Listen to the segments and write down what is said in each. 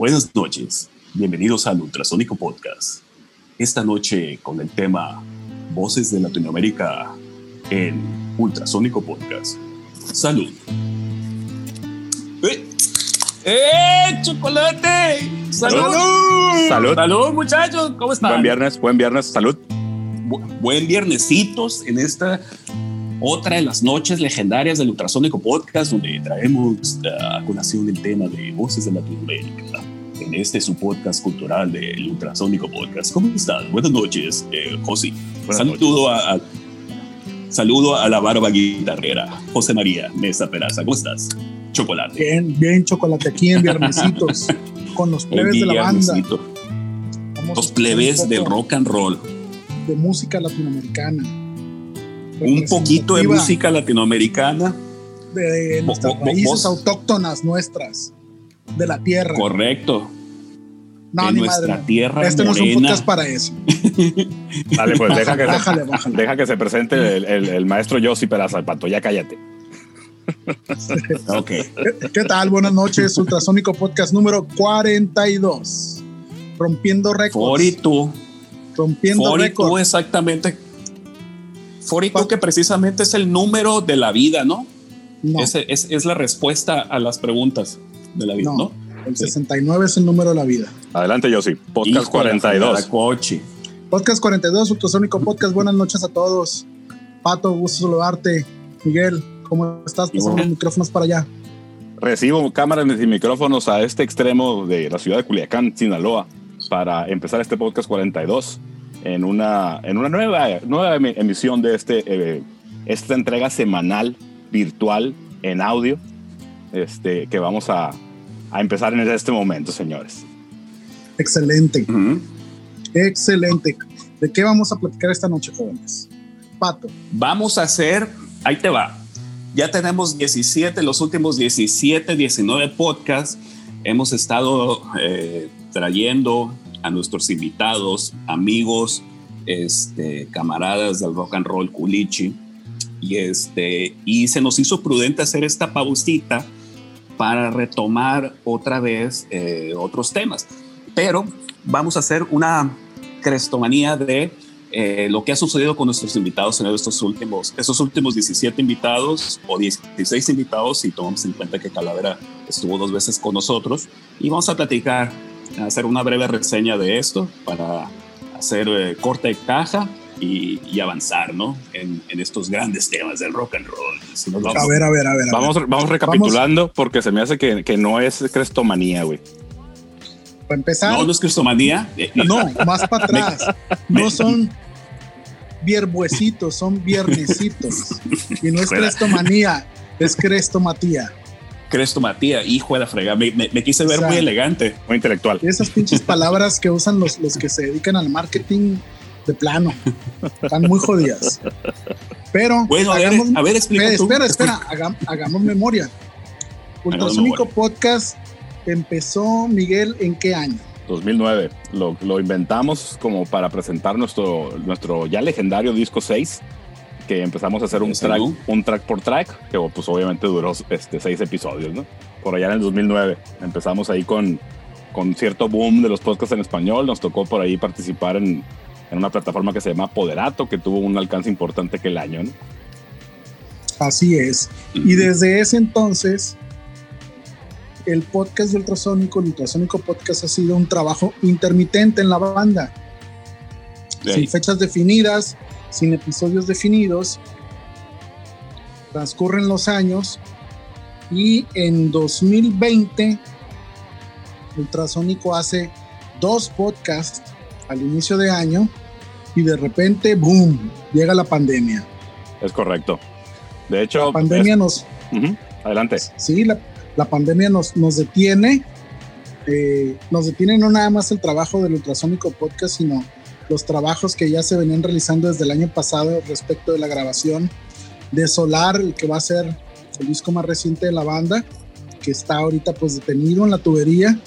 Buenas noches, bienvenidos al Ultrasónico Podcast. Esta noche con el tema Voces de Latinoamérica en Ultrasónico Podcast. Salud. ¡Eh! ¡Eh! ¡Chocolate! ¡Salud! Salud. ¡Salud, muchachos! ¿Cómo están? Buen viernes, buen viernes, salud. Bu- buen viernesitos en esta otra de las noches legendarias del Ultrasónico Podcast, donde traemos a colación el tema de voces de Latinoamérica. En este su podcast cultural del Ultrasónico Podcast. ¿Cómo están? Buenas noches, eh, José. Buenas Saludo a, a- saludo a la barba guitarrera, José María Mesa Peraza. ¿Cómo estás? Chocolate. Bien, bien, chocolate aquí en Viernesitos, con los plebes de la banda. Los plebes de poco rock and roll. De música latinoamericana. Un poquito de música latinoamericana. De nuestras Vo- vo- raíces autóctonas nuestras, de la tierra. Correcto. no, de ni nuestra madre. tierra Este no es un morena. podcast para eso. Dale, pues deja que, Bájale, se, bájale. deja que se presente el, el- el maestro Yossi Peraza, el pato, ya cállate. Ok. ¿Qué, qué tal? Buenas noches, Ultrasónico Podcast número 42. Rompiendo récords. 42. Rompiendo 42 récords. exactamente. 42 que precisamente es el número de la vida, ¿no? Es, es la respuesta a las preguntas de la vida, No. ¿no? el 69 es el número de la vida. Adelante, Yossi. Podcast Hijo de la 42. fregada, coche. Podcast 42, Ultrasónico Podcast. Buenas noches a todos. Pato, gusto saludarte. Miguel, ¿cómo estás? Pasamos los micrófonos para allá. Recibo cámaras y micrófonos a este extremo de la ciudad de Culiacán, Sinaloa, para empezar este podcast 42 en una, en una nueva, nueva emi- emisión de este, eh, esta entrega semanal virtual en audio este, que vamos a, a empezar en este momento, señores. Excelente, excelente. ¿De qué vamos a platicar esta noche, jóvenes? Pato, Vamos a hacer, ahí te va. Ya tenemos 17, los últimos 17, 19 podcasts. Hemos estado eh, trayendo a nuestros invitados, amigos, este, camaradas del rock and roll culichi. Y, este, y se nos hizo prudente hacer esta pausita para retomar otra vez eh, otros temas. Pero vamos a hacer una crestomanía de eh, lo que ha sucedido con nuestros invitados en estos últimos, estos últimos 17 invitados o 16 invitados, si tomamos en cuenta que Calavera estuvo dos veces con nosotros. Y vamos a platicar, a hacer una breve reseña de esto para hacer eh, corte de caja y, y avanzar ¿no? en, en estos grandes temas del rock and roll. Si vamos- a ver, a ver, a ver. a ver. Vamos, vamos recapitulando porque se me hace que, que no es crestomanía, güey. Para empezar, no, no es cristomanía. eh, no, más para atrás. No son vierbuesitos, son viernesitos. Y no es crestomanía, es crestomatía. Crestomatía, hijo de la frega. Me, me- me quise ver O sea, muy elegante. Muy intelectual. Esas pinches palabras que usan los, los que se dedican al marketing de plano. Están muy jodidas. Pero Bueno, a ver, hagamos- a ver, espera, tú. espera, espera, hagam- hagamos memoria. Ultrasónico Podcast empezó, Miguel, ¿en qué año? 2009. Lo, lo inventamos como para presentar nuestro, nuestro ya legendario disco 6, que empezamos a hacer un track, un track por track, que pues obviamente duró este, seis episodios, ¿no? Por allá en el 2009. Empezamos ahí con, con cierto boom de los podcasts en español. Nos tocó por ahí participar en, en una plataforma que se llama Poderato, que tuvo un alcance importante aquel año, ¿no? Así es. Y desde ese entonces, el podcast de Ultrasónico, el Ultrasónico Podcast ha sido un trabajo intermitente en la banda, sin fechas definidas, sin episodios definidos. Transcurren los años y en 2020 Ultrasónico hace dos podcasts al inicio de año y de repente, ¡boom!, llega la pandemia. Es correcto. De hecho, La pandemia nos, adelante. sí, la, la pandemia nos, nos detiene. eh, nos detiene no nada más el trabajo del Ultrasónico Podcast, sino los trabajos que ya se venían realizando desde el año pasado respecto de la grabación de Solar, el que va a ser el disco más reciente de la banda, que está ahorita pues detenido en la tubería,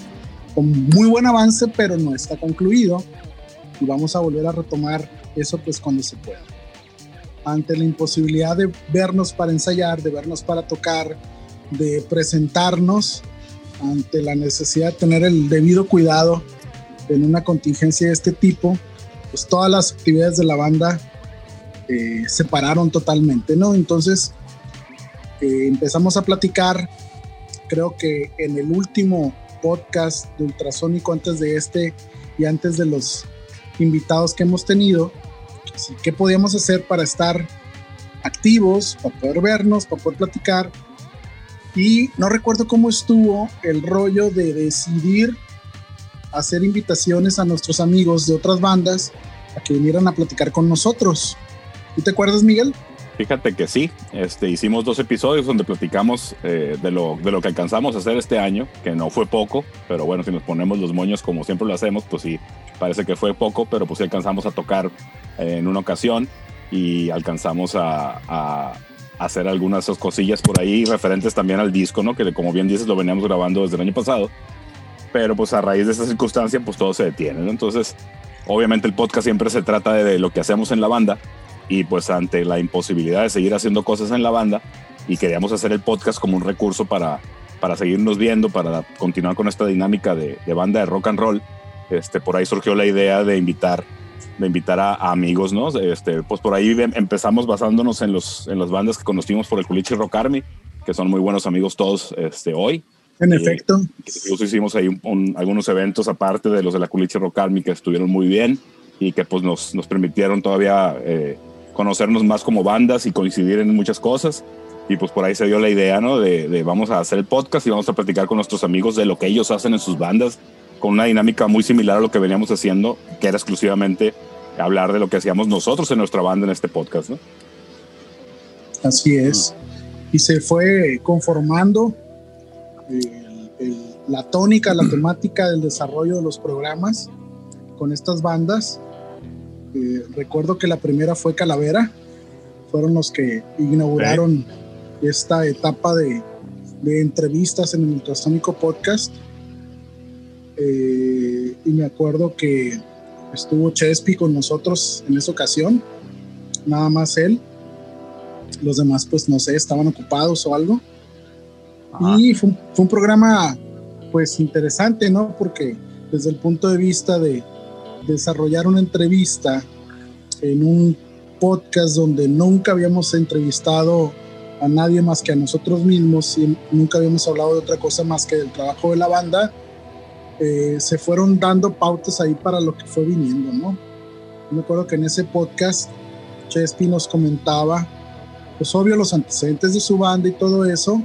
con muy buen avance, pero no está concluido. Y vamos a volver a retomar eso pues cuando se pueda. Ante la imposibilidad de vernos para ensayar, de vernos para tocar, de presentarnos, ante la necesidad de tener el debido cuidado en una contingencia de este tipo, pues todas las actividades de la banda eh, se pararon totalmente, ¿no? Entonces eh, empezamos a platicar, creo que en el último podcast de Ultrasónico antes de este y antes de los invitados que hemos tenido, qué podíamos hacer para estar activos, para poder vernos, para poder platicar. Y no recuerdo cómo estuvo el rollo de decidir hacer invitaciones a nuestros amigos de otras bandas a que vinieran a platicar con nosotros. ¿Tú te acuerdas, Miguel? Fíjate que sí, este, hicimos dos episodios donde platicamos eh, de, lo, de lo que alcanzamos a hacer este año, que no fue poco, pero bueno, si nos ponemos los moños como siempre lo hacemos, pues sí, parece que fue poco, pero pues sí alcanzamos a tocar eh, en una ocasión y alcanzamos a, a, hacer algunas cosillas por ahí referentes también al disco, ¿no? Que como bien dices lo veníamos grabando desde el año pasado, pero pues a raíz de esa circunstancia pues todo se detiene, ¿no? Entonces, obviamente el podcast siempre se trata de, de lo que hacemos en la banda y pues ante la imposibilidad de seguir haciendo cosas en la banda y queríamos hacer el podcast como un recurso para, para seguirnos viendo, para continuar con esta dinámica de, de banda de rock and roll, este, por ahí surgió la idea de invitar de invitar a, a, amigos, ¿no? Este, pues por ahí empezamos basándonos en, los, en las bandas que conocimos por el Culichi Rock Army, que son muy buenos amigos todos este, hoy. En eh, efecto. Incluso hicimos ahí un, un, algunos eventos aparte de los de la Culichi Rock Army que estuvieron muy bien y que pues nos, nos permitieron todavía eh, conocernos más como bandas y coincidir en muchas cosas. Y pues por ahí se dio la idea, ¿no? De, vamos a hacer el podcast y vamos a platicar con nuestros amigos de lo que ellos hacen en sus bandas, con una dinámica muy similar a lo que veníamos haciendo, que era exclusivamente hablar de lo que hacíamos nosotros en nuestra banda en este podcast, ¿no? Así es. Y se fue conformando el, la tónica, la temática del desarrollo de los programas con estas bandas eh, recuerdo que la primera fue Calavera, fueron los que inauguraron sí. esta etapa de, de, entrevistas en el Ultrasónico Podcast. Eh, y me acuerdo que estuvo Chespi con nosotros en esa ocasión, nada más él. Los demás, pues no sé, estaban ocupados o algo. Ajá. Y fue un, fue un programa, pues interesante, ¿no? Porque desde el punto de vista de, desarrollar una entrevista en un podcast donde nunca habíamos entrevistado a nadie más que a nosotros mismos y nunca habíamos hablado de otra cosa más que del trabajo de la banda, eh, se fueron dando pautas ahí para lo que fue viniendo, ¿no? Me acuerdo que en ese podcast Chespi nos comentaba, pues obvio los antecedentes de su banda y todo eso,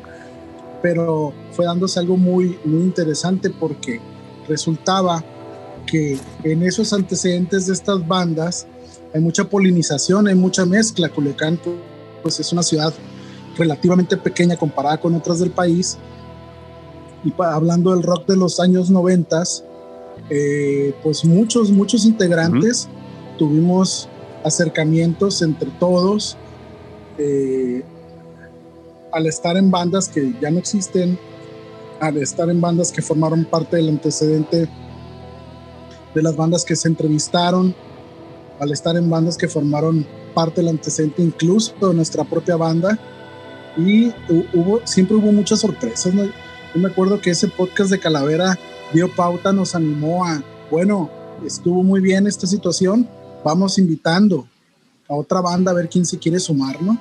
pero fue dándose algo muy, muy interesante porque resultaba que en esos antecedentes de estas bandas hay mucha polinización, hay mucha mezcla. Culiacán pues es una ciudad relativamente pequeña comparada con otras del país. Y pa, hablando del rock de los años noventas, eh, pues muchos, muchos integrantes uh -huh. tuvimos acercamientos entre todos. Eh, al estar en bandas que ya no existen, al estar en bandas que formaron parte del antecedente de las bandas que se entrevistaron, al estar en bandas que formaron parte del antecedente incluso de nuestra propia banda y hubo, siempre hubo muchas sorpresas. ¿no? Yo me acuerdo que ese podcast de Calavera dio pauta, nos animó a, bueno, estuvo muy bien esta situación, vamos invitando a otra banda a ver quién se quiere sumar, ¿no?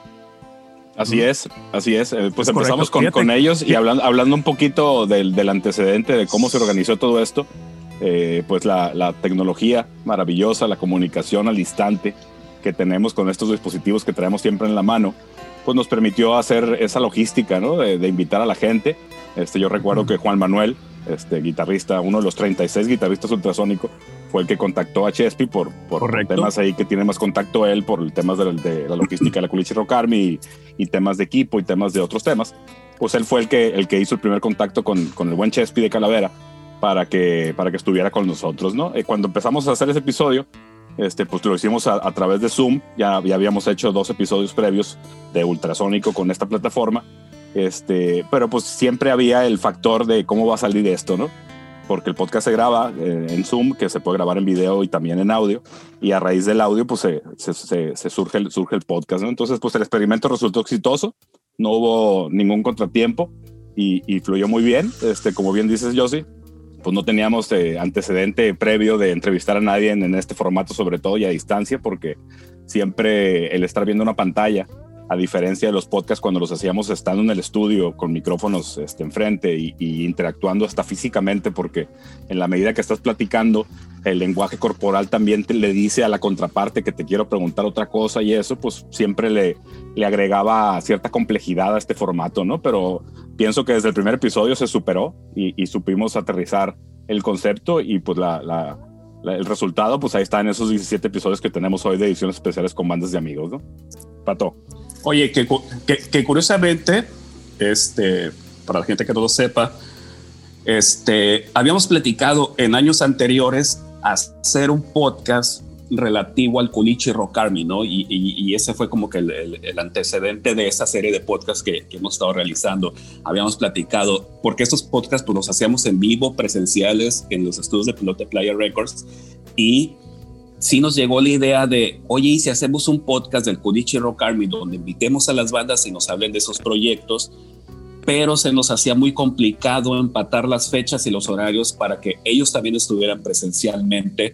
Así es, así es. Pues es empezamos con, con, ellos y hablando, hablando un poquito del, del antecedente de cómo se organizó todo esto eh, pues la, la, tecnología maravillosa, la comunicación al instante que tenemos con estos dispositivos que traemos siempre en la mano, pues nos permitió hacer esa logística, ¿no? De, de invitar a la gente. Este, yo recuerdo que Juan Manuel, este guitarrista, uno de los 36 guitarristas ultrasónico, fue el que contactó a Chespi por, por temas ahí que tiene más contacto él, por temas de, de la logística de la Culichi Rock Army y, y, temas de equipo y temas de otros temas. Pues él fue el que, el que hizo el primer contacto con, con el buen Chespi de Calavera para que, para que estuviera con nosotros, ¿no? Eh, cuando empezamos a hacer ese episodio, este, pues lo hicimos a, a través de Zoom, ya, ya, habíamos hecho dos episodios previos de ultrasónico con esta plataforma, este, pero pues siempre había el factor de cómo va a salir esto, ¿no? Porque el podcast se graba eh, en Zoom, que se puede grabar en video y también en audio, y a raíz del audio pues se, se, se, se surge, el, surge el podcast, ¿no? Entonces pues el experimento resultó exitoso, no hubo ningún contratiempo, y, fluyó muy bien. Este, como bien dices, Josie, pues no teníamos eh, antecedente previo de entrevistar a nadie en, este formato, sobre todo y a distancia, porque siempre el estar viendo una pantalla, a diferencia de los podcasts cuando los hacíamos estando en el estudio con micrófonos este, enfrente y, y interactuando hasta físicamente, porque en la medida que estás platicando, el lenguaje corporal también te, le dice a la contraparte que te quiero preguntar otra cosa y eso, pues siempre le, le agregaba cierta complejidad a este formato, ¿no? Pero pienso que desde el primer episodio se superó y, supimos aterrizar el concepto y pues la, el resultado, pues ahí está en esos 17 episodios que tenemos hoy de ediciones especiales con bandas de amigos, ¿no? Pato. Oye, que, que, curiosamente, este, para la gente que no lo sepa, este, habíamos platicado en años anteriores hacer un podcast relativo al culichi rock army, ¿no? Y, ese fue como que el, antecedente de esa serie de podcasts que, hemos estado realizando. Habíamos platicado, porque estos podcasts pues los hacíamos en vivo, presenciales, en los estudios de Pilote Player Records, y sí nos llegó la idea de, oye, ¿y si hacemos un podcast del culichi rock army donde invitemos a las bandas y nos hablen de esos proyectos? pero se nos hacía muy complicado empatar las fechas y los horarios para que ellos también estuvieran presencialmente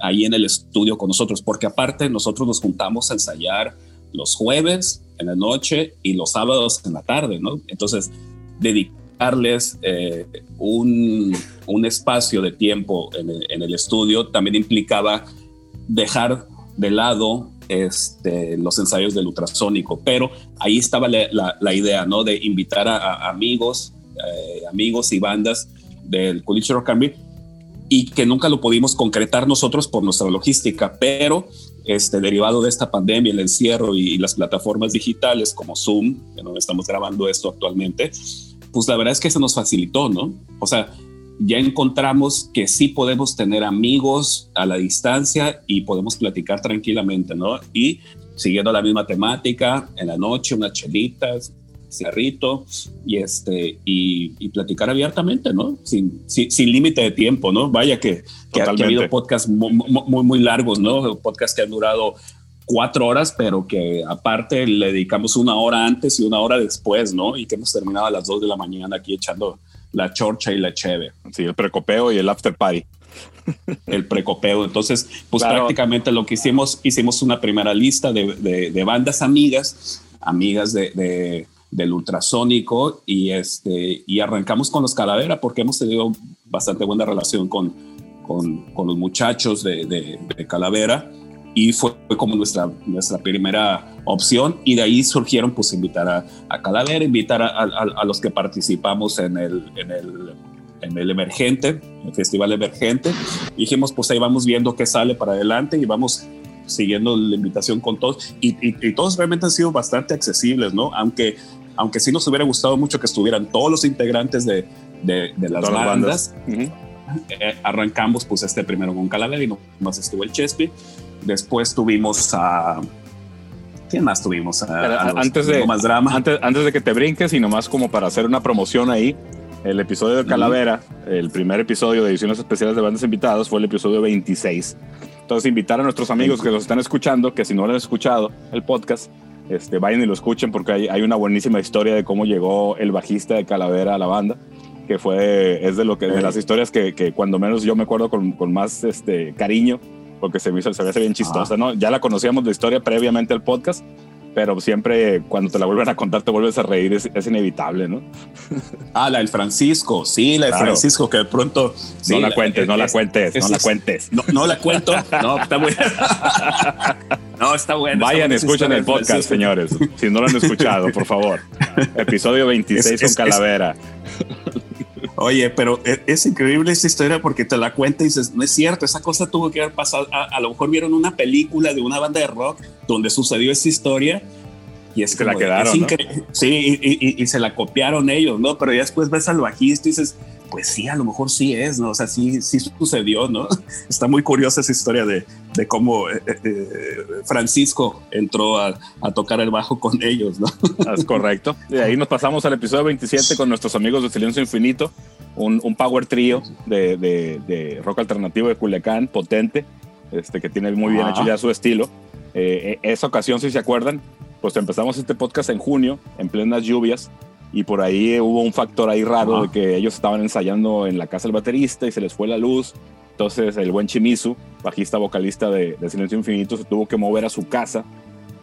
ahí en el estudio con nosotros, porque aparte nosotros nos juntamos a ensayar los jueves en la noche y los sábados en la tarde, ¿no? Entonces, dedicarles eh, un, un, espacio de tiempo en el estudio también implicaba dejar de lado este, los ensayos del ultrasónico, pero ahí estaba la, idea, ¿no? De invitar a, amigos, eh, amigos y bandas del Culichi Rock y que nunca lo pudimos concretar nosotros por nuestra logística, pero este, derivado de esta pandemia, el encierro y, las plataformas digitales como Zoom, en donde estamos grabando esto actualmente, pues la verdad es que se nos facilitó, ¿no? O sea, ya encontramos que sí podemos tener amigos a la distancia y podemos platicar tranquilamente, ¿no? Y siguiendo la misma temática, en la noche unas chelitas, cerrito y este y, platicar abiertamente, ¿no? Sin, sin, límite de tiempo, ¿no? Vaya que, que, ha, habido podcasts muy, muy, muy, largos, ¿no? Podcasts que han durado cuatro horas, pero que aparte le dedicamos una hora antes y una hora después, ¿no? Y que hemos terminado a las dos de la mañana aquí echando la chorcha y la cheve. Sí, el precopeo y el after party. El precopeo. Entonces, pues prácticamente lo que hicimos, hicimos una primera lista de, de, bandas amigas, amigas de, del ultrasónico y, este, y arrancamos con los Calavera porque hemos tenido bastante buena relación con, con, con los muchachos de, Calavera y fue, como nuestra, nuestra primera opción y de ahí surgieron pues invitar a, a Calavera, invitar a, a, los que participamos en el, en el, en el Emergente, el Festival Emergente. dijimos pues ahí vamos viendo qué sale para adelante y vamos siguiendo la invitación con todos y, y, todos realmente han sido bastante accesibles, ¿no? Aunque, aunque sí nos hubiera gustado mucho que estuvieran todos los integrantes de, de, las bandas. Eh, arrancamos pues este primero con Calavera y no más estuvo el Chespi Después tuvimos a. ¿Quién más tuvimos? antes, de, más drama. Antes, antes, de que te brinques y nomás como para hacer una promoción ahí, el episodio de Calavera, el primer episodio de ediciones especiales de bandas invitadas fue el episodio 26. Entonces, invitar a nuestros amigos que nos están escuchando, que si no lo han escuchado, el podcast, este, vayan y lo escuchen porque hay, hay, una buenísima historia de cómo llegó el bajista de Calavera a la banda, que fue, es de, lo que, de las historias que, que cuando menos yo me acuerdo con, con más este, cariño porque se me hizo, se ve bien chistosa, ¿no? Ya la conocíamos de historia previamente al podcast, pero siempre cuando te la vuelven a contar te vuelves a reír, es, inevitable, ¿no? Ah, la del Francisco, sí, la del Francisco, que de pronto... no la cuentes, no la cuentes, no la cuentes. No, la cuento, no, está bueno. no, está bueno. Vayan, escuchen el podcast, señores, si no lo han escuchado, por favor. Episodio 26 con Calavera. Oye, pero e, es, increíble esa historia porque te la cuenta y dices, no es cierto, esa cosa tuvo que haber pasado. A, lo mejor vieron una película de una banda de rock donde sucedió esa historia y es que la quedaron. Sí, y, se la copiaron ellos, ¿no? Pero ya después ves al bajista y dices, pues sí, a lo mejor sí es, ¿no? O sea, sí, sí sucedió, ¿no? Está muy curiosa esa historia de, de cómo eh, eh, eh, Francisco entró a, a, tocar el bajo con ellos, ¿no? Es correcto. Y ahí nos pasamos al episodio 27 con nuestros amigos de Silencio Infinito, un, un power trio de, de, de, rock alternativo de Culiacán, potente, este, que tiene muy bien hecho ya su estilo. esa ocasión, si se acuerdan, pues empezamos este podcast en junio, en plenas lluvias, y por ahí hubo un factor ahí raro de que ellos estaban ensayando en la casa del baterista y se les fue la luz. Entonces el buen Chimizu, bajista vocalista de, Silencio Infinito, se tuvo que mover a su casa,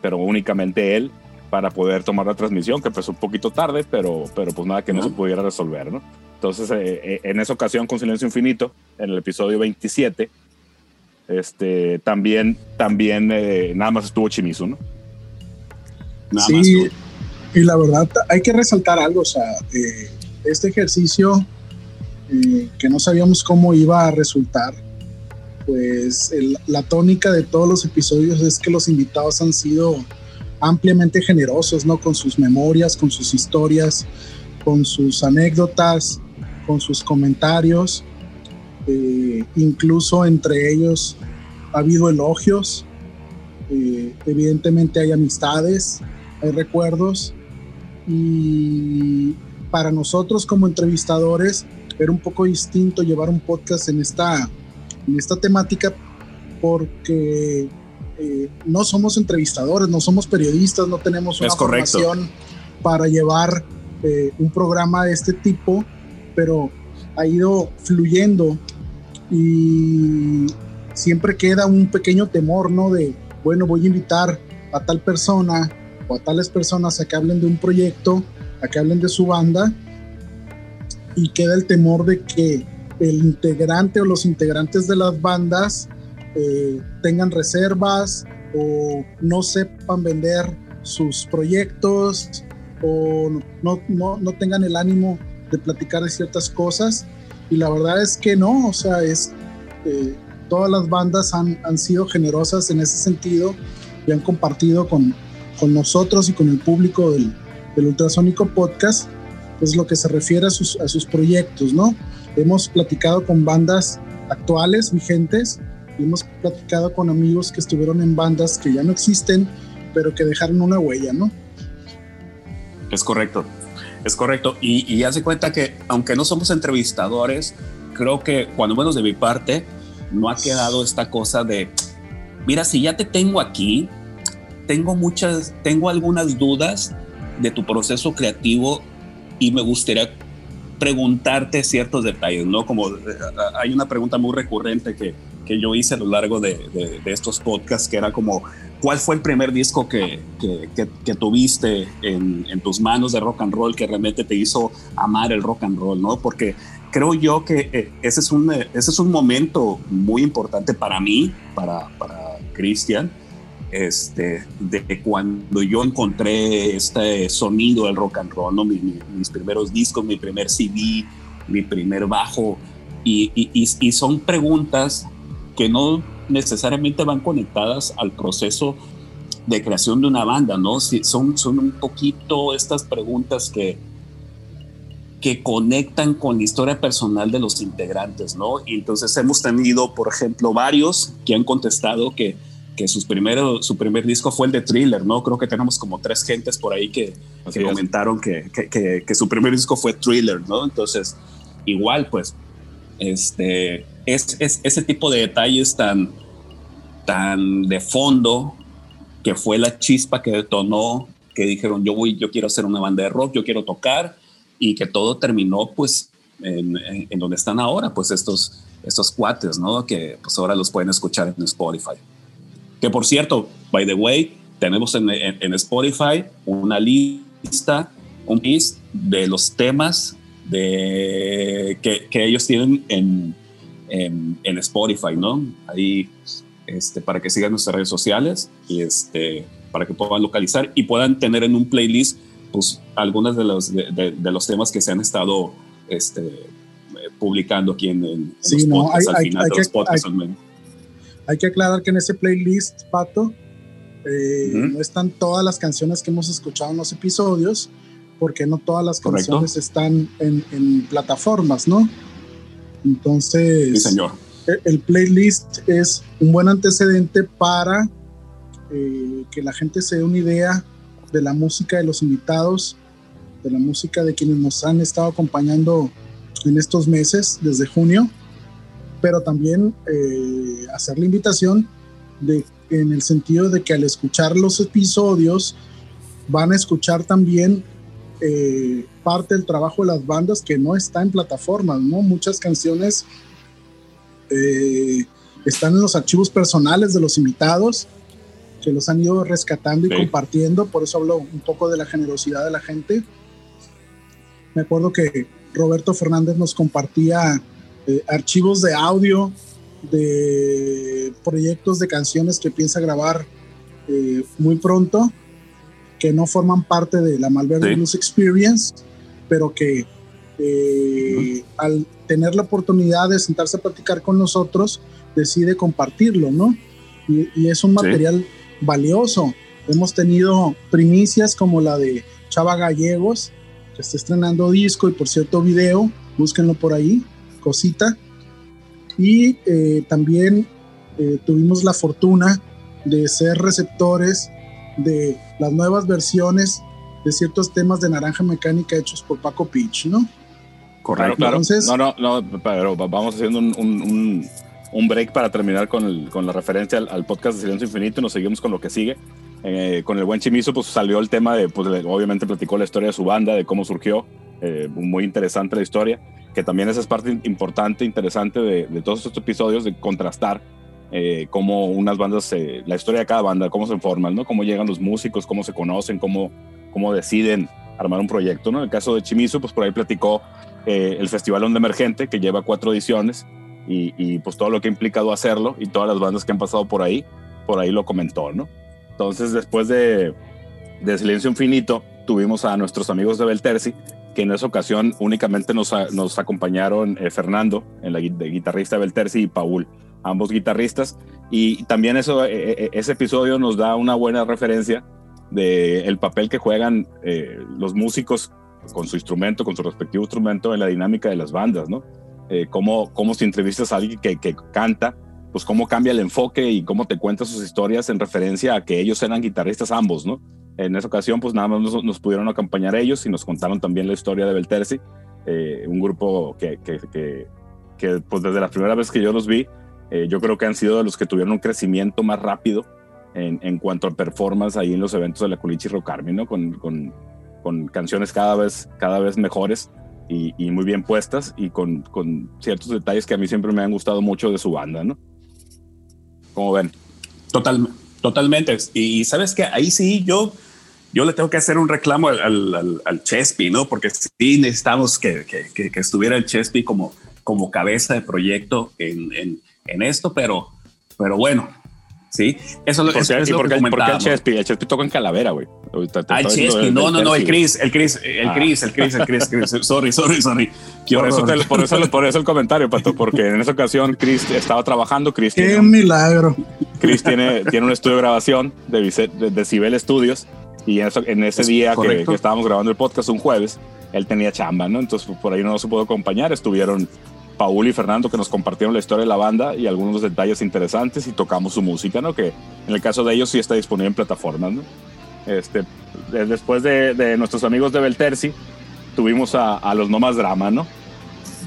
pero únicamente él, para poder tomar la transmisión, que empezó un poquito tarde, pero, pero pues nada que no se pudiera resolver, ¿no? Entonces, eh, eh, en esa ocasión con Silencio Infinito, en el episodio 27, este, también, también eh, nada más estuvo Chimizu, ¿no? Nada sí, y la verdad hay que resaltar algo, o sea, eh, este ejercicio eh, que no sabíamos cómo iba a resultar, pues la tónica de todos los episodios es que los invitados han sido ampliamente generosos, ¿no? Con sus memorias, con sus historias, con sus anécdotas, con sus comentarios. Eh, incluso entre ellos ha habido elogios, evidentemente hay amistades, hay recuerdos y para nosotros como entrevistadores era un poco distinto llevar un podcast en esta, en esta temática porque eh, no somos entrevistadores, no somos periodistas, no tenemos una formación para llevar eh, un programa de este tipo, pero ha ido fluyendo y siempre queda un pequeño temor, ¿no? De, bueno, voy a invitar a tal persona o a tales personas a que hablen de un proyecto, a que hablen de su banda, y queda el temor de que el integrante o los integrantes de las bandas eh, tengan reservas o no sepan vender sus proyectos o no, no, no, tengan el ánimo de platicar de ciertas cosas. Y la verdad es que no, o sea, es, eh, todas las bandas han, han sido generosas en ese sentido y han compartido con, con nosotros y con el público del, del Ultrasónico Podcast, pues lo que se refiere a sus, a sus proyectos, ¿no? Hemos platicado con bandas actuales, vigentes, y hemos platicado con amigos que estuvieron en bandas que ya no existen, pero que dejaron una huella, ¿no? Es correcto, es correcto. Y, y hace cuenta que, aunque no somos entrevistadores, creo que, cuando menos de mi parte, no ha quedado esta cosa de, mira, si ya te tengo aquí, tengo muchas, tengo algunas dudas de tu proceso creativo y me gustaría preguntarte ciertos detalles, ¿no? Como eh, hay una pregunta muy recurrente que, que yo hice a lo largo de, de, estos podcasts, que era como, ¿cuál fue el primer disco que, que, que tuviste en, en, tus manos de rock and roll que realmente te hizo amar el rock and roll, ¿no? Porque creo yo que eh, ese es un, ese es un momento muy importante para mí, para, para Cristian, este, de cuando yo encontré este sonido del rock and roll, ¿no? mis, primeros discos, mi primer CD, mi primer bajo, y, y, son preguntas que no necesariamente van conectadas al proceso de creación de una banda, ¿no? son, son un poquito estas preguntas que, que conectan con la historia personal de los integrantes, ¿no? Y entonces hemos tenido, por ejemplo, varios que han contestado que que sus primero, su primer disco fue el de Thriller, ¿no? Creo que tenemos como tres gentes por ahí que, que comentaron que, que, que, su primer disco fue Thriller, ¿no? Entonces, igual, pues, este, es, es, ese tipo de detalles tan, tan de fondo que fue la chispa que detonó, que dijeron, yo voy, yo quiero hacer una banda de rock, yo quiero tocar, y que todo terminó, pues, en, en, donde están ahora, pues, estos, estos cuates, ¿no? Que pues ahora los pueden escuchar en Spotify. Que por cierto, by the way, tenemos en, Spotify una lista, un list de los temas de, que, que ellos tienen en, en, Spotify, ¿no? Ahí, este, para que sigan nuestras redes sociales y este, para que puedan localizar y puedan tener en un playlist, pues, algunos de los, de, los temas que se han estado este, publicando aquí en, sí, los no, al final de los podcasts. Hay que aclarar que en ese playlist, Pato, eh, no están todas las canciones que hemos escuchado en los episodios, porque no todas las canciones están en, plataformas, ¿no? Entonces, señor. E, el, playlist es un buen antecedente para eh, que la gente se dé una idea de la música de los invitados, de la música de quienes nos han estado acompañando en estos meses, desde junio pero también eh, hacer la invitación de, en el sentido de que al escuchar los episodios van a escuchar también eh, parte del trabajo de las bandas que no está en plataformas, ¿no? Muchas canciones eh, están en los archivos personales de los invitados, que los han ido rescatando y compartiendo, por eso hablo un poco de la generosidad de la gente. Me acuerdo que Roberto Fernández nos compartía eh, archivos de audio de proyectos de canciones que piensa grabar muy pronto que no forman parte de la Malverde Blues Experience, pero que eh, al tener la oportunidad de sentarse a platicar con nosotros, decide compartirlo, ¿no? Y, es un material valioso. Hemos tenido primicias como la de Chava Gallegos, que está estrenando disco y por cierto video, búsquenlo por ahí, cosita. Y eh, también eh, tuvimos la fortuna de ser receptores de las nuevas versiones de ciertos temas de Naranja Mecánica hechos por Paco Pitch, ¿no? Correcto. Claro, Entonces, no, no, no, pero vamos haciendo un, un, un, break para terminar con, el, con la referencia al, podcast de Silencio Infinito y nos seguimos con lo que sigue. Eh, con el buen Chimizo, pues salió el tema de, pues obviamente platicó la historia de su banda, de cómo surgió, eh, muy interesante la historia, que también esa es parte importante, interesante de, todos estos episodios, de contrastar eh, cómo unas bandas, la historia de cada banda, cómo se forman, ¿no? Cómo llegan los músicos, cómo se conocen, cómo, cómo deciden armar un proyecto, ¿no? En el caso de Chimizu, pues por ahí platicó eh, el Festival Onda Emergente, que lleva cuatro ediciones, y, pues todo lo que ha implicado hacerlo, y todas las bandas que han pasado por ahí, por ahí lo comentó, ¿no? Entonces, después de, de Silencio Infinito, tuvimos a nuestros amigos de Belterci, que en esa ocasión únicamente nos, acompañaron eh, Fernando, de guitarrista de Belterci, y Paul ambos guitarristas. Y también eso, e, e, e, ese episodio nos da una buena referencia de el papel que juegan eh, los músicos con su instrumento, con su respectivo instrumento en la dinámica de las bandas, ¿no? Eh, cómo, cómo si entrevistas a alguien que, que, canta, pues cómo cambia el enfoque y cómo te cuenta sus historias en referencia a que ellos eran guitarristas ambos, ¿no? En esa ocasión, pues nada más nos, pudieron acompañar ellos y nos contaron también la historia de Belterci, eh, un grupo que, que, que, que, pues desde la primera vez que yo los vi, eh, yo creo que han sido de los que tuvieron un crecimiento más rápido en, en cuanto a performance ahí en los eventos de la Culichi Rock Army, ¿no? Con, con, con, canciones cada vez, cada vez mejores y, y muy bien puestas y con, con, ciertos detalles que a mí siempre me han gustado mucho de su banda, ¿no? ¿Cómo ven? Total, totalmente. Y sabes que ahí sí yo, yo le tengo que hacer un reclamo al Chespi, ¿no? Porque sí necesitamos que, que, que, estuviera el Chespi como, como cabeza de proyecto en, en en esto, pero, pero bueno, sí. Eso, ¿Por es, es lo que ¿Por qué el Chespi? El Chespi toca en Calavera, güey. Ah, el Chespi, no, no, no, el Chris, el Chris, el Chris, el Chris, el Chris, sorry, sorry, sorry. Por eso, por, eso, por eso el comentario, Pato, porque en esa ocasión Chris estaba trabajando. Chris Qué tiene, milagro. Chris tiene, tiene un estudio de grabación de, de, de Cibel Studios y en, eso, en ese día que, que, estábamos grabando el podcast un jueves, él tenía chamba, ¿no? Entonces por ahí no se pudo acompañar, estuvieron Paul y Fernando que nos compartieron la historia de la banda y algunos detalles interesantes y tocamos su música, ¿no? Que en el caso de ellos sí está disponible en plataformas, ¿no? Este, después de, nuestros amigos de Belterci, tuvimos a, los No Más Drama, ¿no?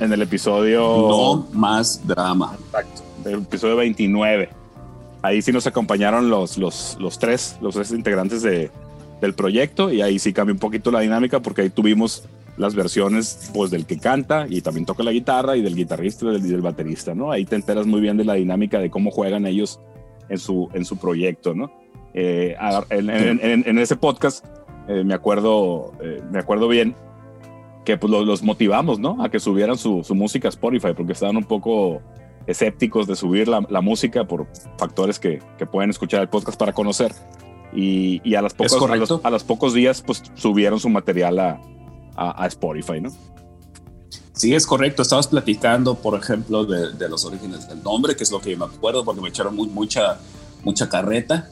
En el episodio... No Más Drama. Exacto, el episodio 29. Ahí sí nos acompañaron los, los, los tres, los tres integrantes de, del proyecto y ahí sí cambia un poquito la dinámica porque ahí tuvimos las versiones pues del que canta y también toca la guitarra y del guitarrista y del, baterista, ¿no? Ahí te enteras muy bien de la dinámica de cómo juegan ellos en su, en su proyecto, ¿no? Eh, en, ese podcast eh, me, acuerdo, eh, me acuerdo bien que pues los, motivamos, ¿no? A que subieran su, su, música a Spotify porque estaban un poco escépticos de subir la, la música por factores que, que, pueden escuchar el podcast para conocer. Y, y a, las pocos, a, los, a los pocos días pues subieron su material a, a, Spotify, ¿no? Sí, es correcto. Estabas platicando, por ejemplo, de, los orígenes del nombre, que es lo que yo me acuerdo, porque me echaron mucha, mucha carreta.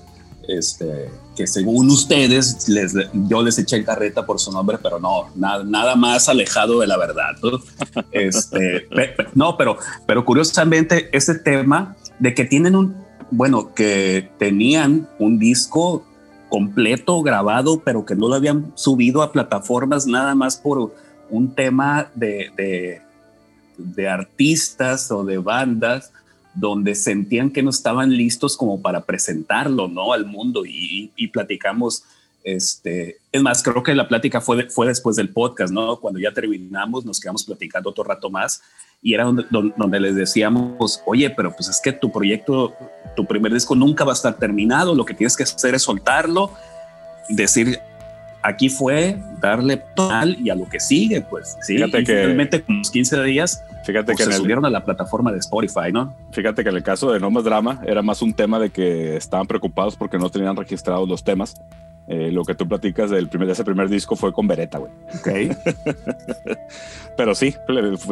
Este, que según ustedes, les, yo les eché carreta por su nombre, pero no, nada, nada más alejado de la verdad. ¿no? Este, no, pero, pero curiosamente, ese tema de que tienen un, bueno, que tenían un disco completo, grabado, pero que no lo habían subido a plataformas nada más por un tema de, de, artistas o de bandas donde sentían que no estaban listos como para presentarlo, ¿no? Al mundo y, platicamos Este, es más, creo que la plática fue, fue después del podcast, ¿no? Cuando ya terminamos, nos quedamos platicando otro rato más y era donde, donde, les decíamos, oye, pero pues es que tu proyecto, tu primer disco nunca va a estar terminado, lo que tienes que hacer es soltarlo, decir, aquí fue, darle total y a lo que sigue, pues, sí, fíjate que finalmente con los 15 días, fíjate pues, que se subieron a la plataforma de Spotify, ¿no? Fíjate que en el caso de No Más Drama era más un tema de que estaban preocupados porque no tenían registrados los temas eh, lo que tú platicas del primer, de ese primer disco fue con Beretta, güey. Ok. Pero sí,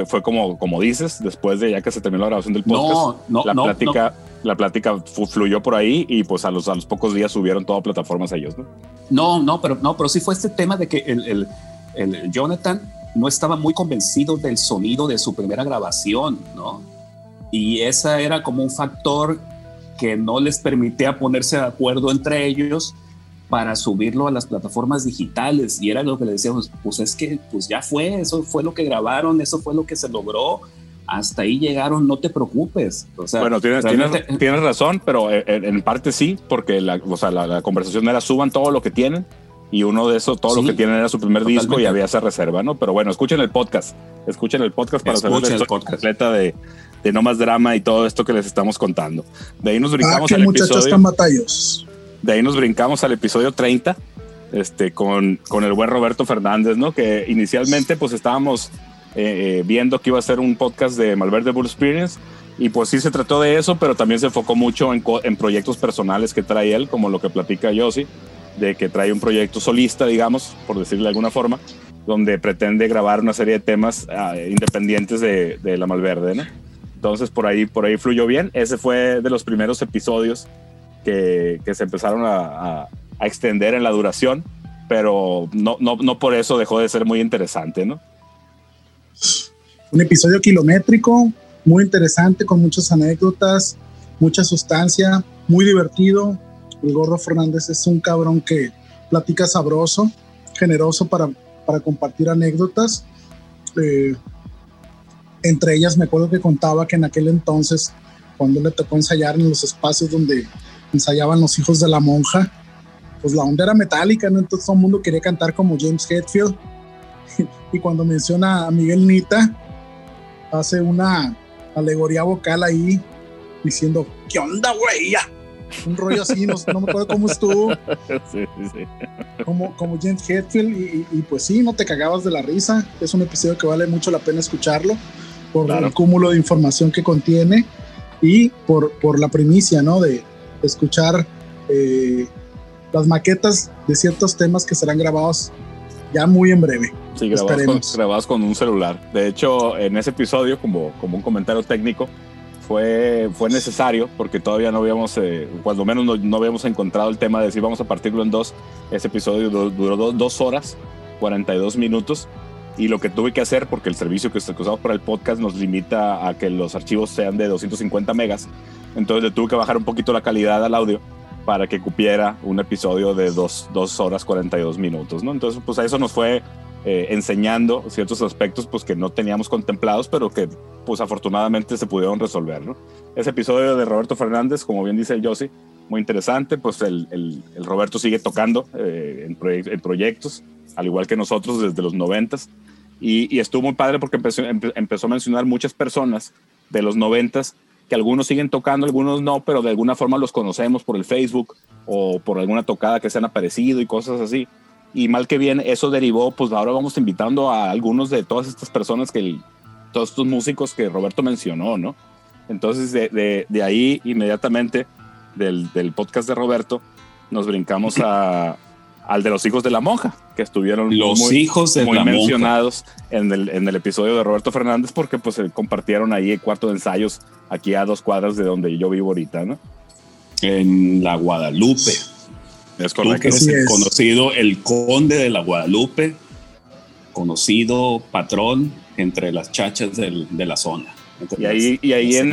fue, como, como dices, después de ya que se terminó la grabación del podcast, no, no, la plática, la plática fluyó por ahí y pues a los, a los pocos días subieron todas plataformas a ellos, ¿no? No, no, pero no, pero sí fue este tema de que el, el, el Jonathan no estaba muy convencido del sonido de su primera grabación, ¿no? Y esa era como un factor que no les permitía ponerse de acuerdo entre ellos para subirlo a las plataformas digitales y era lo que le decíamos, pues es que pues ya fue, eso fue lo que grabaron, eso fue lo que se logró, hasta ahí llegaron, no te preocupes. O sea, bueno, tienes, tienes, razón, pero eh, en, parte sí, porque la, o sea, la, conversación era suban todo lo que tienen y uno de esos, todo lo que tienen era su primer disco y había esa reserva, ¿no? Pero bueno, escuchen el podcast, escuchen el podcast para saber la historia completa de, de No Más Drama y todo esto que les estamos contando. De ahí nos brincamos ah, al muchachos episodio. batallos. De ahí nos brincamos al episodio 30, este, con, con el buen Roberto Fernández, ¿no? Que inicialmente pues estábamos eh, eh, viendo que iba a ser un podcast de Malverde Bull Experience y pues sí se trató de eso, pero también se enfocó mucho en, en proyectos personales que trae él, como lo que platica Yossi, de que trae un proyecto solista, digamos, por decirle de alguna forma, donde pretende grabar una serie de temas ah, independientes de, de, la Malverde, ¿no? Entonces por ahí, por ahí fluyó bien. Ese fue de los primeros episodios que, se empezaron a, extender en la duración, pero no, no, no por eso dejó de ser muy interesante, ¿no? Un episodio kilométrico, muy interesante, con muchas anécdotas, mucha sustancia, muy divertido. El Gordo Fernández es un cabrón que platica sabroso, generoso para, para compartir anécdotas. Eh, entre ellas me acuerdo que contaba que en aquel entonces, cuando le tocó ensayar en los espacios donde ensayaban los hijos de la monja, pues la onda era metálica, ¿no? Entonces todo el mundo quería cantar como James Hetfield. y cuando menciona a Miguel Nita, hace una alegoría vocal ahí diciendo, ¿qué onda, güey? Un rollo así, no, me acuerdo cómo estuvo. Sí, sí. Como, como James Hetfield, y, pues sí, no te cagabas de la risa. Es un episodio que vale mucho la pena escucharlo por el cúmulo de información que contiene y por, por la primicia, ¿no? De, escuchar eh, las maquetas de ciertos temas que serán grabados ya muy en breve. Sí, grabados con, un celular. De hecho, en ese episodio, como, como un comentario técnico, fue, fue necesario porque todavía no habíamos, eh, cuando menos no, habíamos encontrado el tema de si vamos a partirlo en dos. Ese episodio duró dos horas, 42 minutos. Y lo que tuve que hacer, porque el servicio que usamos para el podcast nos limita a que los archivos sean de 250 megas, entonces le tuve que bajar un poquito la calidad al audio para que cupiera un episodio de dos, dos horas 42 minutos, ¿no? Entonces, pues a eso nos fue eh, enseñando ciertos aspectos pues que no teníamos contemplados, pero que pues afortunadamente se pudieron resolver, ¿no? Ese episodio de Roberto Fernández, como bien dice el Yossi, muy interesante, pues el, el, Roberto sigue tocando eh, en, proyectos, al igual que nosotros desde los noventas, y, y estuvo muy padre porque empezó, empezó a mencionar muchas personas de los noventas que algunos siguen tocando, algunos no, pero de alguna forma los conocemos por el Facebook o por alguna tocada que se han aparecido y cosas así. Y mal que bien, eso derivó, pues ahora vamos invitando a algunos de todas estas personas que, todos estos músicos que Roberto mencionó, ¿no? Entonces, de, de, ahí inmediatamente, del, del, podcast de Roberto, nos brincamos a, al de los hijos de la monja, que estuvieron los muy, hijos de muy mencionados en el, en el episodio de Roberto Fernández, porque pues compartieron ahí el cuarto de ensayos aquí a dos cuadras de donde yo vivo ahorita, ¿no? En la Guadalupe. Es correcto. es el conocido, el conde de la Guadalupe, conocido patrón entre las chachas del, de la zona. Y ahí, y ahí en,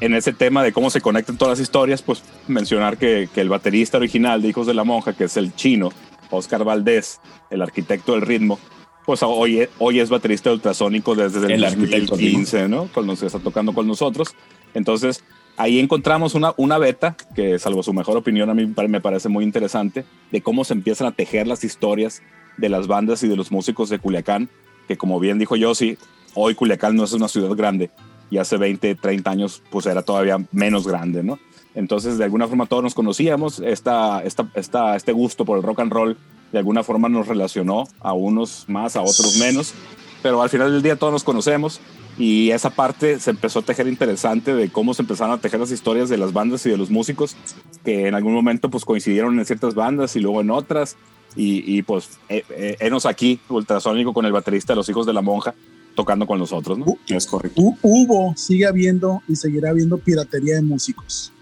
en, ese tema de cómo se conectan todas las historias, pues mencionar que, que, el baterista original de Hijos de la Monja, que es el chino, Oscar Valdés, el arquitecto del ritmo, pues hoy, hoy es baterista ultrasónico desde el, el 2015, ¿no? Cuando se está tocando con nosotros. Entonces, ahí encontramos una, una beta que, salvo su mejor opinión, a mí me parece muy interesante, de cómo se empiezan a tejer las historias de las bandas y de los músicos de Culiacán, que como bien dijo Yossi, hoy Culiacán no es una ciudad grande y hace 20, 30 años pues era todavía menos grande, ¿no? Entonces de alguna forma todos nos conocíamos, esta, esta, esta, este gusto por el rock and roll de alguna forma nos relacionó a unos más, a otros menos, pero al final del día todos nos conocemos y esa parte se empezó a tejer interesante de cómo se empezaron a tejer las historias de las bandas y de los músicos que en algún momento pues coincidieron en ciertas bandas y luego en otras y, pues eh, eh, aquí ultrasónico con el baterista de los hijos de la monja tocando con nosotros, ¿no? Uh, es correcto. hubo, sigue habiendo y seguirá habiendo piratería de músicos.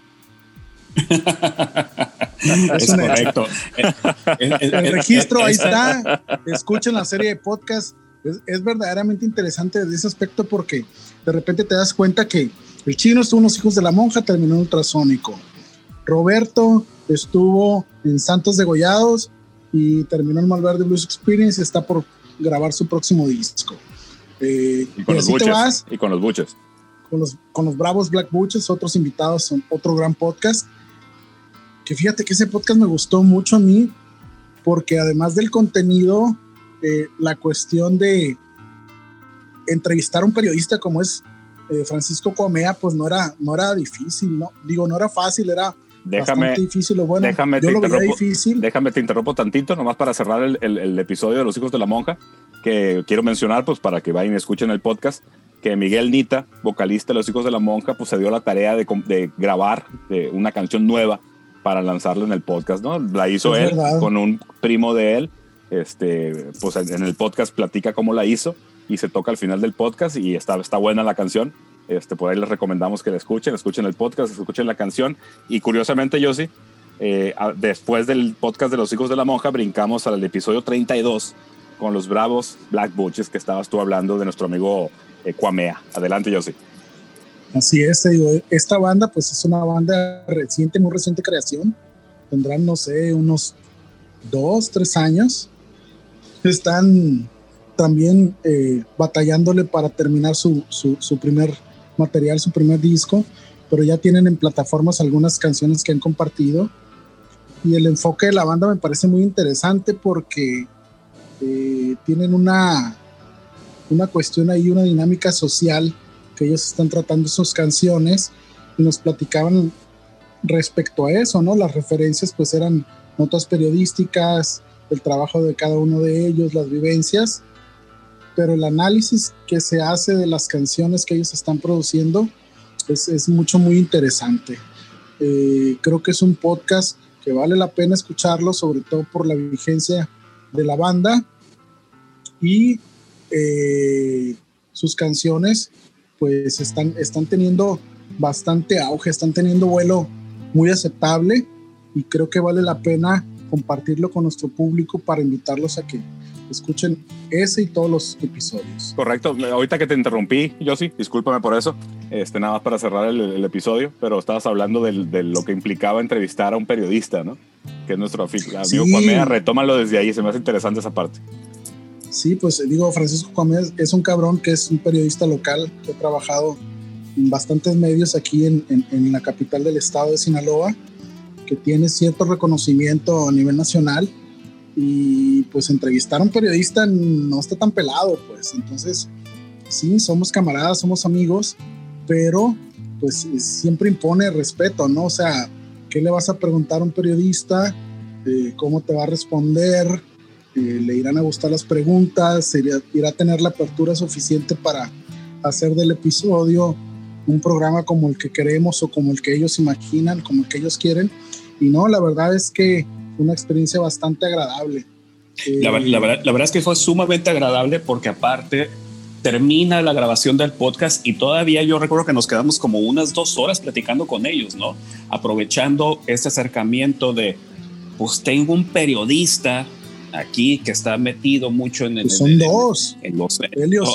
es, correcto. el, registro ahí está. Escuchen la serie de podcast es, verdaderamente interesante desde ese aspecto porque de repente te das cuenta que el chino estuvo en Los Hijos de la Monja, terminó en Ultrasónico. Roberto estuvo en Santos Degollados y terminó en Malverde Blues Experience y está por grabar su próximo disco. Eh, y, con los buches, y con los buches. Con los, con los bravos Black Buches, otros invitados, son otro gran podcast. Que fíjate que ese podcast me gustó mucho a mí porque además del contenido eh, la cuestión de entrevistar a un periodista como es eh, Francisco Comea, pues no era, no era difícil, ¿no? Digo, no era fácil, era déjame, bastante difícil. Bueno, déjame, yo te lo veía difícil. Déjame te interrumpo tantito, nomás para cerrar el, el, episodio de Los Hijos de la Monja, que quiero mencionar, pues para que vayan y escuchen el podcast, que Miguel Nita, vocalista de Los Hijos de la Monja, pues se dio la tarea de, de grabar de una canción nueva para lanzarla en el podcast, ¿no? La hizo él con un primo de él este, pues en el podcast platica cómo la hizo y se toca al final del podcast y está, está buena la canción. Este, por ahí les recomendamos que la escuchen, escuchen el podcast, escuchen la canción. Y curiosamente, yo sí, eh, después del podcast de los hijos de la monja, brincamos al episodio 32 con los bravos Black Butches que estabas tú hablando de nuestro amigo eh, Kwamea. Adelante, Yossi. Así es, esta banda pues es una banda reciente, muy reciente creación. Tendrán, no sé, unos dos, tres años están también eh, batallándole para terminar su, primer material, su primer disco, pero ya tienen en plataformas algunas canciones que han compartido. Y el enfoque de la banda me parece muy interesante porque eh, tienen una, una cuestión ahí, una dinámica social que ellos están tratando sus canciones y nos platicaban respecto a eso, ¿no? Las referencias pues eran notas periodísticas, el trabajo de cada uno de ellos, las vivencias, pero el análisis que se hace de las canciones que ellos están produciendo es, es mucho, muy interesante. Eh, creo que es un podcast que vale la pena escucharlo, sobre todo por la vigencia de la banda y eh, sus canciones pues están, están teniendo bastante auge, están teniendo vuelo muy aceptable y creo que vale la pena compartirlo con nuestro público para invitarlos a que escuchen ese y todos los episodios. Correcto. Ahorita que te interrumpí, yo sí, discúlpame por eso. Este, nada más para cerrar el, episodio, pero estabas hablando de lo que implicaba entrevistar a un periodista, ¿no? Que es nuestro amigo sí. Cuamea. Retómalo desde ahí, se me hace interesante esa parte. Sí, pues digo, Francisco Cuamea es un cabrón que es un periodista local que ha trabajado en bastantes medios aquí en, en la capital del estado de Sinaloa que tiene cierto reconocimiento a nivel nacional y pues entrevistar a un periodista no está tan pelado, pues entonces sí, somos camaradas, somos amigos, pero pues siempre impone respeto, ¿no? O sea, ¿qué le vas a preguntar a un periodista? Eh, ¿Cómo te va a responder? Eh, ¿Le irán a gustar las preguntas? ¿Irá, ¿Irá a tener la apertura suficiente para hacer del episodio un programa como el que queremos o como el que ellos imaginan, como el que ellos quieren? Y no, la verdad es que una experiencia bastante agradable. La, verdad, la verdad es que fue sumamente agradable porque aparte termina la grabación del podcast y todavía yo recuerdo que nos quedamos como unas dos horas platicando con ellos, ¿no? Aprovechando este acercamiento de, pues tengo un periodista aquí que está metido mucho en el... son dos. En, los,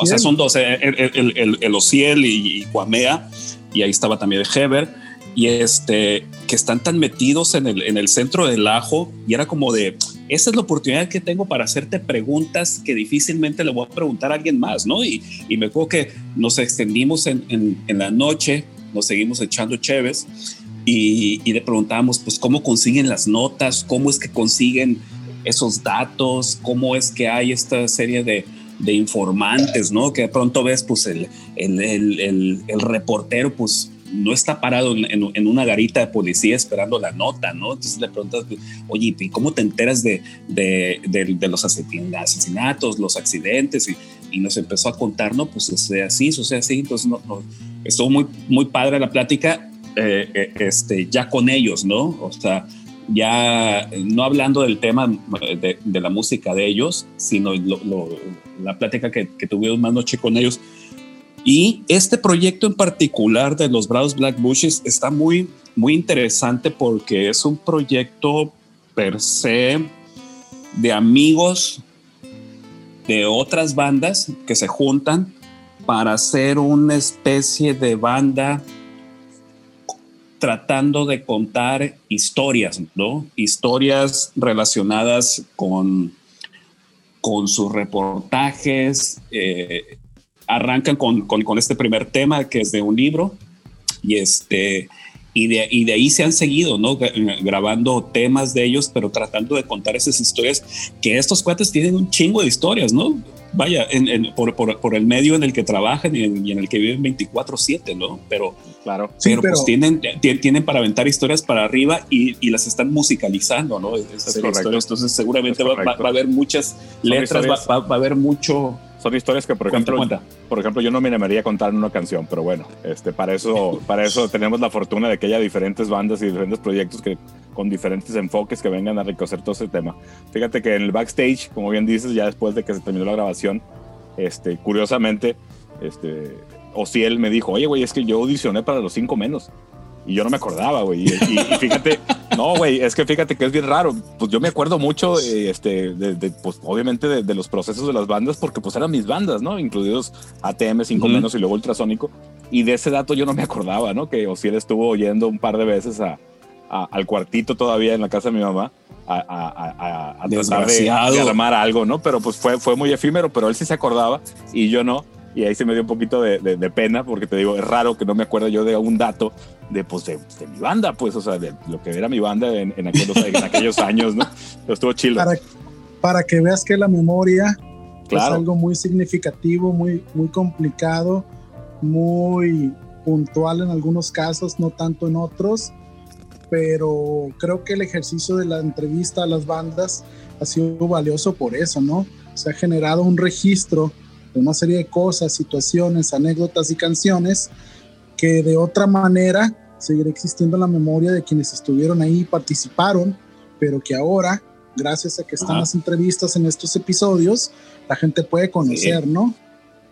o sea, son dos, el, el, el, el Ociel y, y Cuamea, y ahí estaba también Heber y este, que están tan metidos en el, en el centro del ajo y era como de, esa es la oportunidad que tengo para hacerte preguntas que difícilmente le voy a preguntar a alguien más, ¿no? Y, y me acuerdo que nos extendimos en, en, la noche nos seguimos echando cheves y, y, le preguntábamos, pues, ¿cómo consiguen las notas? ¿Cómo es que consiguen esos datos? ¿Cómo es que hay esta serie de, de informantes, ¿no? Que de pronto ves, pues, el, el, el, el reportero, pues, no está parado en, una garita de policía esperando la nota, ¿no? Entonces le preguntas, oye, ¿y cómo te enteras de, los asesinatos, los accidentes? Y, y, nos empezó a contar, ¿no? Pues sea así, sea así. Entonces estuvo muy, muy padre la plática, eh, eh, este, ya con ellos, ¿no? O sea, ya no hablando del tema de, de la música de ellos, sino la plática que, que tuvimos más noche con ellos y este proyecto en particular de los Bravos Black Bushes está muy, muy interesante porque es un proyecto per se de amigos de otras bandas que se juntan para hacer una especie de banda tratando de contar historias, ¿no? Historias relacionadas con, con sus reportajes, eh, arrancan con, con, este primer tema que es de un libro y este y de, y de ahí se han seguido, ¿no? Grabando temas de ellos, pero tratando de contar esas historias, que estos cuates tienen un chingo de historias, ¿no? Vaya, en, por, por, por, el medio en el que trabajan y en, el que viven 24/7, ¿no? Pero, claro, pero, pues tienen, tienen para aventar historias para arriba y, y las están musicalizando, ¿no? Esas historias. Entonces seguramente va, va, a haber muchas letras, va, va a haber mucho son historias que, por ejemplo, por ejemplo, yo no me animaría a contar en una canción, pero bueno, este, para eso, para eso tenemos la fortuna de que haya diferentes bandas y diferentes proyectos que con diferentes enfoques que vengan a reconocer todo ese tema. Fíjate que en el backstage, como bien dices, ya después de que se terminó la grabación, este, curiosamente, este, Ociel me dijo, oye, güey, es que yo audicioné para los cinco menos. Y yo no me acordaba, güey. Y, fíjate, no, güey, es que fíjate que es bien raro. Pues yo me acuerdo mucho, eh, este, de, pues obviamente de, los procesos de las bandas, porque pues eran mis bandas, ¿no? Incluidos ATM 5 menos y luego Ultrasónico. Y de ese dato yo no me acordaba, ¿no? Que Osiel estuvo oyendo un par de veces a, al cuartito todavía en la casa de mi mamá. A, a, a, tratar de, de, armar algo, ¿no? Pero pues fue, fue muy efímero, pero él sí se acordaba y yo no y ahí se me dio un poquito de, de, pena porque te digo, es raro que no me acuerdo yo de un dato de, pues, de, mi banda, pues, o sea, de lo que era mi banda en, en, aquellos, en aquellos, años, ¿no? Pero estuvo chido. Para, para, que veas que la memoria es algo muy significativo, muy, muy complicado, muy puntual en algunos casos, no tanto en otros, pero creo que el ejercicio de la entrevista a las bandas ha sido valioso por eso, ¿no? Se ha generado un registro de una serie de cosas, situaciones, anécdotas y canciones que de otra manera seguirá existiendo en la memoria de quienes estuvieron ahí y participaron, pero que ahora, gracias a que están las entrevistas en estos episodios, la gente puede conocer, ¿no?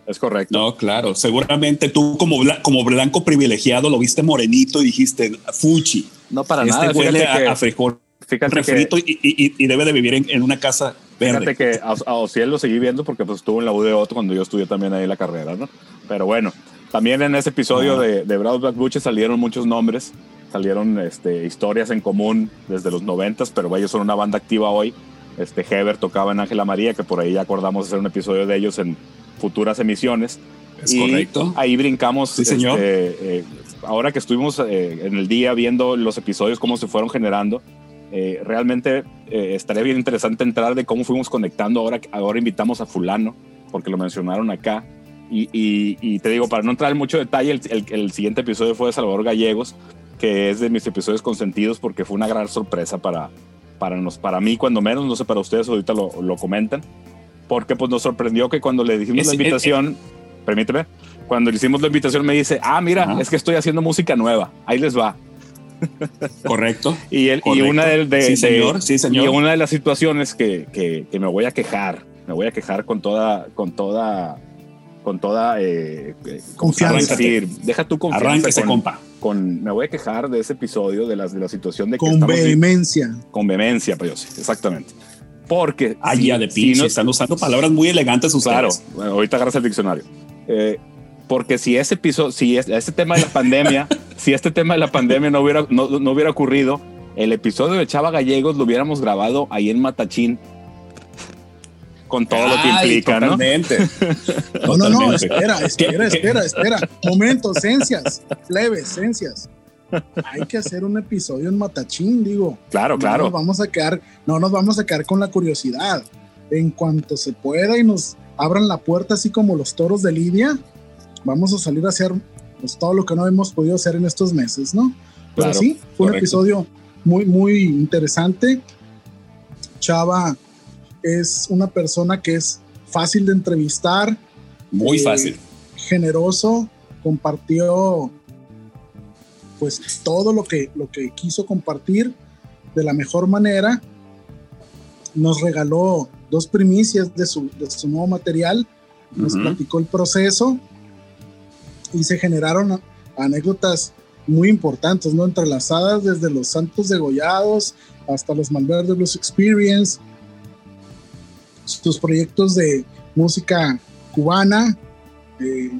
Es correcto. No, claro. Seguramente tú como, como blanco privilegiado lo viste morenito y dijiste, Fuchi. No para este nada. Huele a, frijol. Fíjate que, y, y, debe de vivir en, en una casa Fíjate que a, a lo seguí viendo porque pues estuvo en la UDO cuando yo estudié también ahí la carrera, ¿no? Pero bueno, también en ese episodio de, de Brown Black Butcher salieron muchos nombres, salieron este, historias en común desde los noventas, pero ellos son una banda activa hoy. Este Heber tocaba en Ángela María, que por ahí ya acordamos hacer un episodio de ellos en futuras emisiones. Es correcto. Ahí brincamos. Sí, señor. Este, eh, ahora que estuvimos eh, en el día viendo los episodios, cómo se fueron generando, eh, realmente eh, estaría bien interesante entrar de cómo fuimos conectando. Ahora, ahora invitamos a fulano, porque lo mencionaron acá. Y, y, te digo, para no entrar en mucho detalle, el, el, siguiente episodio fue de Salvador Gallegos, que es de mis episodios consentidos porque fue una gran sorpresa para, para, nos, para mí, cuando menos, no sé, para ustedes ahorita lo, lo comentan, porque pues nos sorprendió que cuando le dijimos la invitación, permíteme, cuando le hicimos la invitación me dice, ah, mira, es que estoy haciendo música nueva, ahí les va. Correcto. y, el, y una de, sí, señor, sí, señor. Y una de las situaciones que, que, que, me voy a quejar, me voy a quejar con toda, con toda, con toda eh, confianza. Decir, deja tu confianza. Arránquese, compa. Con, me voy a quejar de ese episodio, de, las, de la situación de que Con vehemencia. Con vehemencia, pues exactamente. Porque. Ay, ya de pinche, no, están usando palabras muy elegantes ustedes. Claro, ahorita agarras el diccionario. Eh, porque si ese episodio, si ese tema de la pandemia, si este tema de la pandemia no hubiera, no, no, hubiera ocurrido, el episodio de Chava Gallegos lo hubiéramos grabado ahí en Matachín. Con todo lo que implica, totalmente. ¿no? No, no, espera, espera, espera, espera. Momento, esencias, plebes, esencias. Hay que hacer un episodio en Matachín, digo. Claro, claro. No nos vamos a quedar, no nos vamos a quedar con la curiosidad. En cuanto se pueda y nos abran la puerta, así como los toros de Lidia, vamos a salir a hacer pues, todo lo que no hemos podido hacer en estos meses, ¿no? Pero sí, fue un episodio muy, muy interesante. Chava es una persona que es fácil de entrevistar. Muy eh, fácil. Generoso, compartió pues todo lo que, lo que quiso compartir de la mejor manera. Nos regaló dos primicias de su, de su nuevo material, nos platicó el proceso y se generaron anécdotas muy importantes, ¿no? Entrelazadas desde los Santos Degollados hasta los Malverde Blues Experience, sus proyectos de música cubana, eh,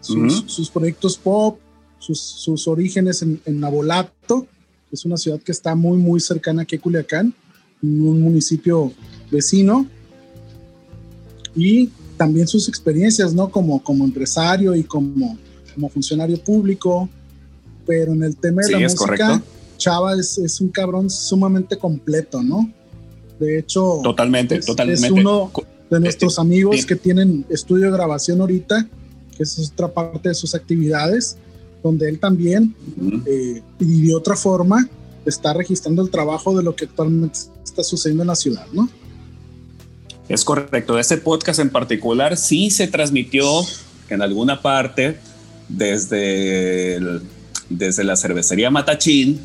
sus, proyectos pop, sus, orígenes en, en, Nabolato, que es una ciudad que está muy, muy cercana aquí a Culiacán, un municipio vecino, y también sus experiencias, ¿no? Como, como empresario y como, como funcionario público, pero en el tema de la música, Chava es, un cabrón sumamente completo, ¿no? De hecho, totalmente, es, totalmente. es uno de nuestros amigos que tienen estudio de grabación ahorita, que es otra parte de sus actividades, donde él también, eh, y de otra forma, está registrando el trabajo de lo que actualmente está sucediendo en la ciudad, ¿no? Es correcto. Este podcast en particular sí se transmitió en alguna parte desde el desde la cervecería Matachín,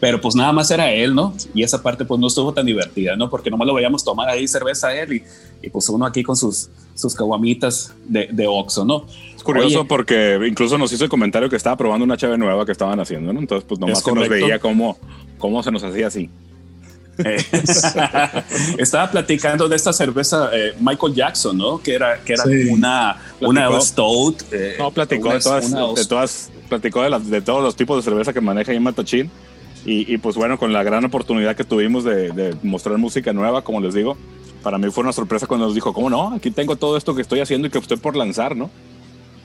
pero pues nada más era él, ¿no? Y esa parte pues no estuvo tan divertida, ¿no? Porque nomás lo veíamos tomar ahí cerveza a él y, y pues uno aquí con sus, sus caguamitas de, de Oxxo, ¿no? Es curioso porque incluso nos hizo el comentario que estaba probando una chave nueva que estaban haciendo, ¿no? Entonces pues nomás se nos veía cómo, cómo se nos hacía así. Estaba platicando de esta cerveza eh, Michael Jackson, ¿no? Que era, que era una, una Stout. Eh, no, platicó de, todas, de todas, platicó de, de, todos los tipos de cerveza que maneja ahí Matachín. Y, y, pues bueno, con la gran oportunidad que tuvimos de, de, mostrar música nueva, como les digo, para mí fue una sorpresa cuando nos dijo, ¿cómo no? Aquí tengo todo esto que estoy haciendo y que estoy por lanzar, ¿no?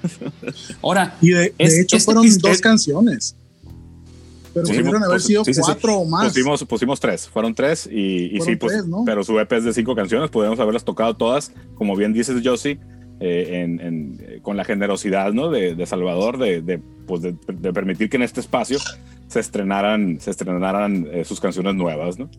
Ahora, y de, hecho fueron dos canciones. Pero pudieron haber sido cuatro o más. Pusimos, pusimos, tres, fueron tres y, sí, pues, pero su EP es de cinco canciones, podríamos haberlas tocado todas, como bien dices, Josie, eh, en, eh, con la generosidad ¿no? de, Salvador de, pues de, permitir que en este espacio se estrenaran, se estrenaran eh, sus canciones nuevas, ¿no?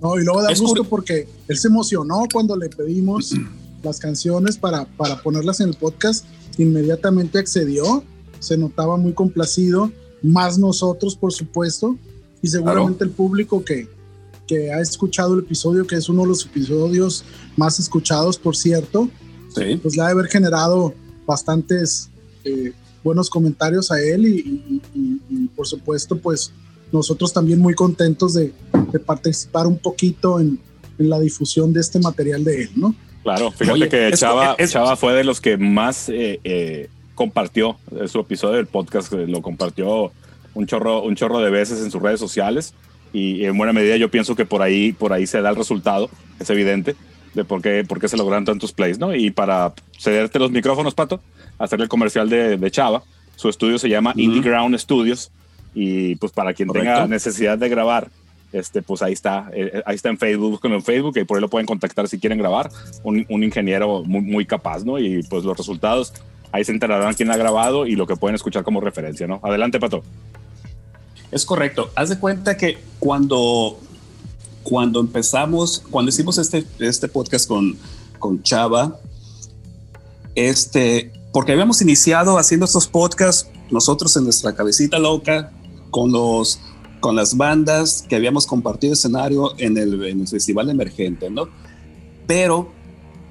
No, y luego da gusto porque él se emocionó cuando le pedimos las canciones para, para ponerlas en el podcast, inmediatamente accedió, se notaba muy complacido más nosotros, por supuesto, y seguramente el público que, que ha escuchado el episodio, que es uno de los episodios más escuchados, por cierto, pues le ha de haber generado bastantes eh, buenos comentarios a él y, por supuesto, pues nosotros también muy contentos de, participar un poquito en, en, la difusión de este material de él, ¿no? Claro, fíjate que Chava, Chava fue de los que más eh, eh, compartió su episodio del podcast, lo compartió un chorro, un chorro de veces en sus redes sociales y en buena medida yo pienso que por ahí, por ahí se da el resultado, es evidente, de por qué, por qué se logran tantos plays, ¿no? Y para cederte los micrófonos, Pato, hacerle el comercial de, de Chava, su estudio se llama Indie Ground Studios y pues para quien tenga necesidad de grabar, este, pues ahí está, eh, ahí está en Facebook, con en Facebook y por ahí lo pueden contactar si quieren grabar, un, un ingeniero muy, muy capaz, ¿no? Y pues los resultados ahí se enterarán quién ha grabado y lo que pueden escuchar como referencia, ¿no? Adelante, Pato. Es correcto. Haz de cuenta que cuando, cuando empezamos, cuando hicimos este, este podcast con, con Chava, este, porque habíamos iniciado haciendo estos podcasts nosotros en nuestra cabecita loca con los con las bandas que habíamos compartido escenario en el, en el festival emergente, ¿no? Pero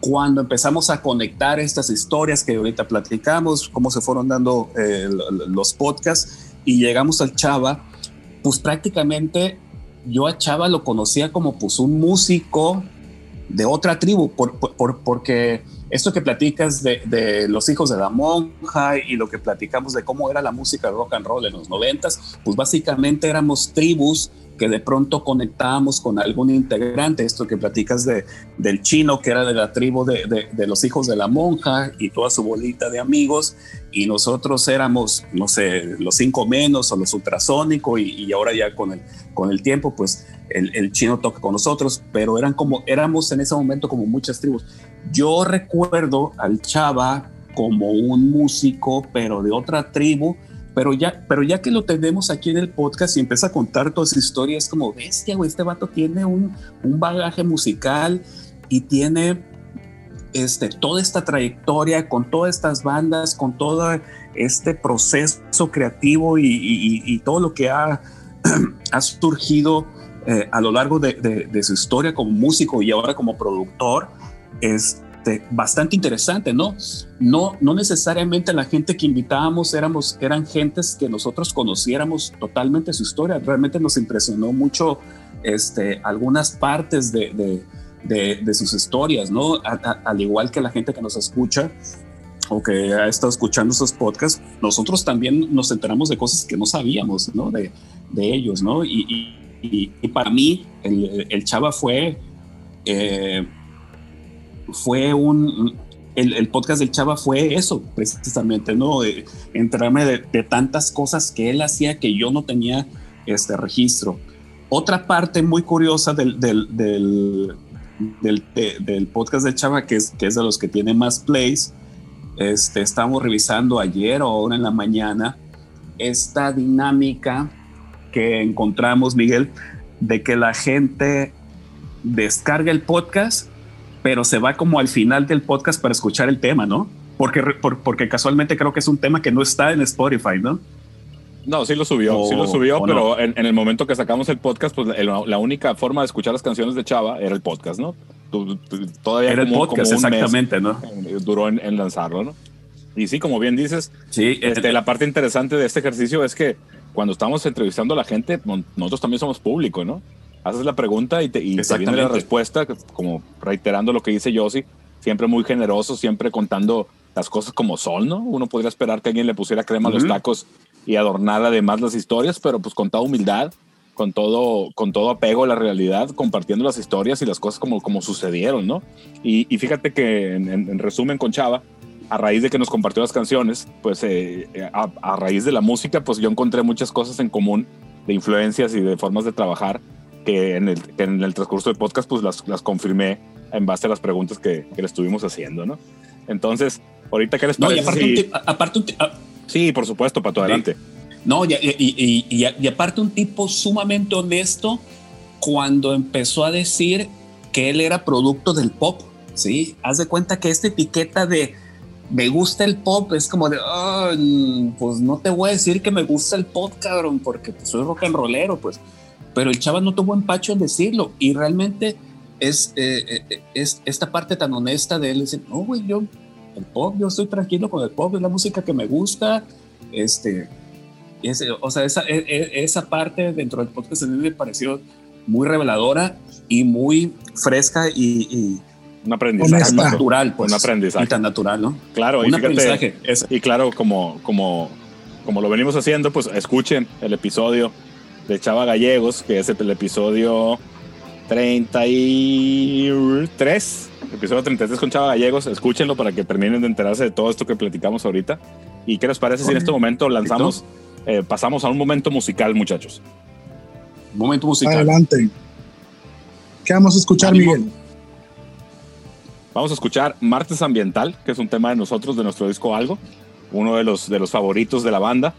cuando empezamos a conectar estas historias que ahorita platicamos, cómo se fueron dando eh, los podcasts y llegamos al Chava, pues prácticamente yo a Chava lo conocía como pues un músico de otra tribu, por, porque esto que platicas de, de, los hijos de la monja y lo que platicamos de cómo era la música rock and roll en los noventas, pues básicamente éramos tribus que de pronto conectábamos con algún integrante, esto que platicas de, del chino, que era de la tribu de, de, los hijos de la monja y toda su bolita de amigos, y nosotros éramos, no sé, los cinco menos o los ultrasónico, y, y ahora ya con el, con el tiempo, pues el, el, chino toca con nosotros, pero eran como, éramos en ese momento como muchas tribus. Yo recuerdo al Chava como un músico, pero de otra tribu, pero ya, pero ya que lo tenemos aquí en el podcast y empieza a contar todas sus historias, como bestia, güey, este vato tiene un, un bagaje musical y tiene este, toda esta trayectoria con todas estas bandas, con todo este proceso creativo y, y, y todo lo que ha, ha surgido eh, a lo largo de, de, de, su historia como músico y ahora como productor. Es, este, bastante interesante, ¿no? ¿no? No necesariamente la gente que invitábamos éramos, eran gentes que nosotros conociéramos totalmente su historia. Realmente nos impresionó mucho este, algunas partes de, de, de, sus historias, ¿no? al igual que la gente que nos escucha o que ha estado escuchando esos podcasts, nosotros también nos enteramos de cosas que no sabíamos, ¿no? De, ellos, ¿no? Y, y, y, para mí, el, el Chava fue... Eh, fue un, el, podcast del Chava fue eso, precisamente, ¿no? De, enterarme de, tantas cosas que él hacía que yo no tenía este registro. Otra parte muy curiosa del, del, del, del, podcast del Chava, que es, que es de los que tiene más plays, este, estamos revisando ayer o ahora en la mañana esta dinámica que encontramos, Miguel, de que la gente descarga el podcast pero se va como al final del podcast para escuchar el tema, ¿no? Porque, porque casualmente creo que es un tema que no está en Spotify, ¿no? No, sí lo subió, sí lo subió, pero en, el momento que sacamos el podcast, pues la, única forma de escuchar las canciones de Chava era el podcast, ¿no? Todavía era el podcast, exactamente, ¿no? Duró en, lanzarlo, ¿no? Y sí, como bien dices, sí, este, la parte interesante de este ejercicio es que cuando estamos entrevistando a la gente, nosotros también somos público, ¿no? Haces la pregunta y te, y viene la respuesta, como reiterando lo que dice Yossi, siempre muy generoso, siempre contando las cosas como son, ¿no? Uno podría esperar que alguien le pusiera crema a los tacos y adornar además las historias, pero pues con toda humildad, con todo, con todo apego a la realidad, compartiendo las historias y las cosas como, como sucedieron, ¿no? Y, y fíjate que en, resumen con Chava, a raíz de que nos compartió las canciones, pues eh, a, a, raíz de la música, pues yo encontré muchas cosas en común de influencias y de formas de trabajar que en el, en el transcurso del podcast pues las, las, confirmé en base a las preguntas que, que le estuvimos haciendo, ¿no? Entonces, ahorita, ¿qué les parece? No, aparte, un ah, sí, por supuesto, Pato, adelante. No, y, y, y, y, aparte un tipo sumamente honesto cuando empezó a decir que él era producto del pop, ¿sí? Haz de cuenta que esta etiqueta de me gusta el pop es como de, pues no te voy a decir que me gusta el pop, cabrón, porque pues, soy rock and rollero, pues pero el chaval no tuvo empacho en decirlo y realmente es, eh, eh, es esta parte tan honesta de él, decir, no, güey, yo, el pop, yo estoy tranquilo con el pop, es la música que me gusta, este, o sea, esa, e, e, esa parte dentro del podcast a mí me pareció muy reveladora y muy fresca y, y un aprendizaje tan natural, pues, un aprendizaje y tan natural, ¿no? Claro, un aprendizaje. y claro, como, como, como lo venimos haciendo, pues escuchen el episodio de Chava Gallegos, que es el episodio 33, episodio 33 con Chava Gallegos. Escúchenlo para que terminen de enterarse de todo esto que platicamos ahorita. ¿Y qué les parece si en este momento lanzamos, eh, pasamos a un momento musical, muchachos? Momento musical. Adelante. ¿Qué vamos a escuchar, Miguel? Vamos a escuchar Martes Ambiental, que es un tema de nosotros, de nuestro disco Algo, uno de los, de los favoritos de la banda.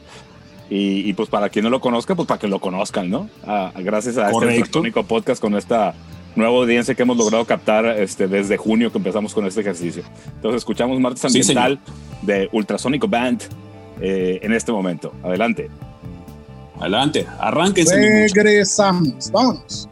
Y, pues para quien no lo conozca, pues para que lo conozcan, ¿no? gracias a este electrónico podcast con esta nueva audiencia que hemos logrado captar este, desde junio que empezamos con este ejercicio. Entonces escuchamos Martes Ambiental de Ultrasonico Band eh, en este momento. Adelante. Adelante, arránquense. Regresamos, vamos.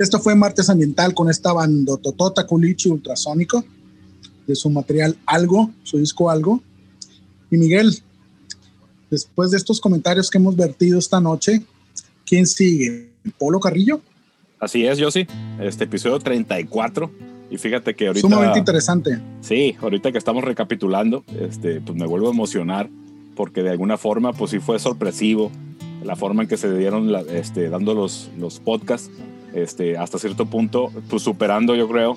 Esto fue Martes Ambiental con esta banda Totota Culichi Ultrasónico de su material Algo, su disco Algo. Y Miguel, después de estos comentarios que hemos vertido esta noche, ¿quién sigue? ¿Polo Carrillo? Así es, yo sí. Este episodio 34. Y fíjate que ahorita. Sumamente interesante. Sí, ahorita que estamos recapitulando, este, pues me vuelvo a emocionar porque de alguna forma, pues sí fue sorpresivo la forma en que se dieron este, dando los, los podcasts este, hasta cierto punto, pues superando, yo creo,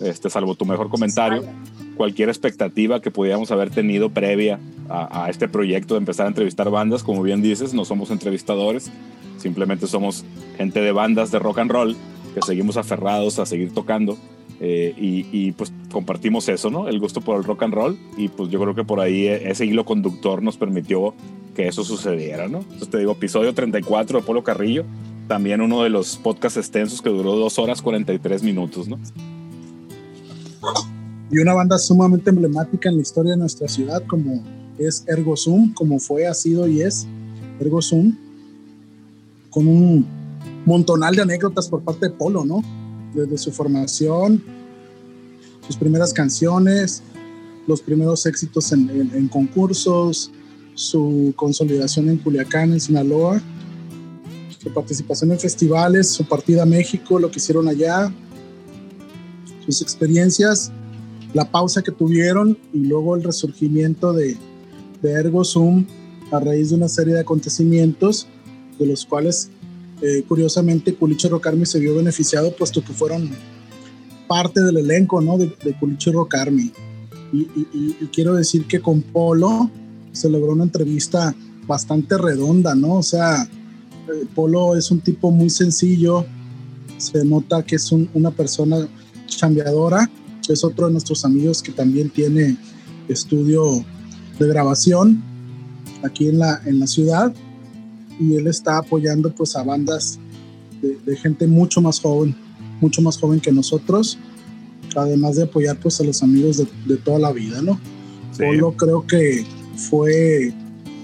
este, salvo tu mejor comentario, cualquier expectativa que pudiéramos haber tenido previa a, este proyecto de empezar a entrevistar bandas. Como bien dices, no somos entrevistadores, simplemente somos gente de bandas de rock and roll que seguimos aferrados a seguir tocando. Eh, y, pues compartimos eso, ¿no? El gusto por el rock and roll y pues yo creo que por ahí ese hilo conductor nos permitió que eso sucediera, ¿no? Entonces te digo, episodio 34 de Polo Carrillo, también uno de los podcasts extensos que duró dos horas 43 minutos, ¿no? Y una banda sumamente emblemática en la historia de nuestra ciudad, como es Ergo Zoom, como fue, ha sido y es Ergo Zoom, con un montonal de anécdotas por parte de Polo, ¿no? Desde su formación, sus primeras canciones, los primeros éxitos en, en concursos, su consolidación en Culiacán, en Sinaloa, su participación en festivales, su partida a México, lo que hicieron allá, sus experiencias, la pausa que tuvieron y luego el resurgimiento de, de Ergo Zoom a raíz de una serie de acontecimientos, de los cuales eh, curiosamente Culichi Rocarmi se vio beneficiado, puesto que fueron parte del elenco ¿no? de, de. Y, y, y, quiero decir que con Polo se logró una entrevista bastante redonda, ¿no? O sea, Polo es un tipo muy sencillo, se nota que es una persona chambeadora, es otro de nuestros amigos que también tiene estudio de grabación aquí en la, en la ciudad y él está apoyando pues a bandas de, gente mucho más joven, mucho más joven que nosotros, además de apoyar pues a los amigos de, toda la vida, ¿no? Polo creo que fue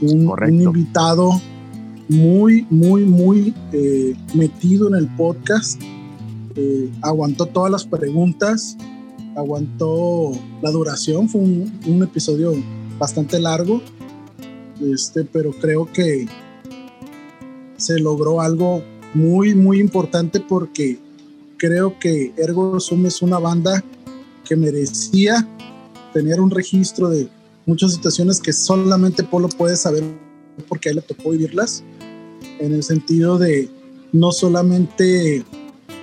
un, un invitado muy, muy, muy eh, metido en el podcast. Eh, aguantó todas las preguntas, aguantó la duración. Fue un, episodio bastante largo, este, pero creo que se logró algo muy, muy importante porque creo que Ergo Sum es una banda que merecía tener un registro de muchas situaciones que solamente Polo puede saber porque a él le tocó vivirlas en el sentido de no solamente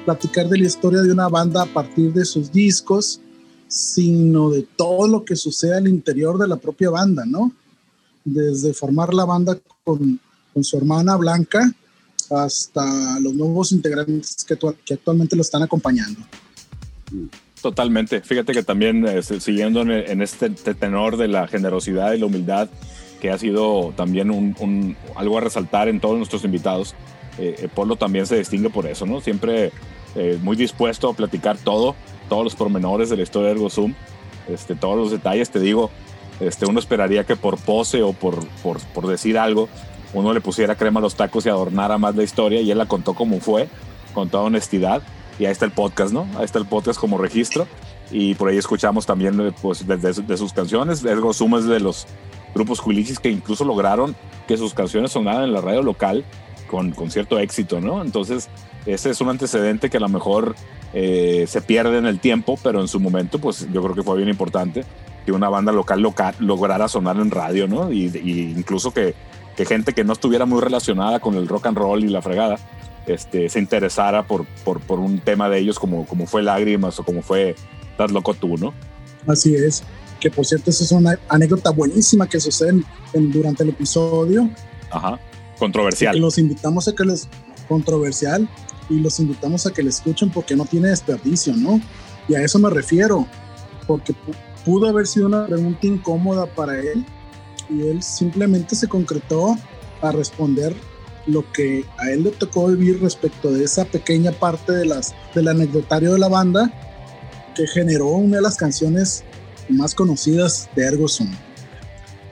platicar de la historia de una banda a partir de sus discos, sino de todo lo que sucede al interior de la propia banda, ¿no? Desde formar la banda con, con su hermana Blanca hasta los nuevos integrantes que, que actualmente lo están acompañando. Totalmente. Fíjate que también eh, siguiendo en, este tenor de la generosidad y la humildad, que ha sido también un, algo a resaltar en todos nuestros invitados. Eh, eh, Polo también se distingue por eso, ¿no? Siempre eh, muy dispuesto a platicar todo, todos los pormenores de la historia de Ergo Zoom, este, todos los detalles, te digo, este, uno esperaría que por pose o por, por, por, decir algo, uno le pusiera crema a los tacos y adornara más la historia y él la contó como fue, con toda honestidad. Y ahí está el podcast, ¿no? Ahí está el podcast como registro. Y por ahí escuchamos también pues, de, de sus canciones. Ergo Zoom es de los grupos cuilichis que incluso lograron que sus canciones sonaran en la radio local con, con cierto éxito, ¿no? Entonces, ese es un antecedente que a lo mejor eh, se pierde en el tiempo, pero en su momento, pues yo creo que fue bien importante que una banda local, local lograra sonar en radio, ¿no? Y, incluso que, que, gente que no estuviera muy relacionada con el rock and roll y la fregada, este, se interesara por, por, por un tema de ellos como, como fue Lágrimas o como fue Estás loco tú, ¿no? Así es que por cierto, esa es una anécdota buenísima que sucede durante el episodio. Ajá, controversial. los invitamos a que les, controversial, y los invitamos a que le escuchen porque no tiene desperdicio, ¿no? Y a eso me refiero, porque pudo haber sido una pregunta incómoda para él y él simplemente se concretó a responder lo que a él le tocó vivir respecto de esa pequeña parte de las, del anecdotario de la banda que generó una de las canciones más conocidas de Ergo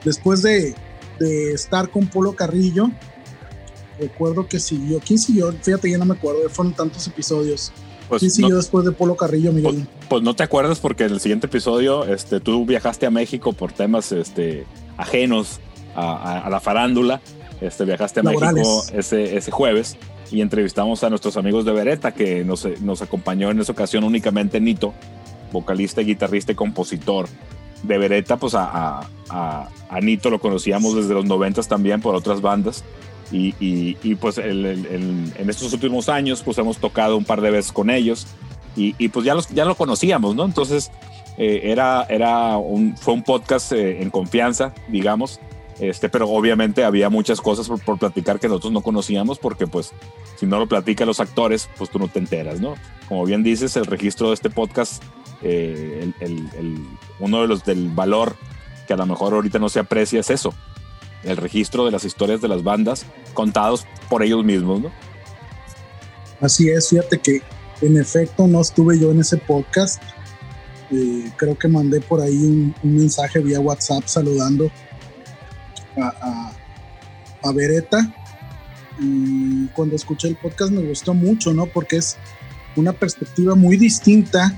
Después de, de, estar con Polo Carrillo, recuerdo que siguió, ¿quién siguió? Fíjate, ya no me acuerdo, fueron tantos episodios. Pues sí, yo después de Polo Carrillo, Miguel. Pues, pues, no te acuerdas porque en el siguiente episodio este, tú viajaste a México por temas este, ajenos a, la farándula. Este, viajaste a México ese, ese jueves y entrevistamos a nuestros amigos de Beretta, que nos, nos acompañó en esa ocasión únicamente Nito, vocalista, guitarrista y compositor de Beretta, pues a, a, a, Nito lo conocíamos desde los noventas también por otras bandas. Y, y, pues en estos últimos años pues hemos tocado un par de veces con ellos y, y pues ya, los, ya lo conocíamos, ¿no? Entonces eh, era, era un, fue un podcast eh, en confianza, digamos, este, pero obviamente había muchas cosas por, por, platicar que nosotros no conocíamos porque pues si no lo platican los actores, pues tú no te enteras, ¿no? Como bien dices, el registro de este podcast, eh, uno de los del valor que a lo mejor ahorita no se aprecia es eso, el registro de las historias de las bandas contados por ellos mismos, ¿no? Así es, fíjate que en efecto no estuve yo en ese podcast. Eh, creo que mandé por ahí un, mensaje vía WhatsApp saludando a, a, a Beretta. Y cuando escuché el podcast me gustó mucho, ¿no? Porque es una perspectiva muy distinta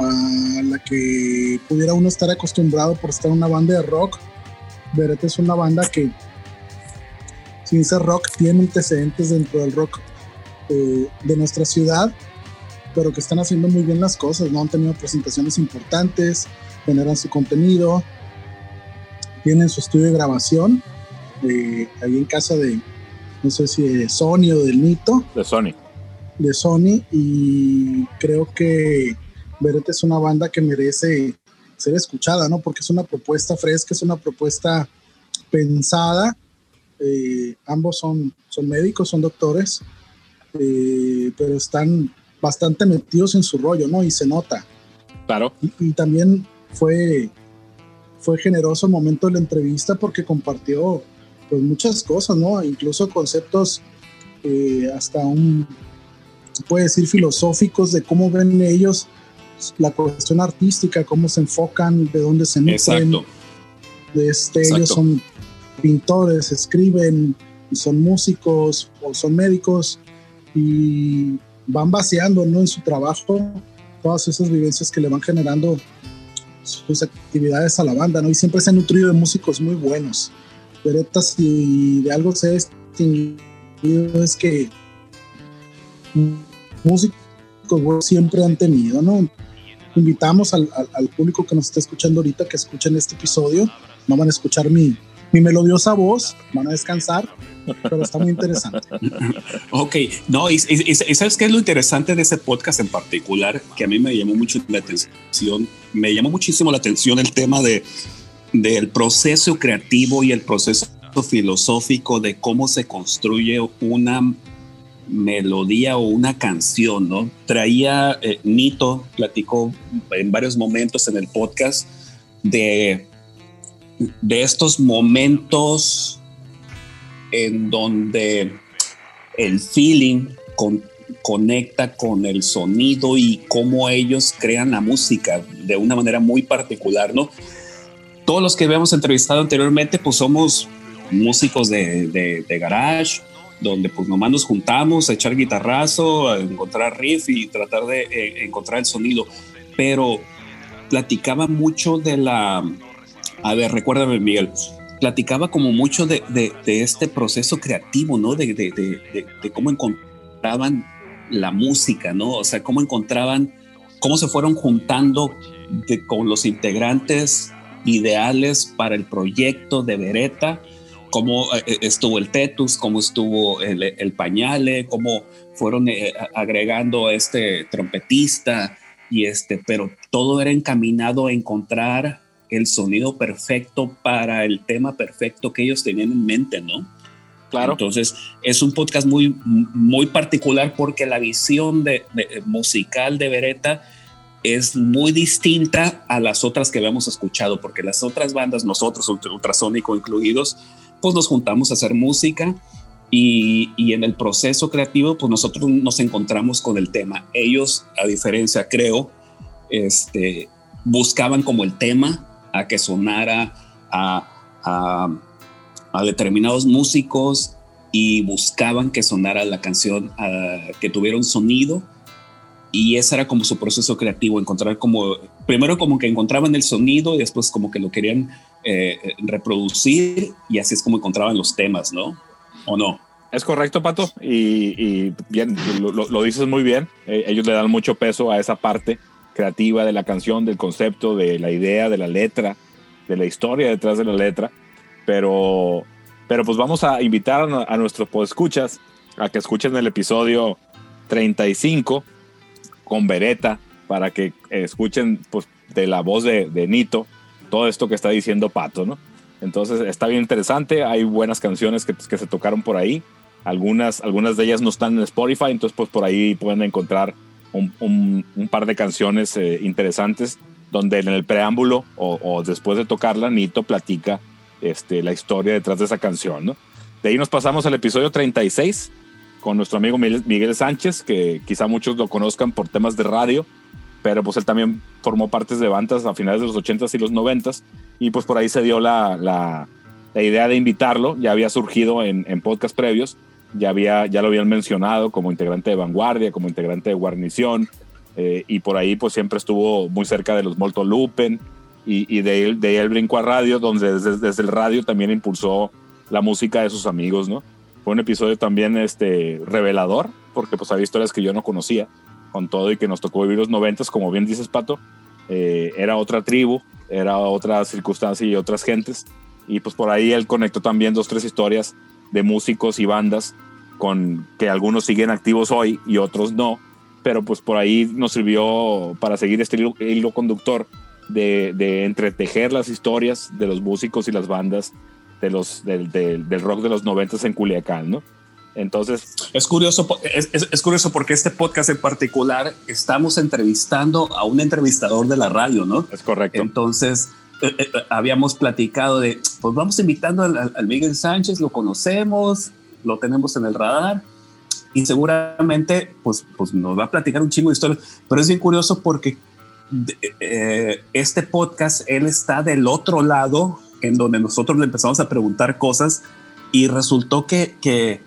a la que pudiera uno estar acostumbrado por estar en una banda de rock Beretta es una banda que, sin ser rock, tiene antecedentes dentro del rock eh, de nuestra ciudad, pero que están haciendo muy bien las cosas, ¿no? Han tenido presentaciones importantes, generan su contenido, tienen su estudio de grabación, eh, ahí en casa de, no sé si de Sony o del Nito. De Sony. De Sony, y creo que Beretta es una banda que merece ser escuchada, ¿no? Porque es una propuesta fresca, es una propuesta pensada. Eh, ambos son, son médicos, son doctores, eh, pero están bastante metidos en su rollo, ¿no? Y se nota. Claro. Y, también fue, fue generoso el momento de la entrevista porque compartió pues muchas cosas, ¿no? Incluso conceptos eh, hasta un, se puede decir, filosóficos de cómo ven ellos la cuestión artística, cómo se enfocan, de dónde se meten. Este, ellos son pintores, escriben, son músicos o son médicos y van vaciando ¿no? en su trabajo todas esas vivencias que le van generando sus actividades a la banda, ¿no? Y siempre se han nutrido de músicos muy buenos. Beretta, si de algo se ha distinguido es que músicos siempre han tenido, ¿no? Invitamos al, público que nos está escuchando ahorita que escuchen este episodio. No van a escuchar mi, mi melodiosa voz, van a descansar, pero está muy interesante. ok, no, y, ¿sabes qué es lo interesante de ese podcast en particular? Que a mí me llamó mucho la atención, me llamó muchísimo la atención el tema de, del proceso creativo y el proceso filosófico de cómo se construye una melodía o una canción, ¿no? Traía, eh, Nito platicó en varios momentos en el podcast de, de estos momentos en donde el feeling conecta con el sonido y cómo ellos crean la música de una manera muy particular, ¿no? Todos los que habíamos entrevistado anteriormente, pues somos músicos de, de, de garage, donde pues nomás nos juntamos a echar guitarrazo, a encontrar riff y tratar de eh, encontrar el sonido. Pero platicaba mucho de la... A ver, recuérdame Miguel, platicaba como mucho de, de, este proceso creativo, ¿no? De, de, cómo encontraban la música, ¿no? O sea, cómo encontraban, cómo se fueron juntando con los integrantes ideales para el proyecto de Beretta cómo eh, eh, estuvo el Tetus, cómo estuvo el, Pañale, cómo fueron eh, agregando a este trompetista y este, pero todo era encaminado a encontrar el sonido perfecto para el tema perfecto que ellos tenían en mente, ¿no? Claro. Entonces es un podcast muy, muy particular porque la visión de, musical de Beretta es muy distinta a las otras que habíamos escuchado, porque las otras bandas, nosotros, Ultrasónico incluidos, pues nos juntamos a hacer música y, y, en el proceso creativo, pues nosotros nos encontramos con el tema. Ellos, a diferencia, creo, este, buscaban como el tema a que sonara a, a, determinados músicos y buscaban que sonara la canción, a, que tuviera un sonido y ese era como su proceso creativo, encontrar como, primero como que encontraban el sonido y después como que lo querían eh, reproducir y así es como encontraban los temas, ¿no? ¿O no? Es correcto, Pato, y, bien, lo, dices muy bien. Eh, ellos le dan mucho peso a esa parte creativa de la canción, del concepto, de la idea, de la letra, de la historia detrás de la letra. Pero, pero pues vamos a invitar a, a nuestros podescuchas a que escuchen el episodio 35 con Beretta para que escuchen pues, de la voz de, de, Nito todo esto que está diciendo Pato, ¿no? Entonces está bien interesante, hay buenas canciones que, se tocaron por ahí, algunas, algunas de ellas no están en Spotify, entonces pues por ahí pueden encontrar un, un, par de canciones eh, interesantes donde en el preámbulo o, o, después de tocarla, Nito platica este, la historia detrás de esa canción, ¿no? De ahí nos pasamos al episodio 36, con nuestro amigo Miguel Sánchez, que quizá muchos lo conozcan por temas de radio, pero pues él también formó partes de bandas a finales de los 80s y los 90s, y pues por ahí se dio la, la, la idea de invitarlo, ya había surgido en, en podcast previos, ya, había, ya lo habían mencionado como integrante de Vanguardia, como integrante de Guarnición, eh, y por ahí pues siempre estuvo muy cerca de los Molto Lupen, y, y de, él, de él brincó a radio, donde desde, desde el radio también impulsó la música de sus amigos, ¿no? Fue un episodio también este, revelador, porque pues había historias que yo no conocía, con todo y que nos tocó vivir los noventas, como bien dices, Pato, eh, era otra tribu, era otra circunstancia y otras gentes, y pues por ahí él conectó también dos, tres historias de músicos y bandas con que algunos siguen activos hoy y otros no, pero pues por ahí nos sirvió para seguir este hilo, conductor de, de entretejer las historias de los músicos y las bandas de los, del, del, del rock de los noventas en Culiacán, ¿no? Entonces... Es curioso, es, es, es, curioso porque este podcast en particular estamos entrevistando a un entrevistador de la radio, ¿no? Es correcto. Entonces, eh, eh, habíamos platicado de, pues vamos invitando al, al, Miguel Sánchez, lo conocemos, lo tenemos en el radar y seguramente pues, pues nos va a platicar un chingo de historias, pero es bien curioso porque eh, este podcast, él está del otro lado en donde nosotros le empezamos a preguntar cosas y resultó que, que,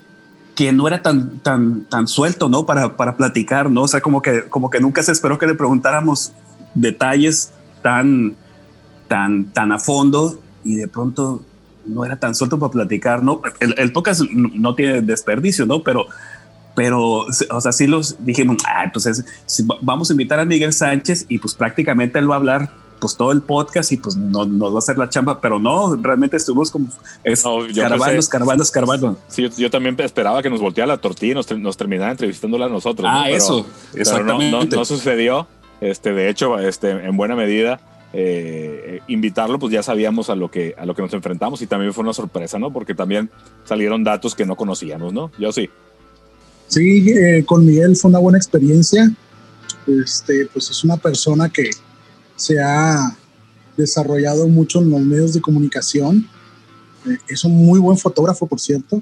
que no era tan, tan, tan suelto, ¿no? Para, para platicar, ¿no? O sea, como que, como que nunca se esperó que le preguntáramos detalles tan, tan, tan a fondo y de pronto no era tan suelto para platicar, ¿no? El, el podcast no tiene desperdicio, ¿no? Pero, pero, o sea, sí los dijimos, ah, pues vamos a invitar a Miguel Sánchez y pues prácticamente él va a hablar pues todo el podcast y pues no, nos va a hacer la chamba, pero no, realmente estuvimos como es, no, escarbando, escarbando, escarbando. Sí, yo, yo, también esperaba que nos volteara la tortilla y nos, nos terminara entrevistándola a nosotros. Ah, ¿no? eso, pero, exactamente. Pero no, no, sucedió. Este, de hecho, este, en buena medida, eh, invitarlo, pues ya sabíamos a lo, que, a lo que nos enfrentamos y también fue una sorpresa, ¿no? Porque también salieron datos que no conocíamos, ¿no? Yo sí. Sí, eh, con Miguel fue una buena experiencia. Este, pues es una persona que, se ha desarrollado mucho en los medios de comunicación. Eh, es un muy buen fotógrafo, por cierto,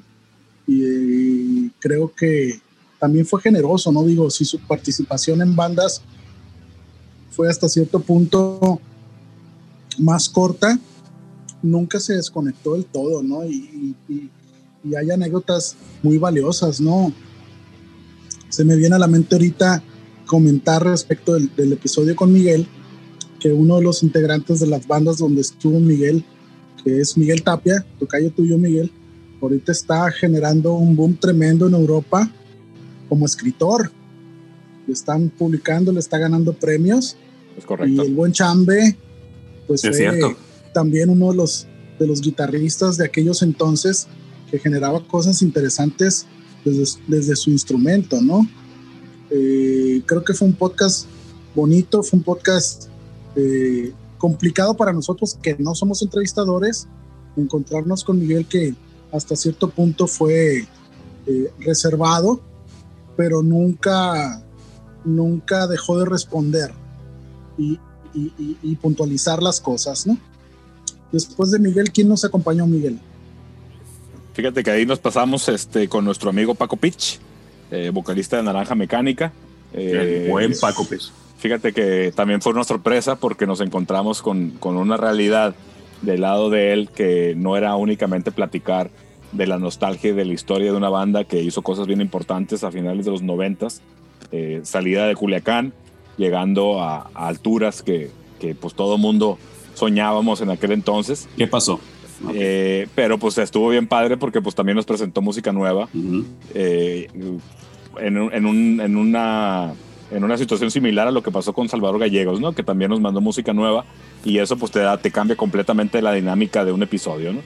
y eh, creo que también fue generoso, ¿no? Digo, si su participación en bandas fue hasta cierto punto más corta, nunca se desconectó del todo, ¿no? Y, hay anécdotas muy valiosas, ¿no? Se me viene a la mente ahorita comentar respecto del episodio con Miguel, que uno de los integrantes de las bandas donde estuvo Miguel, que es Miguel Tapia, tocayo tuyo Miguel, ahorita está generando un boom tremendo en Europa como escritor. Le están publicando, le está ganando premios. Es correcto. Y el buen Chambe, pues es fue también uno de los, de los guitarristas de aquellos entonces que generaba cosas interesantes desde, desde su instrumento, ¿no? Eh, creo que fue un podcast bonito, fue un podcast eh, complicado para nosotros que no somos entrevistadores, encontrarnos con Miguel que hasta cierto punto fue eh, reservado, pero nunca, nunca dejó de responder y, y, y, puntualizar las cosas, ¿no? Después de Miguel, ¿quién nos acompañó, Miguel? Fíjate que ahí nos pasamos este, con nuestro amigo Paco Pitch, eh, vocalista de Naranja Mecánica. Eh, buen Paco Pitch. Fíjate que también fue una sorpresa porque nos encontramos con, con, una realidad del lado de él que no era únicamente platicar de la nostalgia y de la historia de una banda que hizo cosas bien importantes a finales de los noventas, eh, salida de Culiacán, llegando a, alturas que, que, pues todo mundo soñábamos en aquel entonces. ¿Qué pasó? Eh, pero pues estuvo bien padre porque pues también nos presentó música nueva. Eh, en, en, un, en, una, en una situación similar a lo que pasó con Salvador Gallegos, ¿no? Que también nos mandó música nueva y eso pues te, da, te cambia completamente la dinámica de un episodio, ¿no?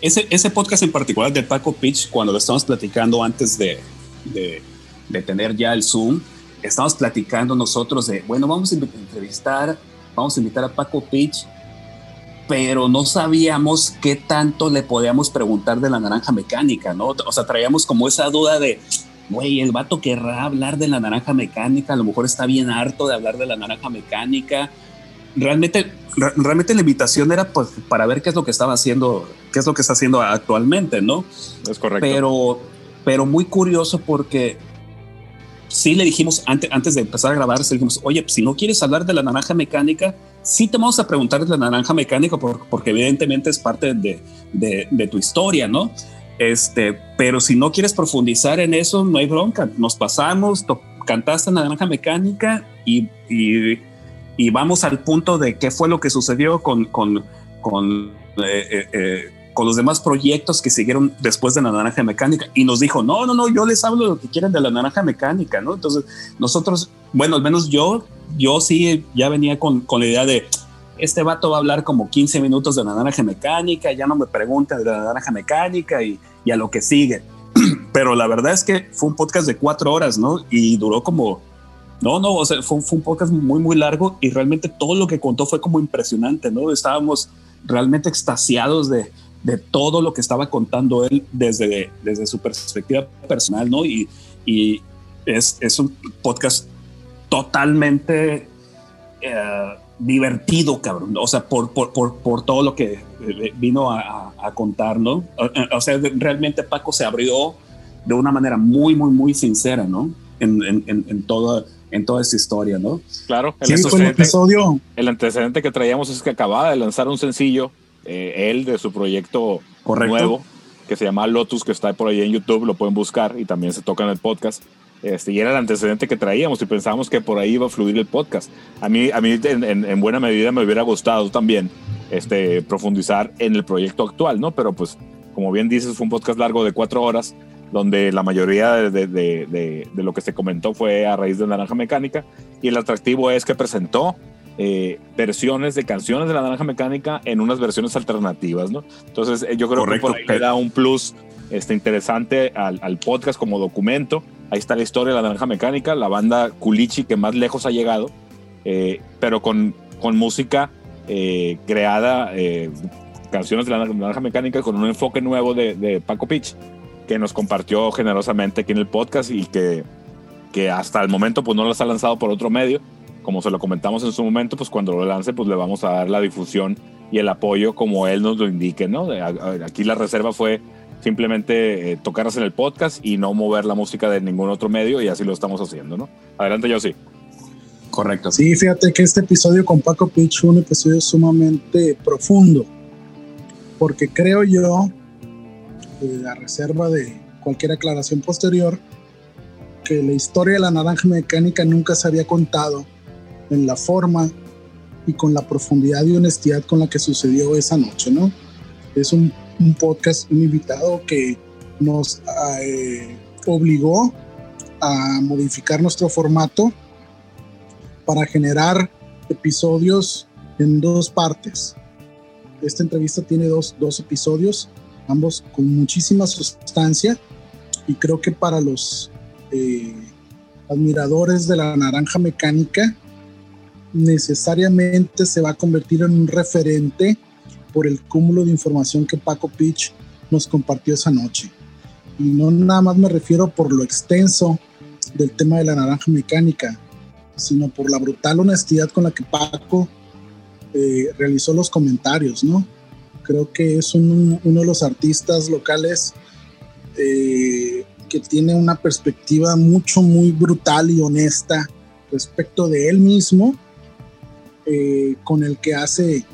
Ese, ese podcast en particular del Paco Pitch, cuando lo estamos platicando antes de, de, de tener ya el Zoom, estamos platicando nosotros de, bueno, vamos a entrevistar, vamos a invitar a Paco Pitch, pero no sabíamos qué tanto le podíamos preguntar de la naranja mecánica, ¿no? O sea, traíamos como esa duda de, güey, el vato querrá hablar de la naranja mecánica, a lo mejor está bien harto de hablar de la naranja mecánica. Realmente, realmente la invitación era pues, para ver qué es lo que estaba haciendo, qué es lo que está haciendo actualmente, ¿no? Es correcto. Pero, pero muy curioso porque sí le dijimos antes, antes de empezar a grabar, le dijimos, oye, pues, si no quieres hablar de la naranja mecánica, sí te vamos a preguntar de la naranja mecánica porque evidentemente es parte de, de, de, tu historia, ¿no? Este, pero si no quieres profundizar en eso, no hay bronca. Nos pasamos, cantaste la naranja mecánica y, y, y, vamos al punto de qué fue lo que sucedió con, con, con eh, eh, eh con los demás proyectos que siguieron después de la naranja mecánica y nos dijo, no, no, no, yo les hablo lo que quieran de la naranja mecánica, ¿no? Entonces nosotros, bueno, al menos yo, yo sí ya venía con, con la idea de, este vato va a hablar como 15 minutos de la naranja mecánica, ya no me pregunta de la naranja mecánica y, y a lo que sigue. Pero la verdad es que fue un podcast de cuatro horas, ¿no? Y duró como, no, no, o sea, fue, fue un podcast muy, muy largo y realmente todo lo que contó fue como impresionante, ¿no? Estábamos realmente extasiados de, de todo lo que estaba contando él desde, desde su perspectiva personal, ¿no? Y, y es, es, un podcast totalmente eh, divertido, cabrón. O sea, por, por, por, por todo lo que eh, vino a, a, contar, ¿no? O, sea, realmente Paco se abrió de una manera muy, muy, muy sincera, ¿no? En, en, en, toda, en toda esta historia, ¿no? Claro, el, sí, el episodio. El antecedente que traíamos es que acababa de lanzar un sencillo eh, él de su proyecto nuevo que se llama Lotus, que está por ahí en YouTube, lo pueden buscar y también se toca en el podcast. Este, y era el antecedente que traíamos y pensábamos que por ahí iba a fluir el podcast. A mí, a mí en, en, buena medida me hubiera gustado también este, profundizar en el proyecto actual, ¿no? Pero pues, como bien dices, fue un podcast largo de cuatro horas, donde la mayoría de, de, de, de lo que se comentó fue a raíz de Naranja Mecánica. Y el atractivo es que presentó eh, versiones de canciones de la Naranja Mecánica en unas versiones alternativas, ¿no? Entonces, eh, yo creo que por ahí le da un plus este, interesante al, al, podcast como documento. Ahí está la historia de la Naranja Mecánica, la banda Culichi que más lejos ha llegado, eh, pero con, con música eh, creada, eh, canciones de la Naranja Mecánica con un enfoque nuevo de, de Paco Pitch, que nos compartió generosamente aquí en el podcast y que, que hasta el momento pues no las ha lanzado por otro medio como se lo comentamos en su momento, pues cuando lo lance, pues le vamos a dar la difusión y el apoyo como él nos lo indique, ¿no? Aquí la reserva fue simplemente eh, tocarlas en el podcast y no mover la música de ningún otro medio y así lo estamos haciendo, ¿no? Adelante, yo sí. Correcto. Sí, fíjate que este episodio con Paco Pitch fue un episodio sumamente profundo, porque creo yo, eh, a reserva de cualquier aclaración posterior, que la historia de la naranja mecánica nunca se había contado en la forma y con la profundidad y honestidad con la que sucedió esa noche, ¿no? Es un, un podcast, un invitado que nos eh, obligó a modificar nuestro formato para generar episodios en dos partes. Esta entrevista tiene dos, dos episodios, ambos con muchísima sustancia y creo que para los eh, admiradores de la naranja mecánica necesariamente se va a convertir en un referente por el cúmulo de información que Paco Pitch nos compartió esa noche. Y no nada más me refiero por lo extenso del tema de la naranja mecánica, sino por la brutal honestidad con la que Paco eh, realizó los comentarios, ¿no? Creo que es un, uno de los artistas locales eh, que tiene una perspectiva mucho, muy brutal y honesta respecto de él mismo eh, con el que hace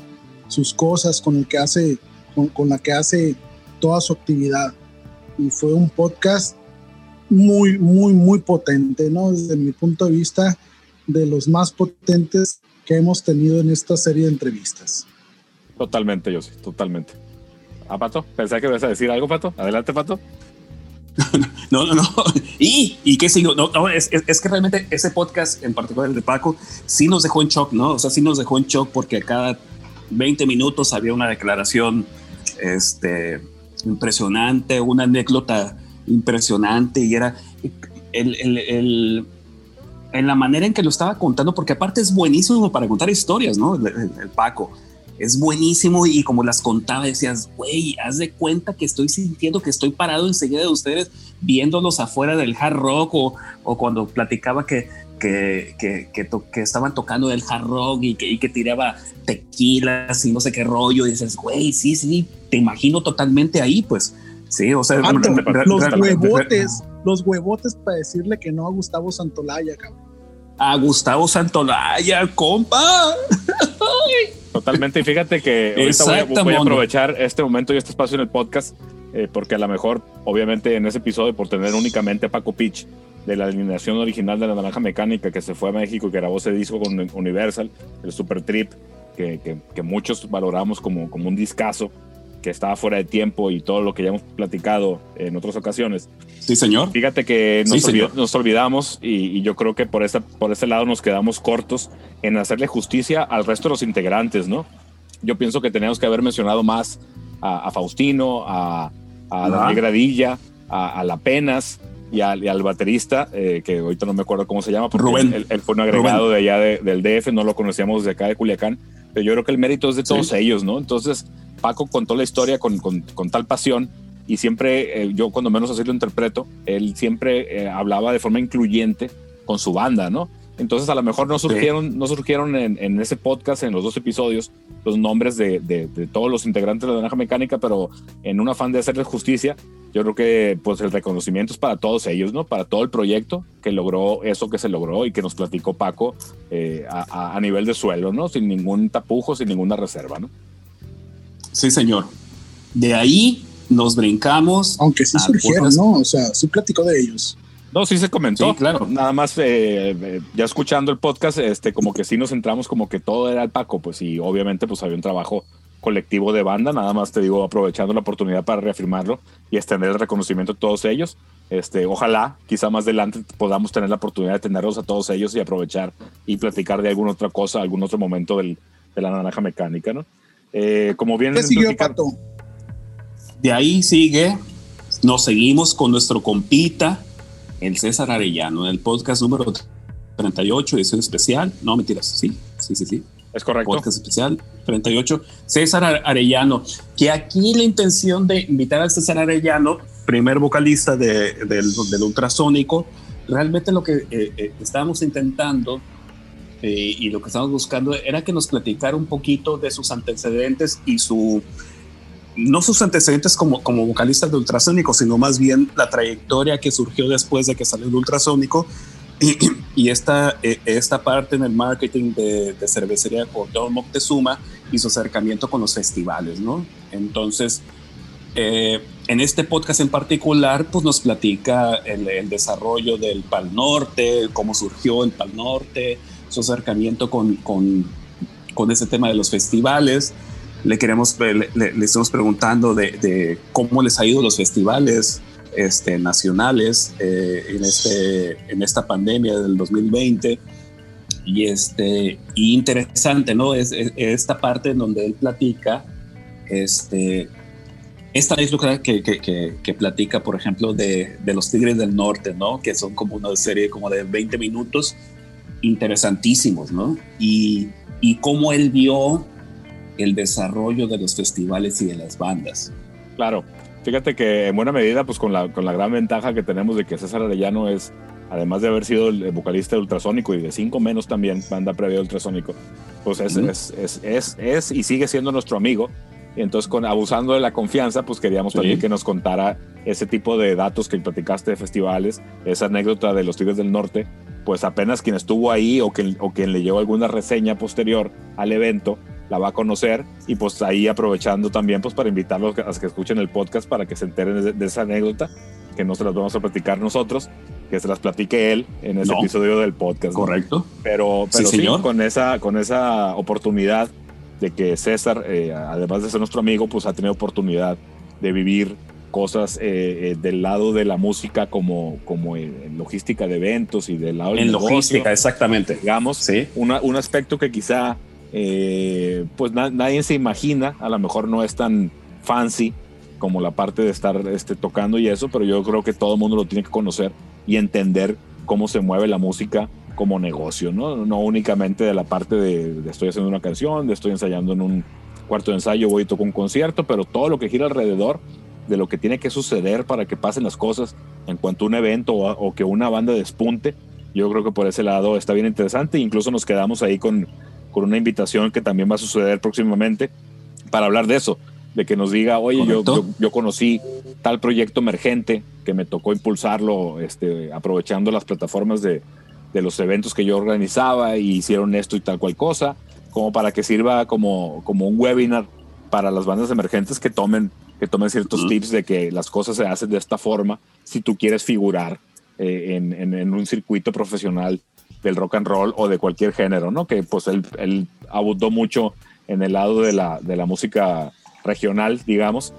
sus cosas, con el que hace, con, con, la que hace toda su actividad. Y fue un podcast muy, muy, muy potente, ¿no? Desde mi punto de vista, de los más potentes que hemos tenido en esta serie de entrevistas. Totalmente, yo sí, totalmente. ¿A ah, Pato? Pensé que ibas a decir algo, Pato. Adelante, Pato. No, no, no. Y, y qué sigo. No, no es, es, que realmente ese podcast, en particular el de Paco, sí nos dejó en shock, ¿no? O sea, sí nos dejó en shock porque cada 20 minutos había una declaración este, impresionante, una anécdota impresionante y era el, el, el, en la manera en que lo estaba contando, porque aparte es buenísimo para contar historias, ¿no? el Paco es buenísimo y como las contaba decías, güey, haz de cuenta que estoy sintiendo que estoy parado enseguida de ustedes viéndolos afuera del hard rock o, o cuando platicaba que, que, que, que, estaban tocando el hard rock y que, y que tiraba tequilas y no sé qué rollo y dices, güey, sí, sí, te imagino totalmente ahí, pues. Sí, o sea, los huevotes, los huevotes para decirle que no a Gustavo Santolaya, cabrón. A Gustavo Santolaya, compa. Totalmente, y fíjate que ahorita voy, a aprovechar este momento y este espacio en el podcast, eh, porque a lo mejor, obviamente, en ese episodio, por tener únicamente a Paco Pitch de la alineación original de la Naranja Mecánica que se fue a México y que grabó ese disco con Universal, el Super Trip, que, que, muchos valoramos como, como un discazo que estaba fuera de tiempo y todo lo que ya hemos platicado en otras ocasiones. Sí, señor. Fíjate que nos, nos olvidamos y, yo creo que por, ese, por ese lado nos quedamos cortos en hacerle justicia al resto de los integrantes, ¿no? Yo pienso que teníamos que haber mencionado más a, Faustino, a, a Daniel Gradilla, a, La Penas y, al baterista, eh, que ahorita no me acuerdo cómo se llama, porque Rubén. Él, fue un agregado de allá del DF, no lo conocíamos de acá de Culiacán, pero yo creo que el mérito es de todos ellos, ¿no? Entonces, Paco contó la historia con, con, con tal pasión y siempre, eh, yo cuando menos así lo interpreto, él siempre eh, hablaba de forma incluyente con su banda, ¿no? Entonces a lo mejor no surgieron, no surgieron en, en, ese podcast, en los dos episodios, los nombres de, de, de, todos los integrantes de la Naranja Mecánica, pero en un afán de hacerles justicia, yo creo que pues el reconocimiento es para todos ellos, ¿no? Para todo el proyecto que logró eso que se logró y que nos platicó Paco eh, a, a, nivel de suelo, ¿no? Sin ningún tapujo, sin ninguna reserva, ¿no? Sí, señor. De ahí nos brincamos. Aunque sí surgieron, ¿no? O sea, sí platicó de ellos. No, sí se comentó. claro. Nada más eh, eh, ya escuchando el podcast, este, como que sí nos centramos como que todo era el Paco, pues y obviamente pues había un trabajo colectivo de banda, nada más te digo, aprovechando la oportunidad para reafirmarlo y extender el reconocimiento a todos ellos. Este, ojalá, quizá más adelante podamos tener la oportunidad de tenerlos a todos ellos y aprovechar y platicar de alguna otra cosa, algún otro momento del, de la naranja mecánica, ¿no? Eh, como bien ¿Qué siguió, Pato? De ahí sigue, nos seguimos con nuestro compita, el César Arellano, en el podcast número 38, edición especial. No, mentiras, sí, sí, sí, sí. Es correcto. Podcast especial 38. César Arellano, que aquí la intención de invitar al César Arellano, primer vocalista de, del, del, ultrasónico, realmente lo que eh, eh, estábamos intentando eh, y lo que estábamos buscando era que nos platicara un poquito de sus antecedentes y su, no sus antecedentes como, como vocalista de ultrasónico, sino más bien la trayectoria que surgió después de que salió el ultrasónico y, y esta, eh, esta parte en el marketing de, de cervecería Cordón Moctezuma y su acercamiento con los festivales, ¿no? Entonces, eh, en este podcast en particular, pues nos platica el, el, desarrollo del Pal Norte, cómo surgió el Pal Norte, su acercamiento con, con, con ese tema de los festivales. Le queremos, le, le, estamos preguntando de, de, cómo les ha ido los festivales este, nacionales eh, en, este, en esta pandemia del 2020. Y, este, y interesante, ¿no? Es, es, esta parte en donde él platica, este, esta es lo que, que, que, que, platica, por ejemplo, de, de, los Tigres del Norte, ¿no? Que son como una serie como de 20 minutos interesantísimos, ¿no? Y, y cómo él vio el desarrollo de los festivales y de las bandas. Claro, fíjate que en buena medida, pues con la, con la gran ventaja que tenemos de que César Arellano es, además de haber sido el vocalista de Ultrasónico y de Cinco Menos también, banda previa de Ultrasónico, pues es, es, es, es, es y sigue siendo nuestro amigo. Y entonces, con, abusando de la confianza, pues queríamos sí. también que nos contara ese tipo de datos que platicaste de festivales, esa anécdota de los Tigres del Norte, pues apenas quien estuvo ahí o quien, o quien le llevó alguna reseña posterior al evento la va a conocer y pues ahí aprovechando también pues para invitarlos a que escuchen el podcast para que se enteren de, de esa anécdota que no se las vamos a platicar nosotros, que se las platique él en ese episodio del podcast. Correcto. Pero, pero sí, con, esa, con esa oportunidad de que César, eh, además de ser nuestro amigo, pues ha tenido oportunidad de vivir cosas eh, eh, del lado de la música como, como en logística de eventos y del lado En logística, exactamente. Digamos, ¿Sí? un aspecto que quizá pues nadie se imagina, a lo mejor no es tan fancy como la parte de estar este, tocando y eso, pero yo creo que todo el mundo lo tiene que conocer y entender cómo se mueve la música como negocio, ¿no? No únicamente de la parte de, estoy haciendo una canción, de estoy ensayando en un cuarto de ensayo, voy y toco un concierto, pero todo lo que gira alrededor de lo que tiene que suceder para que pasen las cosas en cuanto a un evento o, que una banda despunte, yo creo que por ese lado está bien interesante. Incluso nos quedamos ahí con, con una invitación que también va a suceder próximamente para hablar de eso, de que nos diga, oye, yo, yo, conocí tal proyecto emergente que me tocó impulsarlo este, aprovechando las plataformas de, de los eventos que yo organizaba y hicieron esto y tal cual cosa, como para que sirva como, como un webinar para las bandas emergentes que tomen, que tomen ciertos tips de que las cosas se hacen de esta forma si tú quieres figurar eh, en, en, un circuito profesional del rock and roll o de cualquier género, ¿no? Que pues él, él abundó mucho en el lado de la, de la música regional, digamos,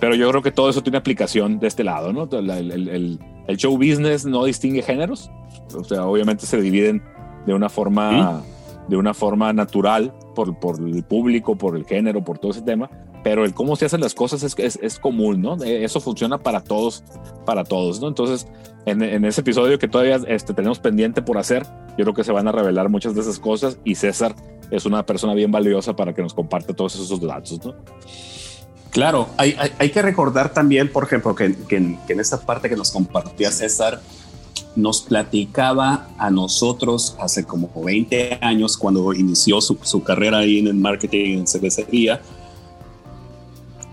pero yo creo que todo eso tiene aplicación de este lado, ¿no? El, el, el show business no distingue géneros, o sea, obviamente se dividen de una forma, de una forma natural por, por el público, por el género, por todo ese tema, pero el cómo se hacen las cosas es, es, es común, ¿no? E, eso funciona para todos, para todos, ¿no? Entonces, en, en, ese episodio que todavía este, tenemos pendiente por hacer, yo creo que se van a revelar muchas de esas cosas y César es una persona bien valiosa para que nos comparte todos esos datos, ¿no? Claro, hay, hay, hay que recordar también, por ejemplo, que, que, que en esta parte que nos compartía César, nos platicaba a nosotros hace como 20 años cuando inició su, carrera ahí en el marketing en cervecería,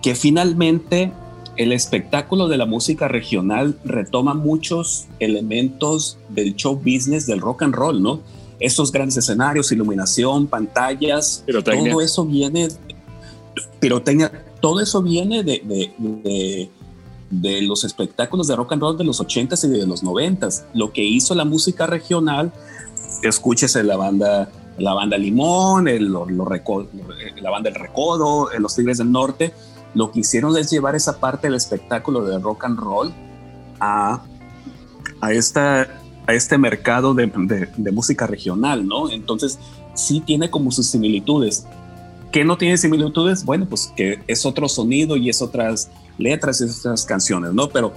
que finalmente el espectáculo de la música regional retoma muchos elementos del show business del rock and roll, ¿no? Estos grandes escenarios, iluminación, pantallas, todo eso viene, pirotecnia, todo eso viene de de los espectáculos de rock and roll de los 80s y de los 90s. Lo que hizo la música regional, escúchese la banda, la banda Limón, el, la banda El Recodo, los Tigres del Norte, lo que hicieron es llevar esa parte del espectáculo de rock and roll a, a, esta, a este mercado de, de, de música regional, ¿no? Entonces, sí tiene como sus similitudes. ¿Qué no tiene similitudes? Bueno, pues que es otro sonido y es otras letras y esas canciones, ¿no? Pero,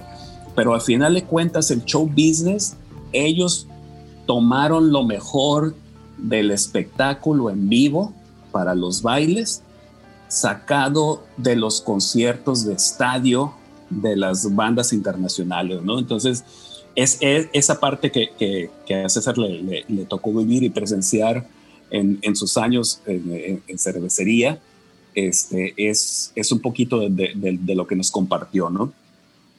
pero al final de cuentas, el show business, ellos tomaron lo mejor del espectáculo en vivo para los bailes, sacado de los conciertos de estadio de las bandas internacionales, ¿no? Entonces, es, esa parte que, a César le, tocó vivir y presenciar en, sus años en cervecería, este, es, es un poquito de, lo que nos compartió, ¿no?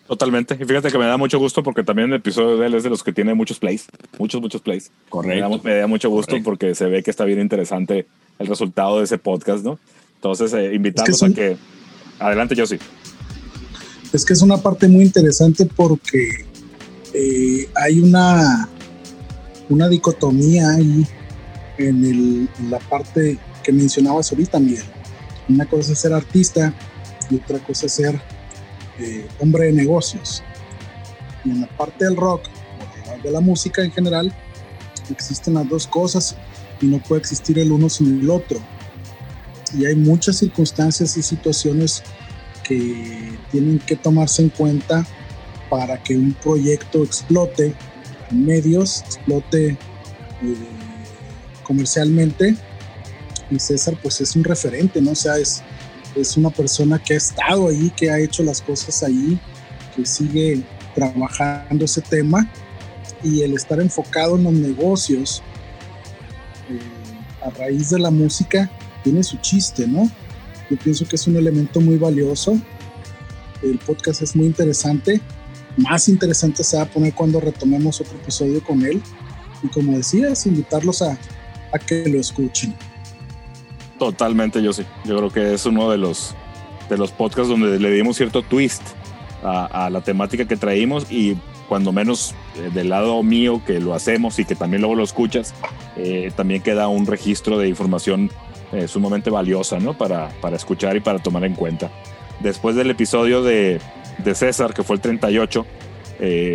Totalmente. Y fíjate que me da mucho gusto porque también el episodio de él es de los que tiene muchos plays, muchos, muchos plays. Correcto. Me da, mucho gusto porque se ve que está bien interesante el resultado de ese podcast, ¿no? Entonces, eh, invitarlos a que... Adelante, yo sí. Es que es una parte muy interesante porque eh, hay una, una dicotomía ahí en, el, en la parte que mencionabas ahorita, Miguel una cosa es ser artista y otra cosa es ser eh, hombre de negocios. Y en la parte del rock, de la música en general, existen las dos cosas y no puede existir el uno sin el otro. Y hay muchas circunstancias y situaciones que tienen que tomarse en cuenta para que un proyecto explote en medios, explote eh, comercialmente y César pues es un referente, ¿no? O sea, es, es una persona que ha estado ahí, que ha hecho las cosas ahí, que sigue trabajando ese tema y el estar enfocado en los negocios eh, a raíz de la música tiene su chiste, ¿no? Yo pienso que es un elemento muy valioso. El podcast es muy interesante. Más interesante se va a poner cuando retomemos otro episodio con él. Y como decías, invitarlos a, que lo escuchen. Totalmente, yo sí. Yo creo que es uno de los, de los podcasts donde le dimos cierto twist a, la temática que traímos y cuando menos eh, del lado mío que lo hacemos y que también luego lo escuchas, eh, también queda un registro de información eh, sumamente valiosa ¿no? para, para escuchar y para tomar en cuenta. Después del episodio de, de César, que fue el 38,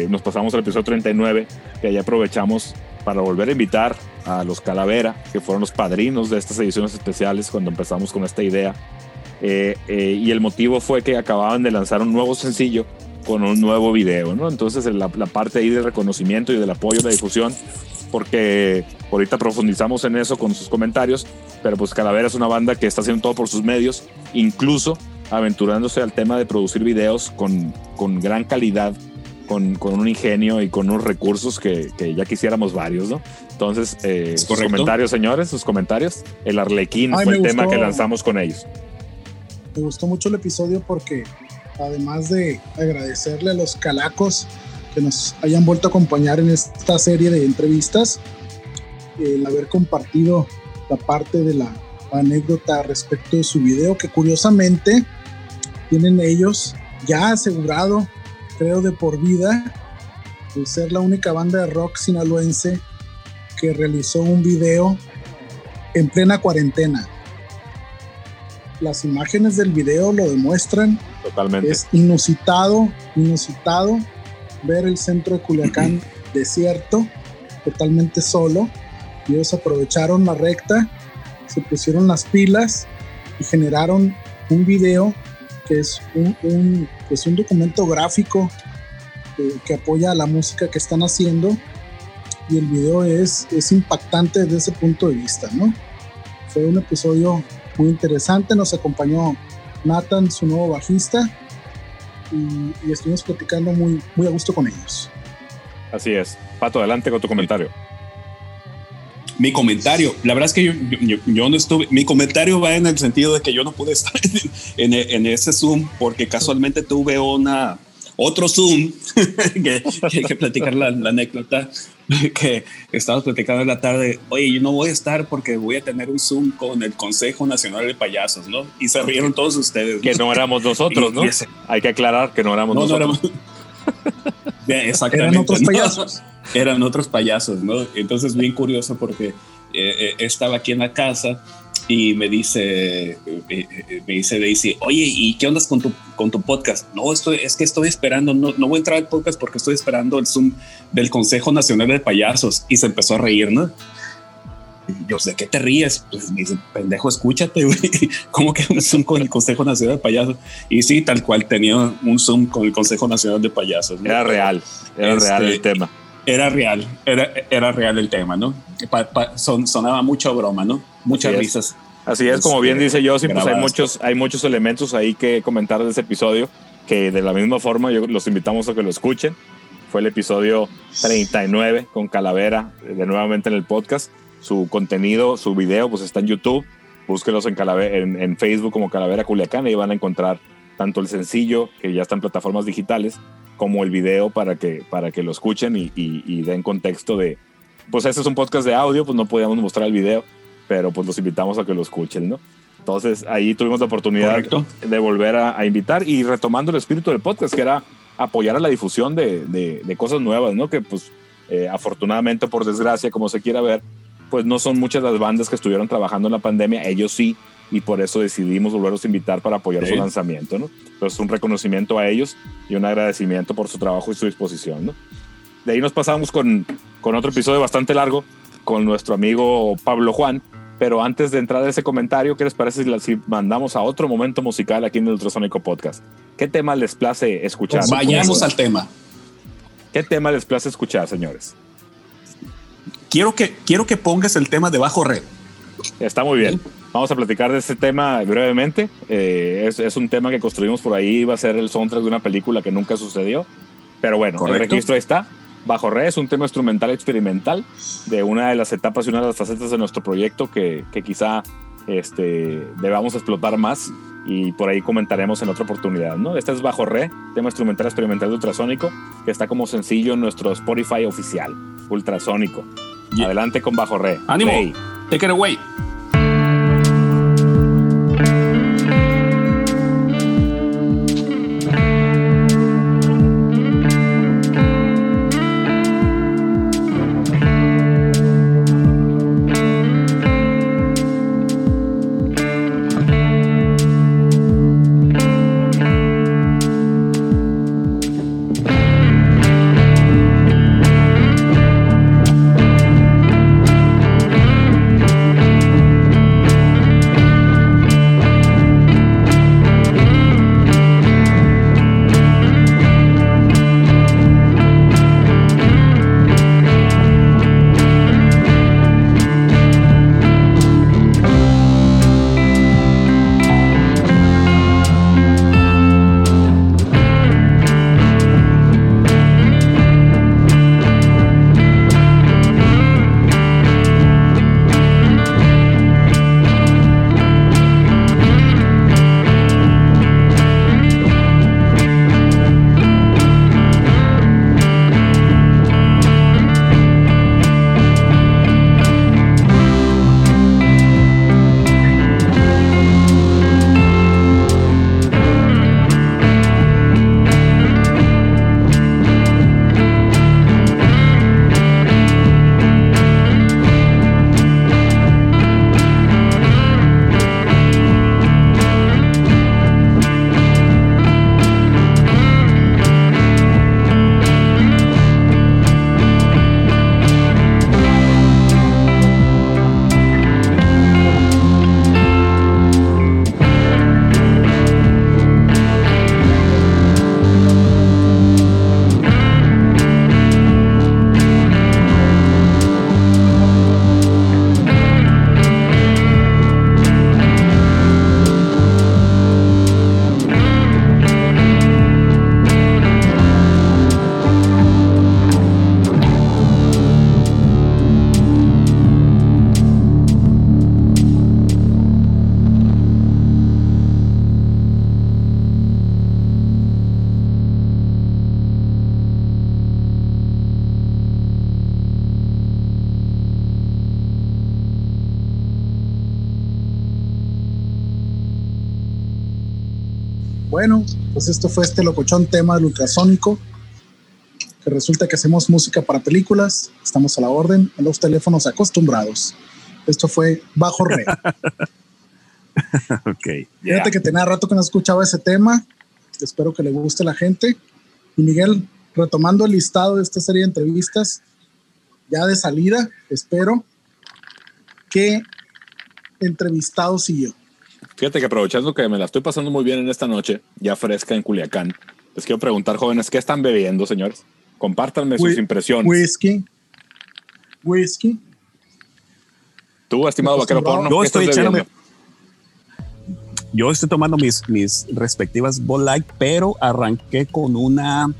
nos pasamos al episodio 39, que ahí aprovechamos para volver a invitar a los Calavera, que fueron los padrinos de estas ediciones especiales cuando empezamos con esta idea. Eh, eh, y el motivo fue que acababan de lanzar un nuevo sencillo con un nuevo video, ¿no? Entonces la, la parte ahí del reconocimiento y del apoyo, de la difusión, porque ahorita profundizamos en eso con sus comentarios, pero pues Calavera es una banda que está haciendo todo por sus medios, incluso aventurándose al tema de producir videos con, con gran calidad con, con, un ingenio y con unos recursos que, que ya quisiéramos varios, ¿no? Entonces, eh, sus comentarios, señores, sus comentarios. El Arlequín fue el tema que lanzamos con ellos. Me gustó mucho el episodio porque, además de agradecerle a los calacos que nos hayan vuelto a acompañar en esta serie de entrevistas, el haber compartido la parte de la anécdota respecto de su video, que curiosamente tienen ellos ya asegurado creo de por vida, de ser la única banda de rock sinaloense que realizó un video en plena cuarentena. Las imágenes del video lo demuestran. Totalmente. Es inusitado, inusitado ver el centro de Culiacán desierto, totalmente solo. Y ellos aprovecharon la recta, se pusieron las pilas y generaron un video que es un, pues un documento gráfico que apoya la música que están haciendo y el video es, es impactante desde ese punto de vista, ¿no? Fue un episodio muy interesante, nos acompañó Nathan, su nuevo bajista, y, estuvimos platicando muy, muy a gusto con ellos. Así es. Pato, adelante con tu comentario. Mi comentario, la verdad es que yo, no estuve, mi comentario va en el sentido de que yo no pude estar en, en ese Zoom porque casualmente tuve una, otro Zoom, que, hay que platicar la, anécdota, que estábamos platicando en la tarde, oye, yo no voy a estar porque voy a tener un Zoom con el Consejo Nacional de Payasos, ¿no? Y se rieron todos ustedes. Que no éramos nosotros, ¿no? hay que aclarar que no éramos nosotros. No Exactamente. Eran otros payasos. Eran otros payasos, ¿no? Entonces, bien curioso porque eh, eh, estaba aquí en la casa y me dice, eh, eh, me dice Daisy, oye, ¿y qué onda con tu, con tu podcast? No, estoy, es que estoy esperando, no, no voy a entrar al podcast porque estoy esperando el Zoom del Consejo Nacional de Payasos. Y se empezó a reír, ¿no? yo, ¿de qué te ríes? Pues me dice, pendejo, escúchate, güey. ¿Cómo que un Zoom con el Consejo Nacional de Payasos? Y sí, tal cual tenía un Zoom con el Consejo Nacional de Payasos. Era real, era real el este, tema. Era real, era, era real el tema, ¿no? son, sonaba mucho broma, ¿no? Muchas risas. Así es, como bien dice yo, pues hay muchos, hay muchos elementos ahí que comentar de ese episodio, que de la misma forma yo los invitamos a que lo escuchen. Fue el episodio 39 con Calavera, de nuevamente en el podcast. Su contenido, su video, pues está en YouTube. Búsquenos en, en, en Facebook como Calavera Culiacán y van a encontrar tanto el sencillo, que ya está en plataformas digitales, como el video para que, para que lo escuchen y, y, den contexto de, pues este es un podcast de audio, pues no podíamos mostrar el video, pero pues los invitamos a que lo escuchen, ¿no? Entonces ahí tuvimos la oportunidad de volver a, invitar y retomando el espíritu del podcast, que era apoyar a la difusión de, de, cosas nuevas, ¿no? Que pues eh, afortunadamente, por desgracia, como se quiera ver, pues no son muchas las bandas que estuvieron trabajando en la pandemia, ellos sí, y por eso decidimos volverlos a invitar para apoyar su lanzamiento, ¿no? Entonces, un reconocimiento a ellos y un agradecimiento por su trabajo y su disposición, ¿no? De ahí nos pasamos con, con otro episodio bastante largo con nuestro amigo Pablo Juan, pero antes de entrar a ese comentario, ¿qué les parece si mandamos a otro momento musical aquí en el Ultrasonico Podcast? ¿Qué tema les place escuchar? Pues vayamos al tema. ¿Qué tema les place escuchar, señores? Quiero que, quiero que pongas el tema de Bajo Red. Está muy bien. Vamos a platicar de este tema brevemente. Eh, es, un tema que construimos por ahí, iba a ser el soundtrack de una película que nunca sucedió. Pero bueno, el registro está. Bajo Re es un tema instrumental experimental de una de las etapas y una de las facetas de nuestro proyecto que, que quizá este, debamos explotar más y por ahí comentaremos en otra oportunidad. ¿no? Este es Bajo Re, tema instrumental experimental de ultrasónico, que está como sencillo en nuestro Spotify oficial, ultrasónico. Adelante con Bajo Re. ¡Ánimo! Take it away. Pues esto fue este locochón tema del ultrasónico, que resulta que hacemos música para películas, estamos a la orden, en los teléfonos acostumbrados. Esto fue Bajo Re. ok. Fíjate que tenía rato que no escuchaba ese tema, espero que le guste a la gente. Y Miguel, retomando el listado de esta serie de entrevistas, ya de salida, espero que entrevistado siguió. Fíjate que aprovechando que me la estoy pasando muy bien en esta noche, ya fresca en Culiacán, les quiero preguntar, jóvenes, ¿qué están bebiendo, señores? Compártanme sus impresiones. Whisky. Whisky. Tú, estimado vaquero porno, yo ¿qué estoy estás echándome. Yo estoy tomando mis, mis respectivas Bud Light, pero arranqué con una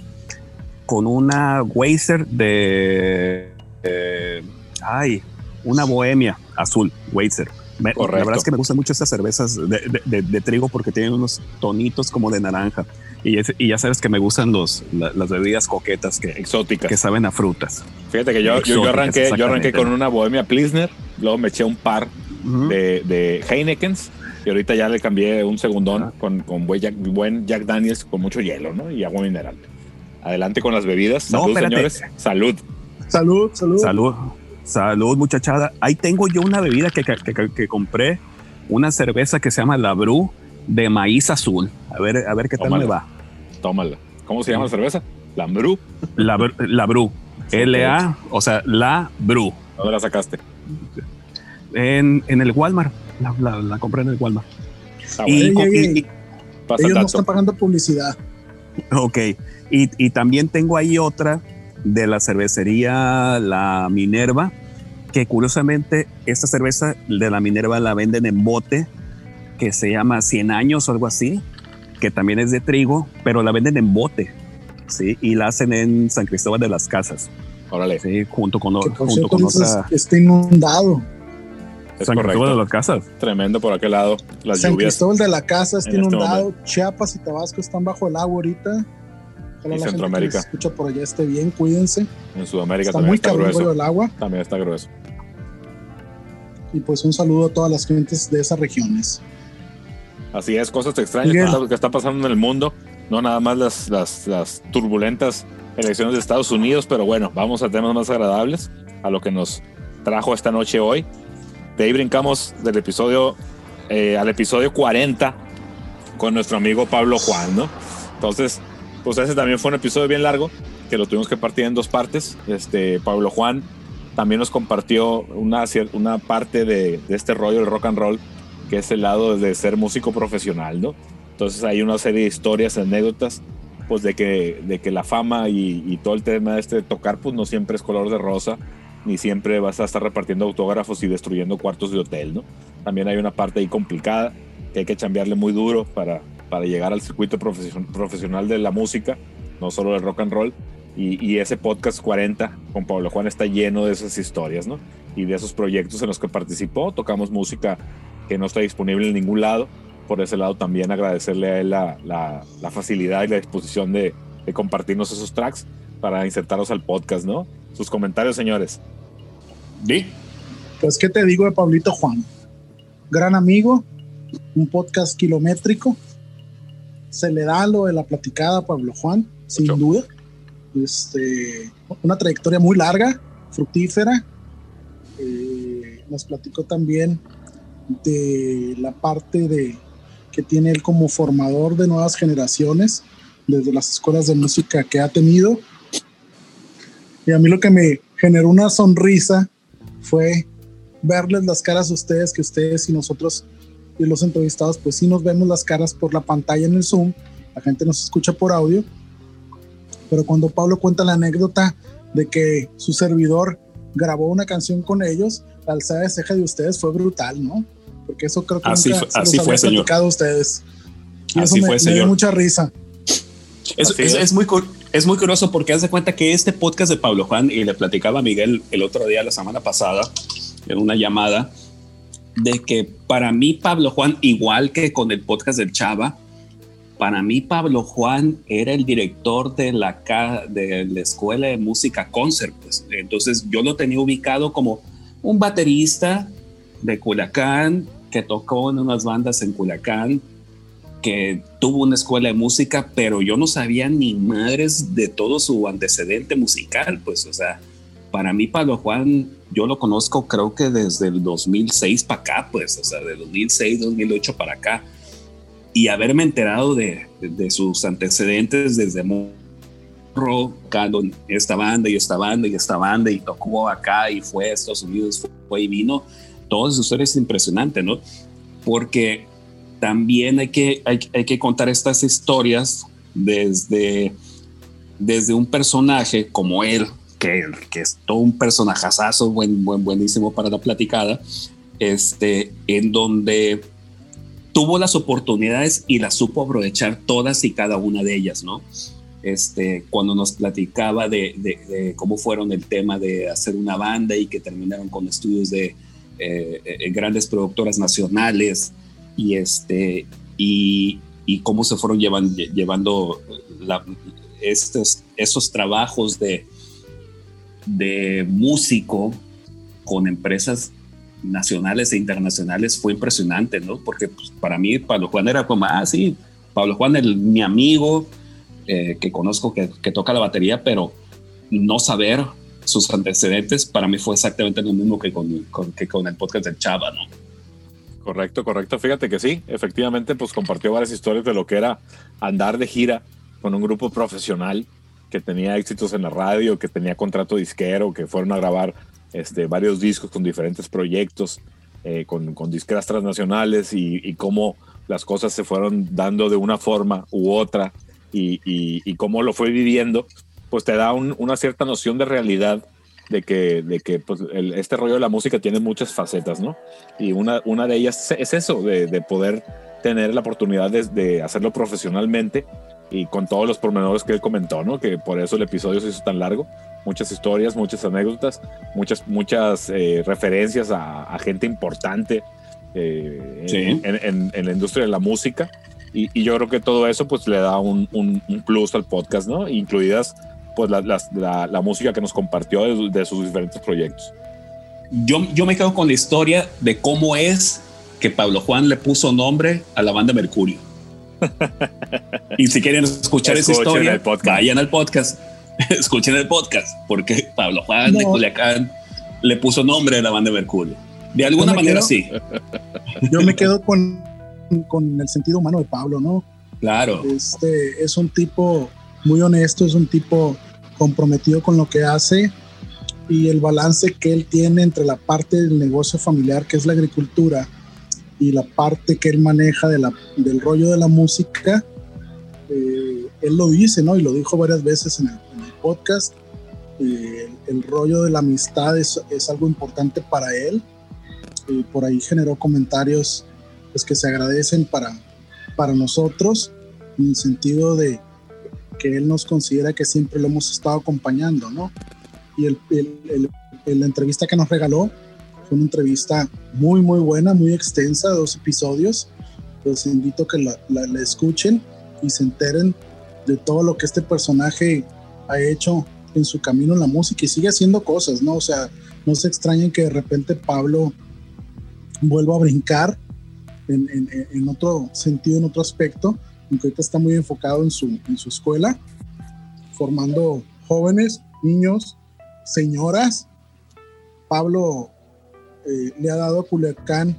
con una Weiser de eh, ay, una bohemia azul, Weiser. Me- la verdad es que me gustan mucho estas cervezas de, de- de- de trigo porque tienen unos tonitos como de naranja. Y, es- y ya sabes que me gustan los, la- las bebidas coquetas que, Exóticas. que saben a frutas. Fíjate que yo, yo, yo arranqué, yo arranqué con una Bohemia Pilsner, luego me eché un par Ujú. de, de Heinekens y ahorita ya le cambié un segundón Ah. con, con buen, Jack, buen Jack Daniels con mucho hielo ¿no? y agua mineral. Adelante con las bebidas. No, Salud, espérate. señores. Salud. Salud, salud. Salud, salud muchachada. Ahí tengo yo una bebida que, que, que- que compré, una cerveza que se llama La Bru de maíz azul. A ver, a ver qué tal me va. Tómala. ¿Cómo se llama la cerveza? La, Bru- la Bru. L-A, o sea, La Bru. ¿Dónde la sacaste? En, en el Walmart. La, la- la compré en el Walmart. Ah, Y, bueno, Ey, ey, y- ey. pasa el Ellos no están pagando publicidad. ok. Y, y también tengo ahí otra de la cervecería La Minerva, que curiosamente esta cerveza de La Minerva la venden en bote, que se llama 100 años o algo así, que también es de trigo, pero la venden en bote. Sí, y la hacen en San Cristóbal de las Casas, Órale, sí, junto con, junto con otra está inundado. es San Cristóbal de correcto. las Casas. Tremendo por aquel lado. Las San lluvias. Cristóbal de la Casa está en este inundado. Chiapas y Tabasco están bajo el agua ahorita. Ojalá Y la gente que Centroamérica. escucha por allá esté bien, cuídense. En Sudamérica Está también muy está cabrón el grueso. del agua. También está grueso. Y pues un saludo a todas las gentes de esas regiones. Así es, cosas extrañas está, que está pasando en el mundo. No nada más las, las, las turbulentas elecciones de Estados Unidos, pero bueno, vamos a temas más agradables, a lo que nos trajo esta noche hoy. De ahí brincamos del episodio eh, al episodio 40 con nuestro amigo Pablo Juan, ¿no? Entonces, pues ese también fue un episodio bien largo, que lo tuvimos que partir en dos partes. Este, Pablo Juan también nos compartió una, una parte de, de este rollo del rock and roll, que es el lado de ser músico profesional, ¿no? Entonces hay una serie de historias, anécdotas, pues de que, de que la fama y, y todo el tema de este de tocar, pues no siempre es color de rosa, ni siempre vas a estar repartiendo autógrafos y destruyendo cuartos de hotel, ¿no? También hay una parte ahí complicada que hay que chambearle muy duro para, para llegar al circuito profesion- profesional de la música, no solo del rock and roll. Y, y ese podcast 40 con Pablo Juan está lleno de esas historias, ¿no? Y de esos proyectos en los que participó. Tocamos música que no está disponible en ningún lado. Por ese lado también agradecerle a él la, la- la facilidad y la disposición de, de compartirnos esos tracks para insertarlos al podcast, ¿no? Sus comentarios, señores. ¿Sí? Pues, ¿qué te digo de Pablito Juan? Gran amigo, un podcast kilométrico. Se le da lo de la platicada a Pablo Juan, sin Mucho. duda. Este, una trayectoria muy larga, fructífera. Eh, nos platicó también de la parte de que tiene él como formador de nuevas generaciones, desde las escuelas de música que ha tenido. Y a mí lo que me generó una sonrisa fue verles las caras a ustedes, que ustedes y nosotros y los entrevistados, pues sí nos vemos las caras por la pantalla en el Zoom, la gente nos escucha por audio, pero cuando Pablo cuenta la anécdota de que su servidor grabó una canción con ellos, la alzada de ceja de ustedes fue brutal, ¿no? Porque eso creo que Así nunca fue- se los así había fue, señor. a ustedes. Y Así eso me, fue, me dio señor. mucha risa. Es, es- es. muy, es muy curioso porque haz de cuenta que este podcast de Pablo Juan, y le platicaba a Miguel el otro día, la semana pasada, en una llamada, de que para mí Pablo Juan, igual que con el podcast del Chava, para mí Pablo Juan era el director de la, de la escuela de música concert. pues. Entonces yo lo tenía ubicado como un baterista de Culiacán que tocó en unas bandas en Culiacán, que tuvo una escuela de música, pero yo no sabía ni madres de todo su antecedente musical, pues, o sea, para mí Pablo Juan, yo lo conozco creo que desde el 2006 para acá, pues, o sea, de 2006, 2008 para acá, y haberme enterado de, de sus antecedentes desde morro, esta banda y esta banda y esta banda, y tocó acá y fue a Estados Unidos, fue y vino, todas sus historias es impresionante, ¿no? Porque también hay que, hay, que contar estas historias desde, desde un personaje como él, que, que es todo un personajazo buen, buen, buenísimo para la platicada, este, en donde tuvo las oportunidades y las supo aprovechar todas y cada una de ellas, ¿no? Este, cuando nos platicaba de, de, cómo fueron el tema de hacer una banda y que terminaron con estudios de eh, eh, grandes productoras nacionales, y, este, y, y cómo se fueron llevan, llevando estos, esos trabajos de, de músico con empresas nacionales e internacionales fue impresionante, ¿no? Porque pues, para mí Pablo Juan era como, ah, sí, Pablo Juan, el, mi amigo eh, que conozco que, toca la batería, pero no saber sus antecedentes para mí fue exactamente lo mismo que con, que con el podcast de Chava, ¿no? Correcto, correcto. Fíjate que sí, efectivamente, pues compartió varias historias de lo que era andar de gira con un grupo profesional que tenía éxitos en la radio, que tenía contrato disquero, que fueron a grabar este, varios discos con diferentes proyectos, eh, con, con, disqueras transnacionales y, cómo las cosas se fueron dando de una forma u otra y, y, cómo lo fue viviendo, pues te da una cierta noción de realidad de que, de que pues, este rollo de la música tiene muchas facetas, ¿no? Y una, una de ellas es eso, de, de poder tener la oportunidad de, de, hacerlo profesionalmente y con todos los pormenores que él comentó, ¿no? Que por eso el episodio se hizo tan largo. Muchas historias, muchas anécdotas, muchas, muchas eh, referencias a, a, gente importante eh, en, en, en, la industria de la música. Y, y, yo creo que todo eso pues le da un, un, un plus al podcast, ¿no? Incluidas pues la, la, la, música que nos compartió de, sus diferentes proyectos. Yo, yo me quedo con la historia de cómo es que Pablo Juan le puso nombre a la banda Mercurio. y si quieren escuchar esa historia, vayan al podcast, escuchen el podcast, porque Pablo Juan de Culiacán le puso nombre a la banda Mercurio. De alguna manera sí. Yo me quedo con, con el sentido humano de Pablo, ¿no? Claro. Este es un tipo muy honesto, es un tipo comprometido con lo que hace y el balance que él tiene entre la parte del negocio familiar, que es la agricultura, y la parte que él maneja de la, del rollo de la música, eh, él lo dice, ¿no? Y lo dijo varias veces en el, podcast. Eh, el, rollo de la amistad es, es algo importante para él. y por ahí generó comentarios pues, que se agradecen para, para nosotros, en el sentido de, que él nos considera que siempre lo hemos estado acompañando, ¿no? Y el, la entrevista que nos regaló fue una entrevista muy, muy buena, muy extensa, dos episodios. Los invito a que la, la, escuchen y se enteren de todo lo que este personaje ha hecho en su camino en la música y sigue haciendo cosas, ¿no? O sea, no se extrañen que de repente Pablo vuelva a brincar en, en, en otro sentido, en otro aspecto, aunque ahorita está muy enfocado en su, en su escuela, formando jóvenes, niños, señoras. Pablo eh, le ha dado a Culiacán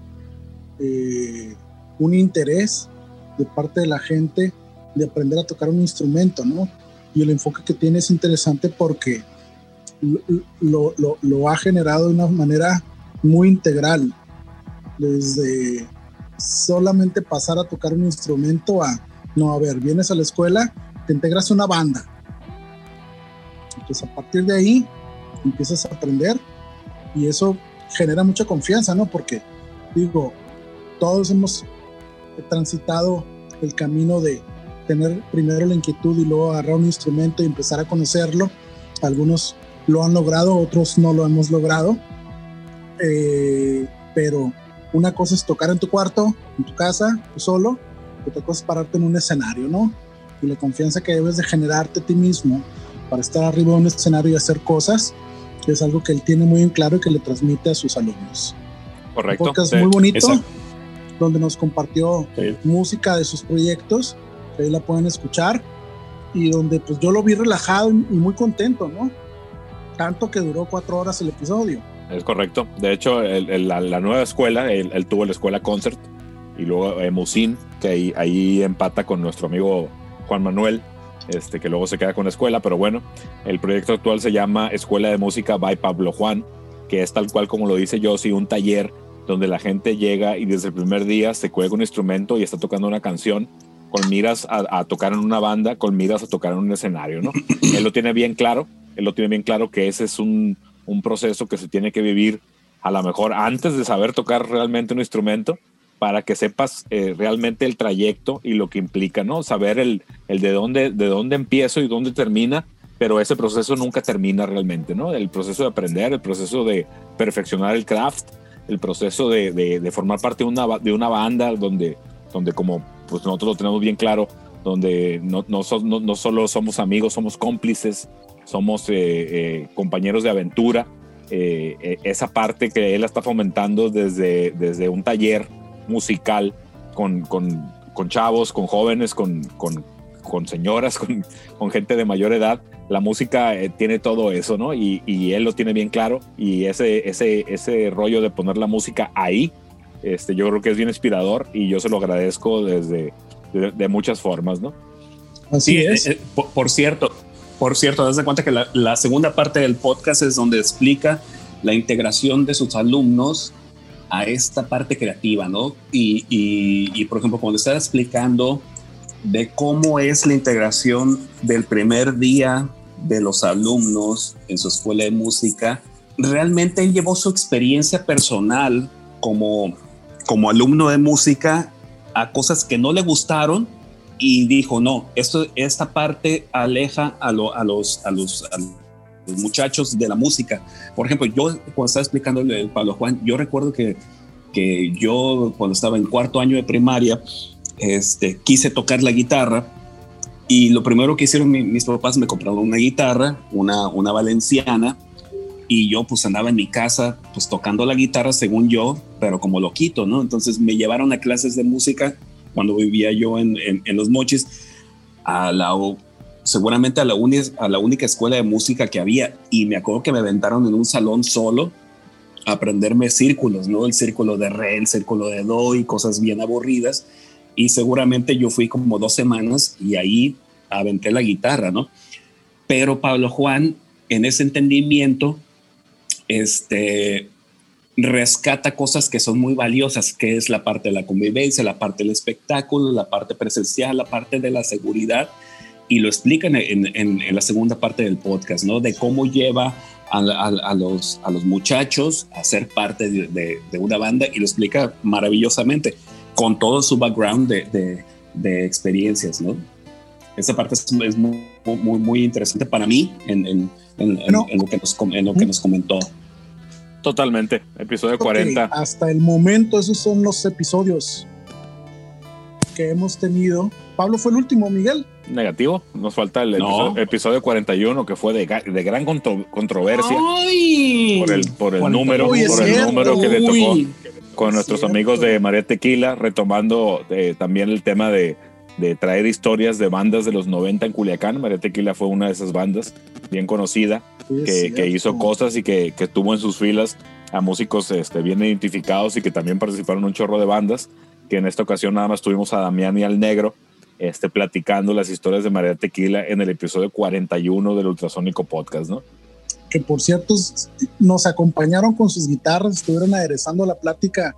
eh, un interés de parte de la gente de aprender a tocar un instrumento, ¿no? Y el enfoque que tiene es interesante porque lo, lo, lo ha generado de una manera muy integral, desde solamente pasar a tocar un instrumento a no, a ver, vienes a la escuela, te integras a una banda. Entonces a partir de ahí empiezas a aprender y eso genera mucha confianza, ¿no? Porque digo, todos hemos transitado el camino de tener primero la inquietud y luego agarrar un instrumento y empezar a conocerlo. Algunos lo han logrado, otros no lo hemos logrado. Eh, pero una cosa es tocar en tu cuarto, en tu casa, tú solo, otra cosa es pararte en un escenario, ¿no? Y la confianza que debes de generarte a ti mismo para estar arriba de un escenario y hacer cosas, es algo que él tiene muy en claro y que le transmite a sus alumnos. Correcto. Un podcast muy bonito. donde nos compartió música de sus proyectos, que ahí la pueden escuchar, y donde pues yo lo vi relajado y, muy contento, ¿no? Tanto que duró cuatro horas el episodio. Es correcto. De hecho, la, nueva escuela, él, tuvo la escuela Concert y luego eh, que ahí, ahí empata con nuestro amigo Juan Manuel, este, que luego se queda con la escuela, pero bueno, el proyecto actual se llama Escuela de Música by Pablo Juan, que es tal cual como lo dice Josie, un taller donde la gente llega y desde el primer día se cuelga un instrumento y está tocando una canción con miras a, tocar en una banda, con miras a tocar en un escenario, ¿no? él lo tiene bien claro, él lo tiene bien claro que ese es un, un proceso que se tiene que vivir a lo mejor antes de saber tocar realmente un instrumento, para que sepas eh, realmente el trayecto y lo que implica, ¿no? Saber el, de, dónde, de dónde empiezo y dónde termina, pero ese proceso nunca termina realmente, ¿no? El proceso de aprender, el proceso de perfeccionar el craft, el proceso de, de, formar parte de una, de una banda donde, donde como pues nosotros lo tenemos bien claro, donde no, no, no, solo somos amigos, somos cómplices, somos eh, eh, compañeros de aventura. esa parte que él está fomentando desde, desde un taller musical con, con, con chavos, con jóvenes, con, con, con señoras, con, gente de mayor edad. La música eh, tiene todo eso, ¿no? Y, y, él lo tiene bien claro. Y ese, ese, ese rollo de poner la música ahí, este, yo creo que es bien inspirador y yo se lo agradezco desde de, muchas formas, ¿no? Así es. Eh, eh, por, cierto, por cierto, das de cuenta que la, la segunda parte del podcast es donde explica la integración de sus alumnos a esta parte creativa, ¿no? Y, y, por ejemplo, cuando estaba explicando de cómo es la integración del primer día de los alumnos en su escuela de música, realmente él llevó su experiencia personal como, como alumno de música a cosas que no le gustaron y dijo, no, esto, esta parte aleja a, a, los, a, los, a los muchachos de la música. Por ejemplo, yo cuando estaba explicando el Pablo Juan, yo recuerdo que, que yo cuando estaba en cuarto año de primaria, este, quise tocar la guitarra y lo primero que hicieron mis papás me compraron una guitarra, una, una valenciana, y yo pues andaba en mi casa pues tocando la guitarra según yo, pero como lo quito, ¿no? Entonces me llevaron a clases de música cuando vivía yo en, en, Los Mochis, a la seguramente a la, única escuela de música que había y me acuerdo que me aventaron en un salón solo a aprenderme círculos, ¿no? El círculo de re, el círculo de do y cosas bien aburridas y seguramente yo fui como dos semanas y ahí aventé la guitarra, ¿no? Pero Pablo Juan en ese entendimiento este rescata cosas que son muy valiosas, que es la parte de la convivencia, la parte del espectáculo, la parte presencial, la parte de la seguridad y lo explican en, la segunda parte del podcast, ¿no? De cómo lleva a, los, a los muchachos a ser parte de, una banda y lo explica maravillosamente con todo su background de, experiencias, ¿no? Esa parte es, muy, muy, muy, interesante para mí en, lo, que nos, en lo que nos comentó. Totalmente, episodio 40. Hasta el momento esos son los episodios que hemos tenido. Pablo fue el último, Miguel. Negativo, nos falta el episodio, 41 que fue de, de gran controversia. Por el, por el número, por el número que le tocó con nuestros amigos de María Tequila, retomando eh, también el tema de, de, traer historias de bandas de los 90 en Culiacán. María Tequila fue una de esas bandas bien conocida que, que, hizo cosas y que, que, tuvo en sus filas a músicos este, bien identificados y que también participaron en un chorro de bandas, que en esta ocasión nada más tuvimos a Damián y al Negro este, platicando las historias de María Tequila en el episodio 41 del Ultrasónico Podcast, ¿no? Que por cierto nos acompañaron con sus guitarras, estuvieron aderezando la plática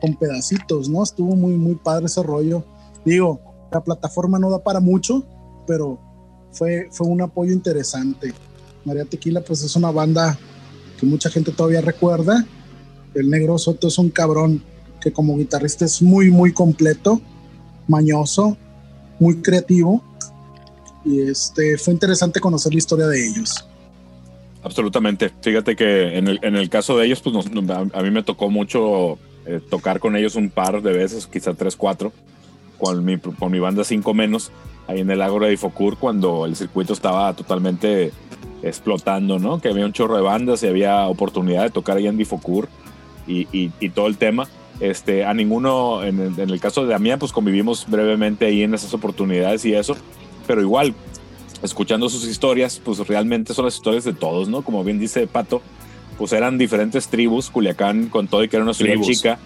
con pedacitos, ¿no? Estuvo muy, muy padre ese rollo. Digo, la plataforma no da para mucho, pero fue, fue un apoyo interesante. María Tequila, pues es una banda que mucha gente todavía recuerda. El Negro Soto es un cabrón que como guitarrista es muy, muy completo, mañoso, muy creativo y este, fue interesante conocer la historia de ellos. Absolutamente. Fíjate que en el, en el caso de ellos, pues a, mí me tocó mucho eh, tocar con ellos un par de veces, quizá tres, cuatro, con mi, con mi banda Cinco Menos, ahí en el Ágora de Ifocur, cuando el circuito estaba totalmente explotando, ¿no? Que había un chorro de bandas y había oportunidad de tocar ahí en Difocur y, y todo el tema. Este, a ninguno, en el, en el caso de Damián, pues convivimos brevemente ahí en esas oportunidades y eso, pero igual, escuchando sus historias, pues realmente son las historias de todos, ¿no? Como bien dice Pato, pues eran diferentes tribus, Culiacán con todo y que era una ciudad chica,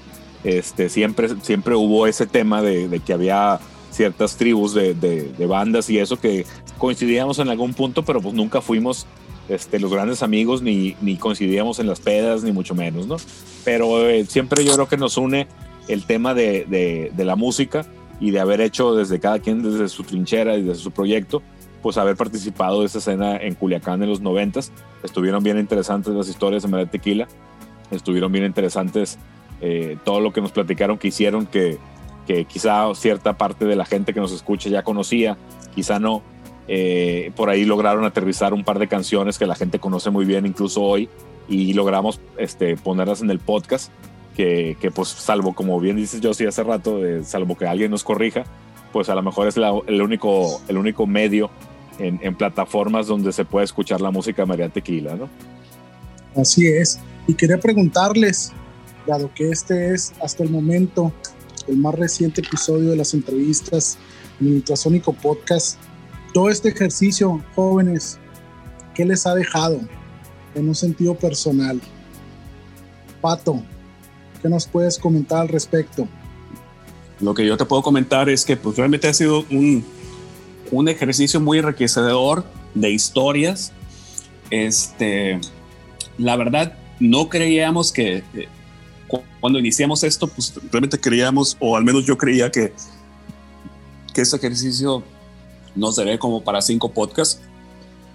este, siempre, siempre hubo ese tema de, de que había ciertas tribus de, de, de, bandas y eso que coincidíamos en algún punto, pero pues nunca fuimos este, los grandes amigos ni, ni coincidíamos en las pedas, ni mucho menos, ¿no? Pero eh, siempre yo creo que nos une el tema de, de, de, la música y de haber hecho desde cada quien, desde su trinchera y desde su proyecto, pues haber participado de esa escena en Culiacán en los noventas. Estuvieron bien interesantes las historias de María Tequila, estuvieron bien interesantes eh, todo lo que nos platicaron que hicieron que, que quizá cierta parte de la gente que nos escucha ya conocía, quizá no. Eh, por ahí lograron aterrizar un par de canciones que la gente conoce muy bien incluso hoy y logramos este, ponerlas en el podcast que, pues salvo como bien dices yo sí hace rato, salvo que alguien nos corrija, pues a lo mejor es el, único, el único medio en, plataformas donde se puede escuchar la música María Tequila, ¿no? Así es. Y quería preguntarles, dado que este es hasta el momento el más reciente episodio de las entrevistas en el Ultrasónico Podcast. Todo este ejercicio, jóvenes, ¿qué les ha dejado en un sentido personal? Pato, ¿qué nos puedes comentar al respecto? Lo que yo te puedo comentar es que pues, realmente ha sido un, un ejercicio muy enriquecedor de historias. Este, la verdad, no creíamos que cuando iniciamos esto, pues realmente creíamos, o al menos yo creía que, que este ejercicio nos daría como para cinco podcasts.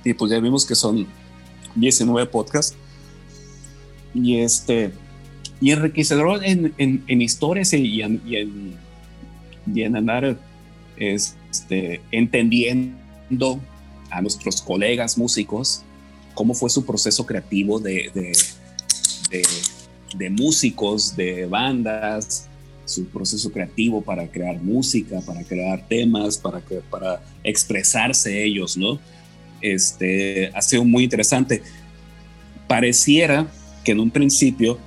Y pues ya vimos que son 19 podcasts. Y este, y enriquecedor en, en, en historias y en, y en, andar este, entendiendo a nuestros colegas músicos cómo fue su proceso creativo de, de de músicos, de bandas, su proceso creativo para crear música, para crear temas, para, que, para expresarse ellos, ¿no? Este, ha sido muy interesante. Pareciera que en un principio,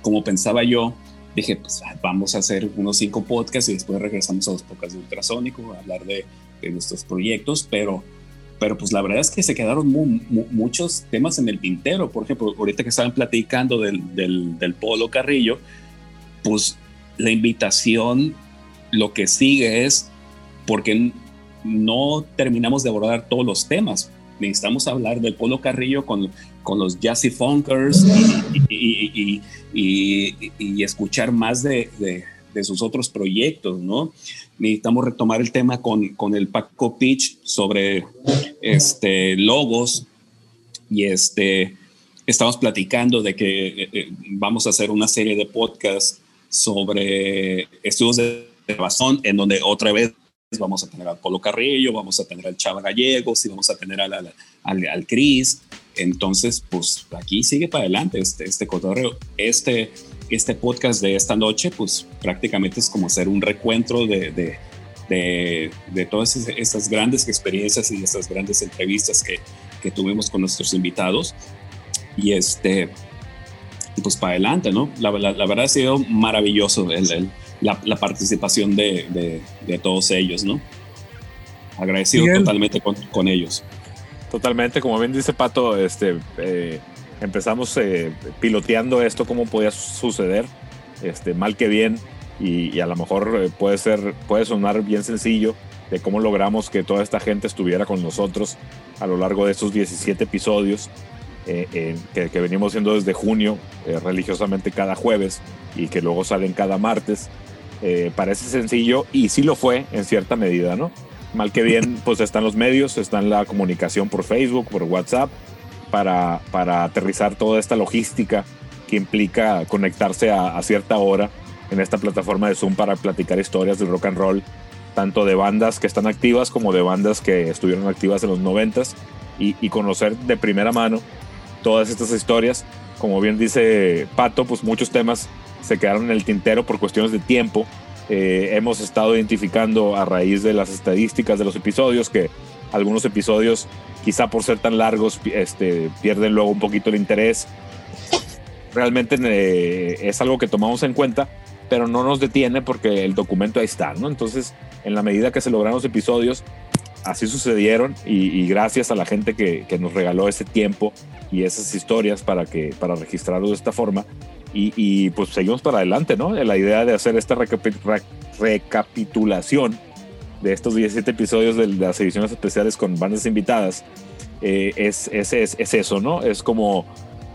como pensaba yo, dije, pues vamos a hacer unos cinco podcasts y después regresamos a los podcasts de Ultrasónico a hablar de, de nuestros proyectos, pero pero pues la verdad es que se quedaron mu mu muchos temas en el tintero. Por ejemplo, ahorita que estaban platicando del, del, del, Polo Carrillo, pues la invitación, lo que sigue es, porque no terminamos de abordar todos los temas. Necesitamos hablar del Polo Carrillo con, con los Jazzy Funkers y, y, y, y escuchar más de, de, de sus otros proyectos, ¿no? necesitamos retomar el tema con, con el Paco Pitch sobre este, logos y este, estamos platicando de que eh, eh, vamos a hacer una serie de podcasts sobre estudios de grabación en donde otra vez vamos a tener al Polo Carrillo, vamos a tener al Chava Gallegos y vamos a tener al, al, al, al Cris. Entonces, pues aquí sigue para adelante este, este cotorreo. Este, este podcast de esta noche, pues prácticamente es como hacer un recuentro de, de, de, de todas estas grandes experiencias y estas grandes entrevistas que, que tuvimos con nuestros invitados. Y este, pues para adelante, ¿no? La, la, la verdad ha sido maravilloso el, el, la, la, participación de, de, todos ellos, ¿no? Agradecido bien. totalmente con, con, ellos. Totalmente, como bien dice Pato, este, eh, empezamos eh, piloteando esto, cómo podía suceder, este, mal que bien, y, y a lo mejor eh, puede, ser, puede sonar bien sencillo de cómo logramos que toda esta gente estuviera con nosotros a lo largo de estos 17 episodios eh, eh, que, que, venimos haciendo desde junio, eh, religiosamente cada jueves, y que luego salen cada martes. parece sencillo y sí lo fue en cierta medida, ¿no? Mal que bien, pues están los medios, está en la comunicación por Facebook, por WhatsApp, para, para aterrizar toda esta logística que implica conectarse a, a, cierta hora en esta plataforma de Zoom para platicar historias de rock and roll, tanto de bandas que están activas como de bandas que estuvieron activas en los noventas y, y conocer de primera mano todas estas historias. Como bien dice Pato, pues muchos temas se quedaron en el tintero por cuestiones de tiempo. Eh, hemos estado identificando a raíz de las estadísticas de los episodios que algunos episodios quizá por ser tan largos, este, pierden luego un poquito el interés. realmente eh, es algo que tomamos en cuenta, pero no nos detiene porque el documento ahí está, ¿no? Entonces, en la medida que se lograron los episodios, así sucedieron y, gracias a la gente que, nos regaló ese tiempo y esas historias para, que, para registrarlo de esta forma. Y, pues seguimos para adelante, ¿no? La idea de hacer esta recapitulación de estos 17 episodios de las ediciones especiales con bandas invitadas eh, es, es, es, eso, ¿no? Es como,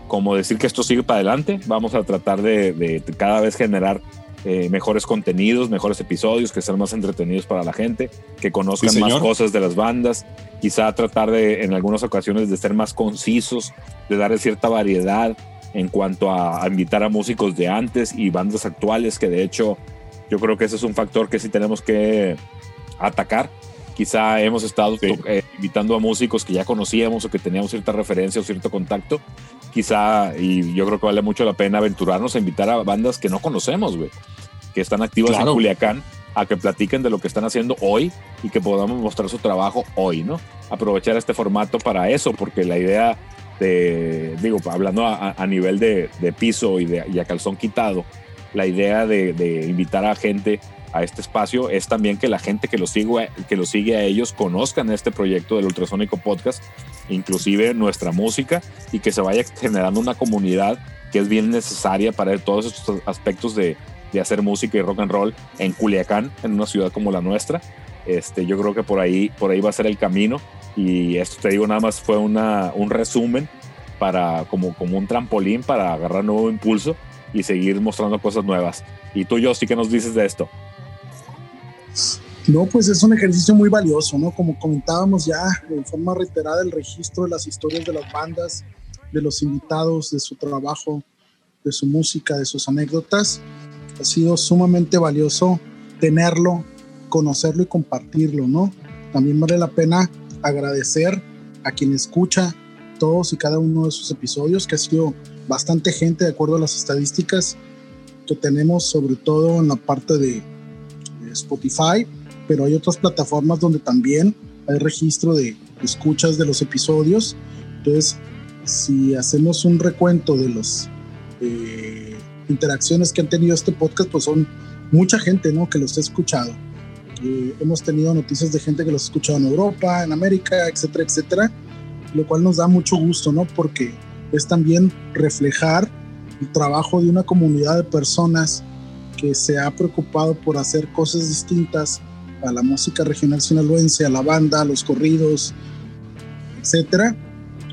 como decir que esto sigue para adelante. Vamos a tratar de, de cada vez generar eh, mejores contenidos, mejores episodios, que sean más entretenidos para la gente, que conozcan más cosas de las bandas, quizá tratar de, en algunas ocasiones, de ser más concisos, de darle cierta variedad en cuanto a, invitar a músicos de antes y bandas actuales, que de hecho yo creo que ese es un factor que sí tenemos que atacar. Quizá hemos estado eh, invitando a músicos que ya conocíamos o que teníamos cierta referencia o cierto contacto. Quizá, y yo creo que vale mucho la pena aventurarnos a invitar a bandas que no conocemos, güey que están activas en Culiacán a que platiquen de lo que están haciendo hoy y que podamos mostrar su trabajo hoy, ¿no? Aprovechar este formato para eso, porque la idea de, digo, hablando a, nivel de, piso y, de, y a calzón quitado, la idea de, invitar a gente a este espacio es también que la gente que lo, sigue, que lo sigue a ellos conozcan este proyecto del Ultrasónico Podcast, inclusive nuestra música, y que se vaya generando una comunidad que es bien necesaria para todos estos aspectos de, de hacer música y rock and roll en Culiacán, en una ciudad como la nuestra. Este, yo creo que por ahí, por ahí va a ser el camino. Y esto te digo, nada más fue una, un resumen para, como, como un trampolín para agarrar nuevo impulso y seguir mostrando cosas nuevas. Y tú, yo, sí que nos dices de esto. No, pues es un ejercicio muy valioso, ¿no? Como comentábamos ya en forma reiterada, el registro de las historias de las bandas, de los invitados, de su trabajo, de su música, de sus anécdotas ha sido sumamente valioso tenerlo, conocerlo y compartirlo, ¿no? También vale la pena agradecer a quien escucha todos y cada uno de sus episodios, que ha sido bastante gente de acuerdo a las estadísticas que tenemos, sobre todo en la parte de, Spotify, pero hay otras plataformas donde también hay registro de escuchas de los episodios. Entonces, si hacemos un recuento de los eh, interacciones que han tenido este podcast, pues son mucha gente, ¿no? Que los ha escuchado. Eh, hemos tenido noticias de gente que los ha escuchado en Europa, en América, etcétera, etcétera, lo cual nos da mucho gusto, ¿no? Porque es también reflejar el trabajo de una comunidad de personas que se ha preocupado por hacer cosas distintas a la música regional sinaloense, a la banda, a los corridos, etcétera,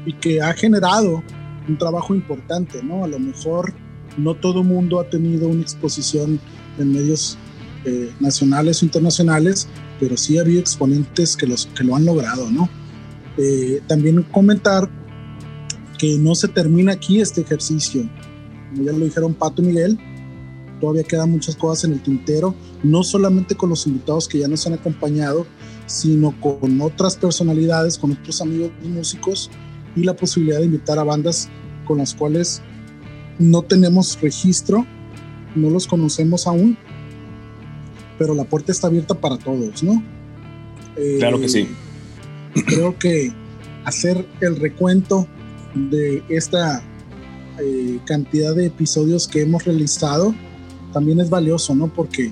y que ha generado un trabajo importante, ¿no? A lo mejor no todo mundo ha tenido una exposición en medios eh, nacionales o internacionales, pero sí ha habido exponentes que, los, que lo han logrado, ¿no? Eh, también comentar que no se termina aquí este ejercicio. Como ya lo dijeron Pato y Miguel, todavía quedan muchas cosas en el tintero, no solamente con los invitados que ya nos han acompañado, sino con otras personalidades, con otros amigos músicos y la posibilidad de invitar a bandas con las cuales no tenemos registro, no los conocemos aún, pero la puerta está abierta para todos, ¿no? claro que sí. Eh, creo que hacer el recuento de esta eh, cantidad de episodios que hemos realizado también es valioso, ¿no? Porque,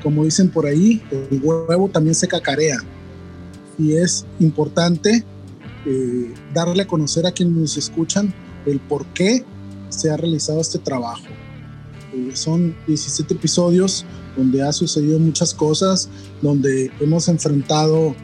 como dicen por ahí, el huevo también se cacarea. Y es importante eh, darle a conocer a quienes nos escuchan el por qué se ha realizado este trabajo. Eh, son 17 episodios donde ha sucedido muchas cosas, donde hemos enfrentado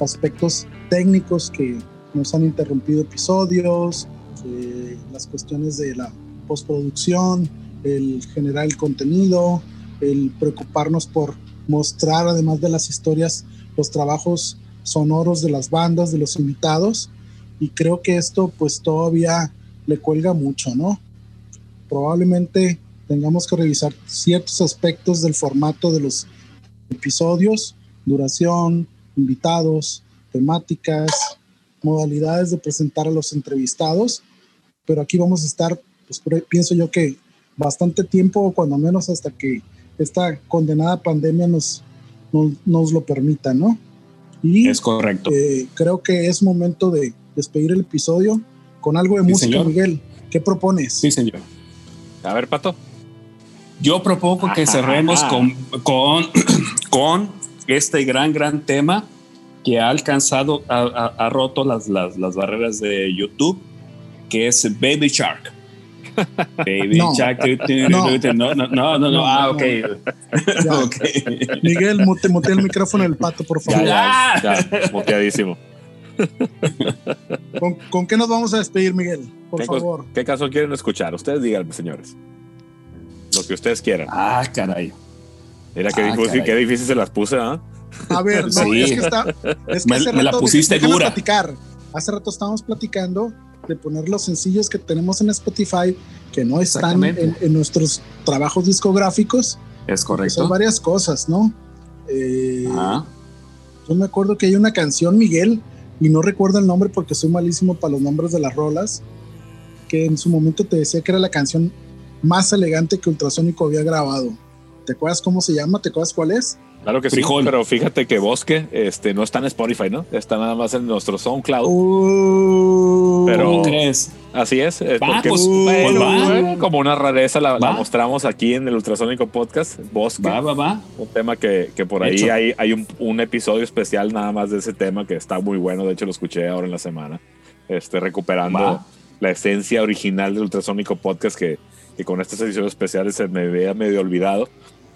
aspectos técnicos que nos han interrumpido episodios, eh, las cuestiones de la postproducción, el generar el contenido, el preocuparnos por mostrar además de las historias los trabajos sonoros de las bandas, de los invitados y creo que esto pues todavía le cuelga mucho, ¿no? probablemente tengamos que revisar ciertos aspectos del formato de los episodios, duración, invitados, temáticas, modalidades de presentar a los entrevistados, pero aquí vamos a estar, pues pienso yo que bastante tiempo, cuando menos hasta que esta condenada pandemia nos, nos, lo permita, ¿no? Y, es correcto. Eh, creo que es momento de despedir el episodio con algo de música, Miguel. ¿Qué propones? Sí, señor. A ver, Pato. Yo propongo que cerremos con, con, con este gran, gran tema que ha alcanzado, ha, ha, roto las, las, las, barreras de YouTube, que es Baby Shark. Baby Shark. No, no, no, no, no, ah, ok. okay. Miguel, mute, mute, el micrófono del pato, por favor. Ya, ya, ya muteadísimo. ¿Con, ¿Con, qué nos vamos a despedir, Miguel? Por ¿Qué favor. ¿Qué caso quieren escuchar? Ustedes díganme, señores. Lo que ustedes quieran. Ah, caray. Mira qué, ah, difícil, qué difícil se las puse, ¿ah? A ver, no, sí. es que está. Es que me, hace me la pusiste dura. Platicar. Hace rato estábamos platicando de poner los sencillos que tenemos en Spotify que no están en, en, nuestros trabajos discográficos. Es correcto. Son varias cosas, ¿no? Eh, yo me acuerdo que hay una canción, Miguel, y no recuerdo el nombre porque soy malísimo para los nombres de las rolas, que en su momento te decía que era la canción más elegante que Ultrasónico había grabado. ¿Te acuerdas cómo se llama? ¿Te acuerdas cuál es? Claro que Frijol. sí, pero fíjate que Bosque este, no está en Spotify, ¿no? Está nada más en nuestro SoundCloud. Uh, pero ¿Cómo crees? Así es. Va, porque pues, bueno, va. como una rareza la, la, Va. mostramos aquí en el Ultrasónico Podcast. Bosque. Va, va, va. Un tema que, que por ahí Hecho. hay, hay un, un, episodio especial nada más de ese tema que está muy bueno. De hecho, lo escuché ahora en la semana. Este, recuperando Va. la esencia original del Ultrasónico Podcast que, que con estas ediciones especiales se me había medio olvidado.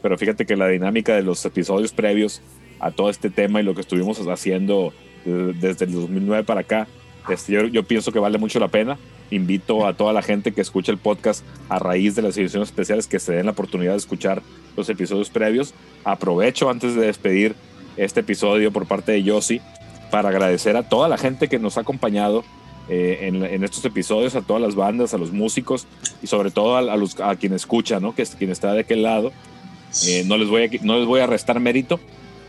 Pero fíjate que la dinámica de los episodios previos a todo este tema y lo que estuvimos haciendo eh, desde el 2009 para acá, este, yo, yo, pienso que vale mucho la pena. Invito a toda la gente que escucha el podcast a raíz de las ediciones especiales que se den la oportunidad de escuchar los episodios previos. Aprovecho antes de despedir este episodio por parte de Yossi para agradecer a toda la gente que nos ha acompañado eh, en, en, estos episodios, a todas las bandas, a los músicos y sobre todo a, a, los, a quien escucha, ¿no? que es quien está de aquel lado. Eh, no, les voy a, no les voy a restar mérito,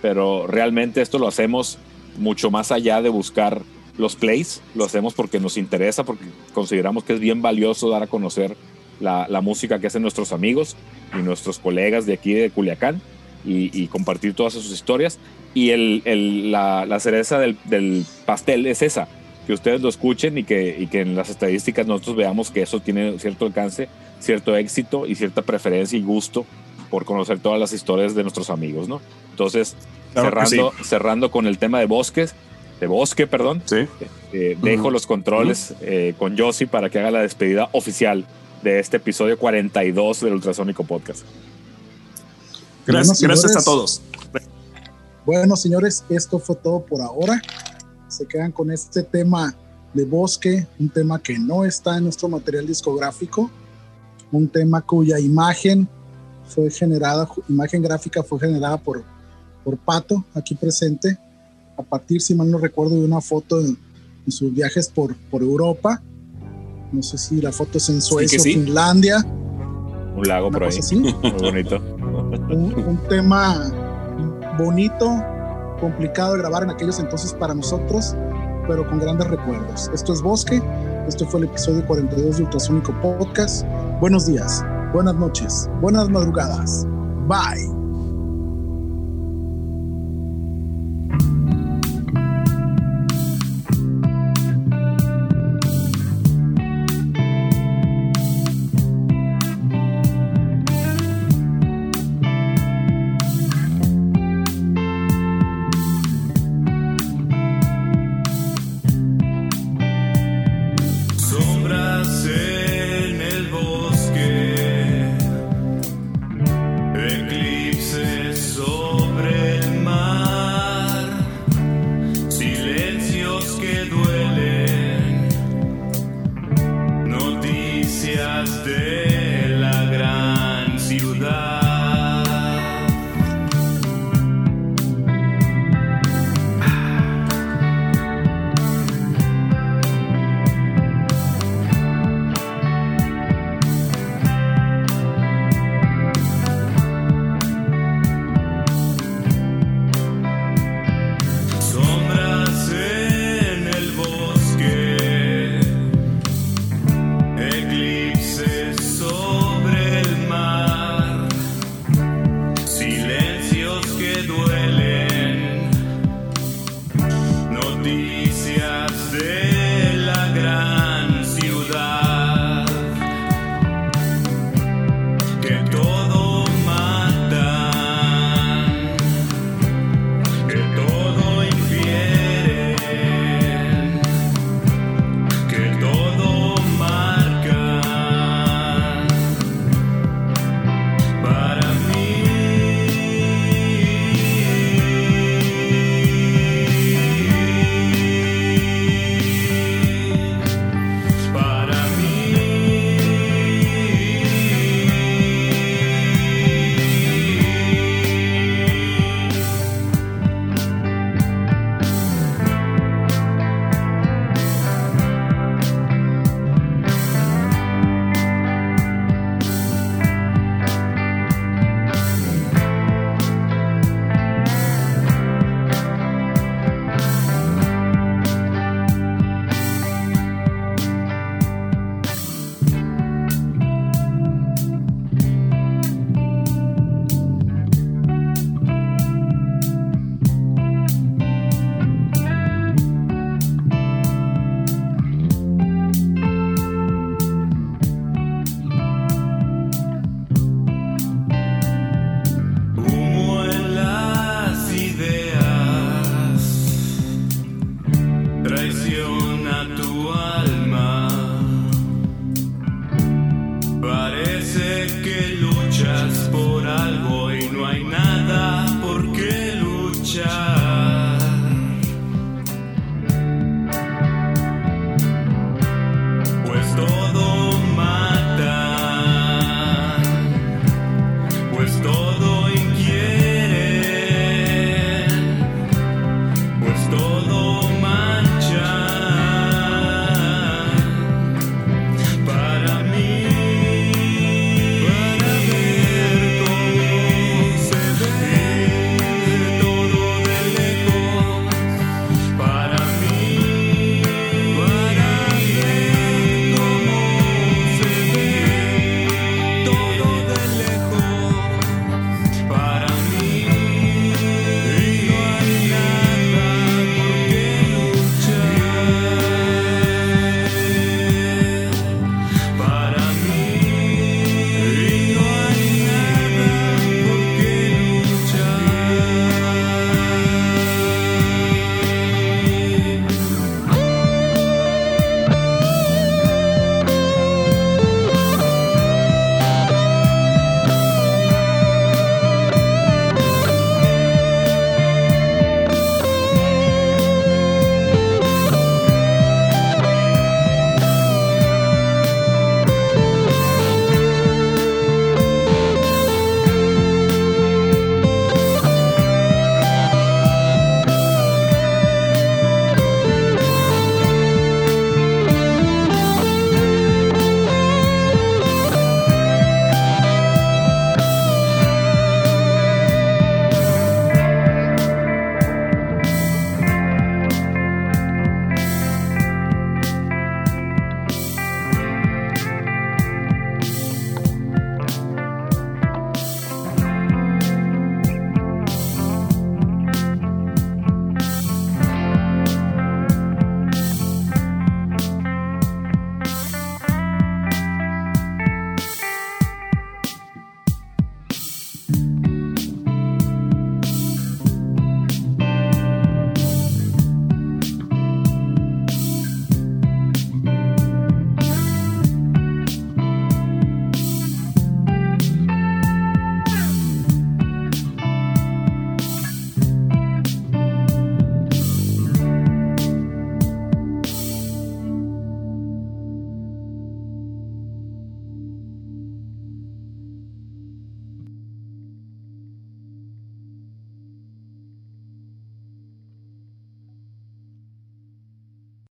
pero realmente esto lo hacemos mucho más allá de buscar los plays, lo hacemos porque nos interesa, porque consideramos que es bien valioso dar a conocer la, música que hacen nuestros amigos y nuestros colegas de aquí de Culiacán y, compartir todas sus historias. Y el, la, cereza del, pastel es esa, que ustedes lo escuchen y que en las estadísticas nosotros veamos que eso tiene cierto alcance, cierto éxito y cierta preferencia y gusto por conocer todas las historias de nuestros amigos, ¿no? Entonces, claro cerrando, sí. cerrando con el tema de bosques, de bosque, perdón, sí. eh, dejo uh -huh. los controles uh -huh. eh, con Josie para que haga la despedida oficial de este episodio 42 del Ultrasónico Podcast. Gracias, bueno, gracias a todos. Bueno, señores, esto fue todo por ahora. Se quedan con este tema de bosque, un tema que no está en nuestro material discográfico, un tema cuya imagen fue generada, imagen gráfica fue generada por, por Pato, aquí presente, a partir, si mal no recuerdo, de una foto en, en sus viajes por, por, Europa. No sé si la foto es en Suecia o sí. Finlandia. Un lago por ahí. Así. Muy bonito. Un, un, tema bonito, complicado de grabar en aquellos entonces para nosotros, pero con grandes recuerdos. Esto es Bosque. Esto fue el episodio 42 de Ultrasónico Podcast. Buenos días buenas noches, buenas madrugadas. Bye.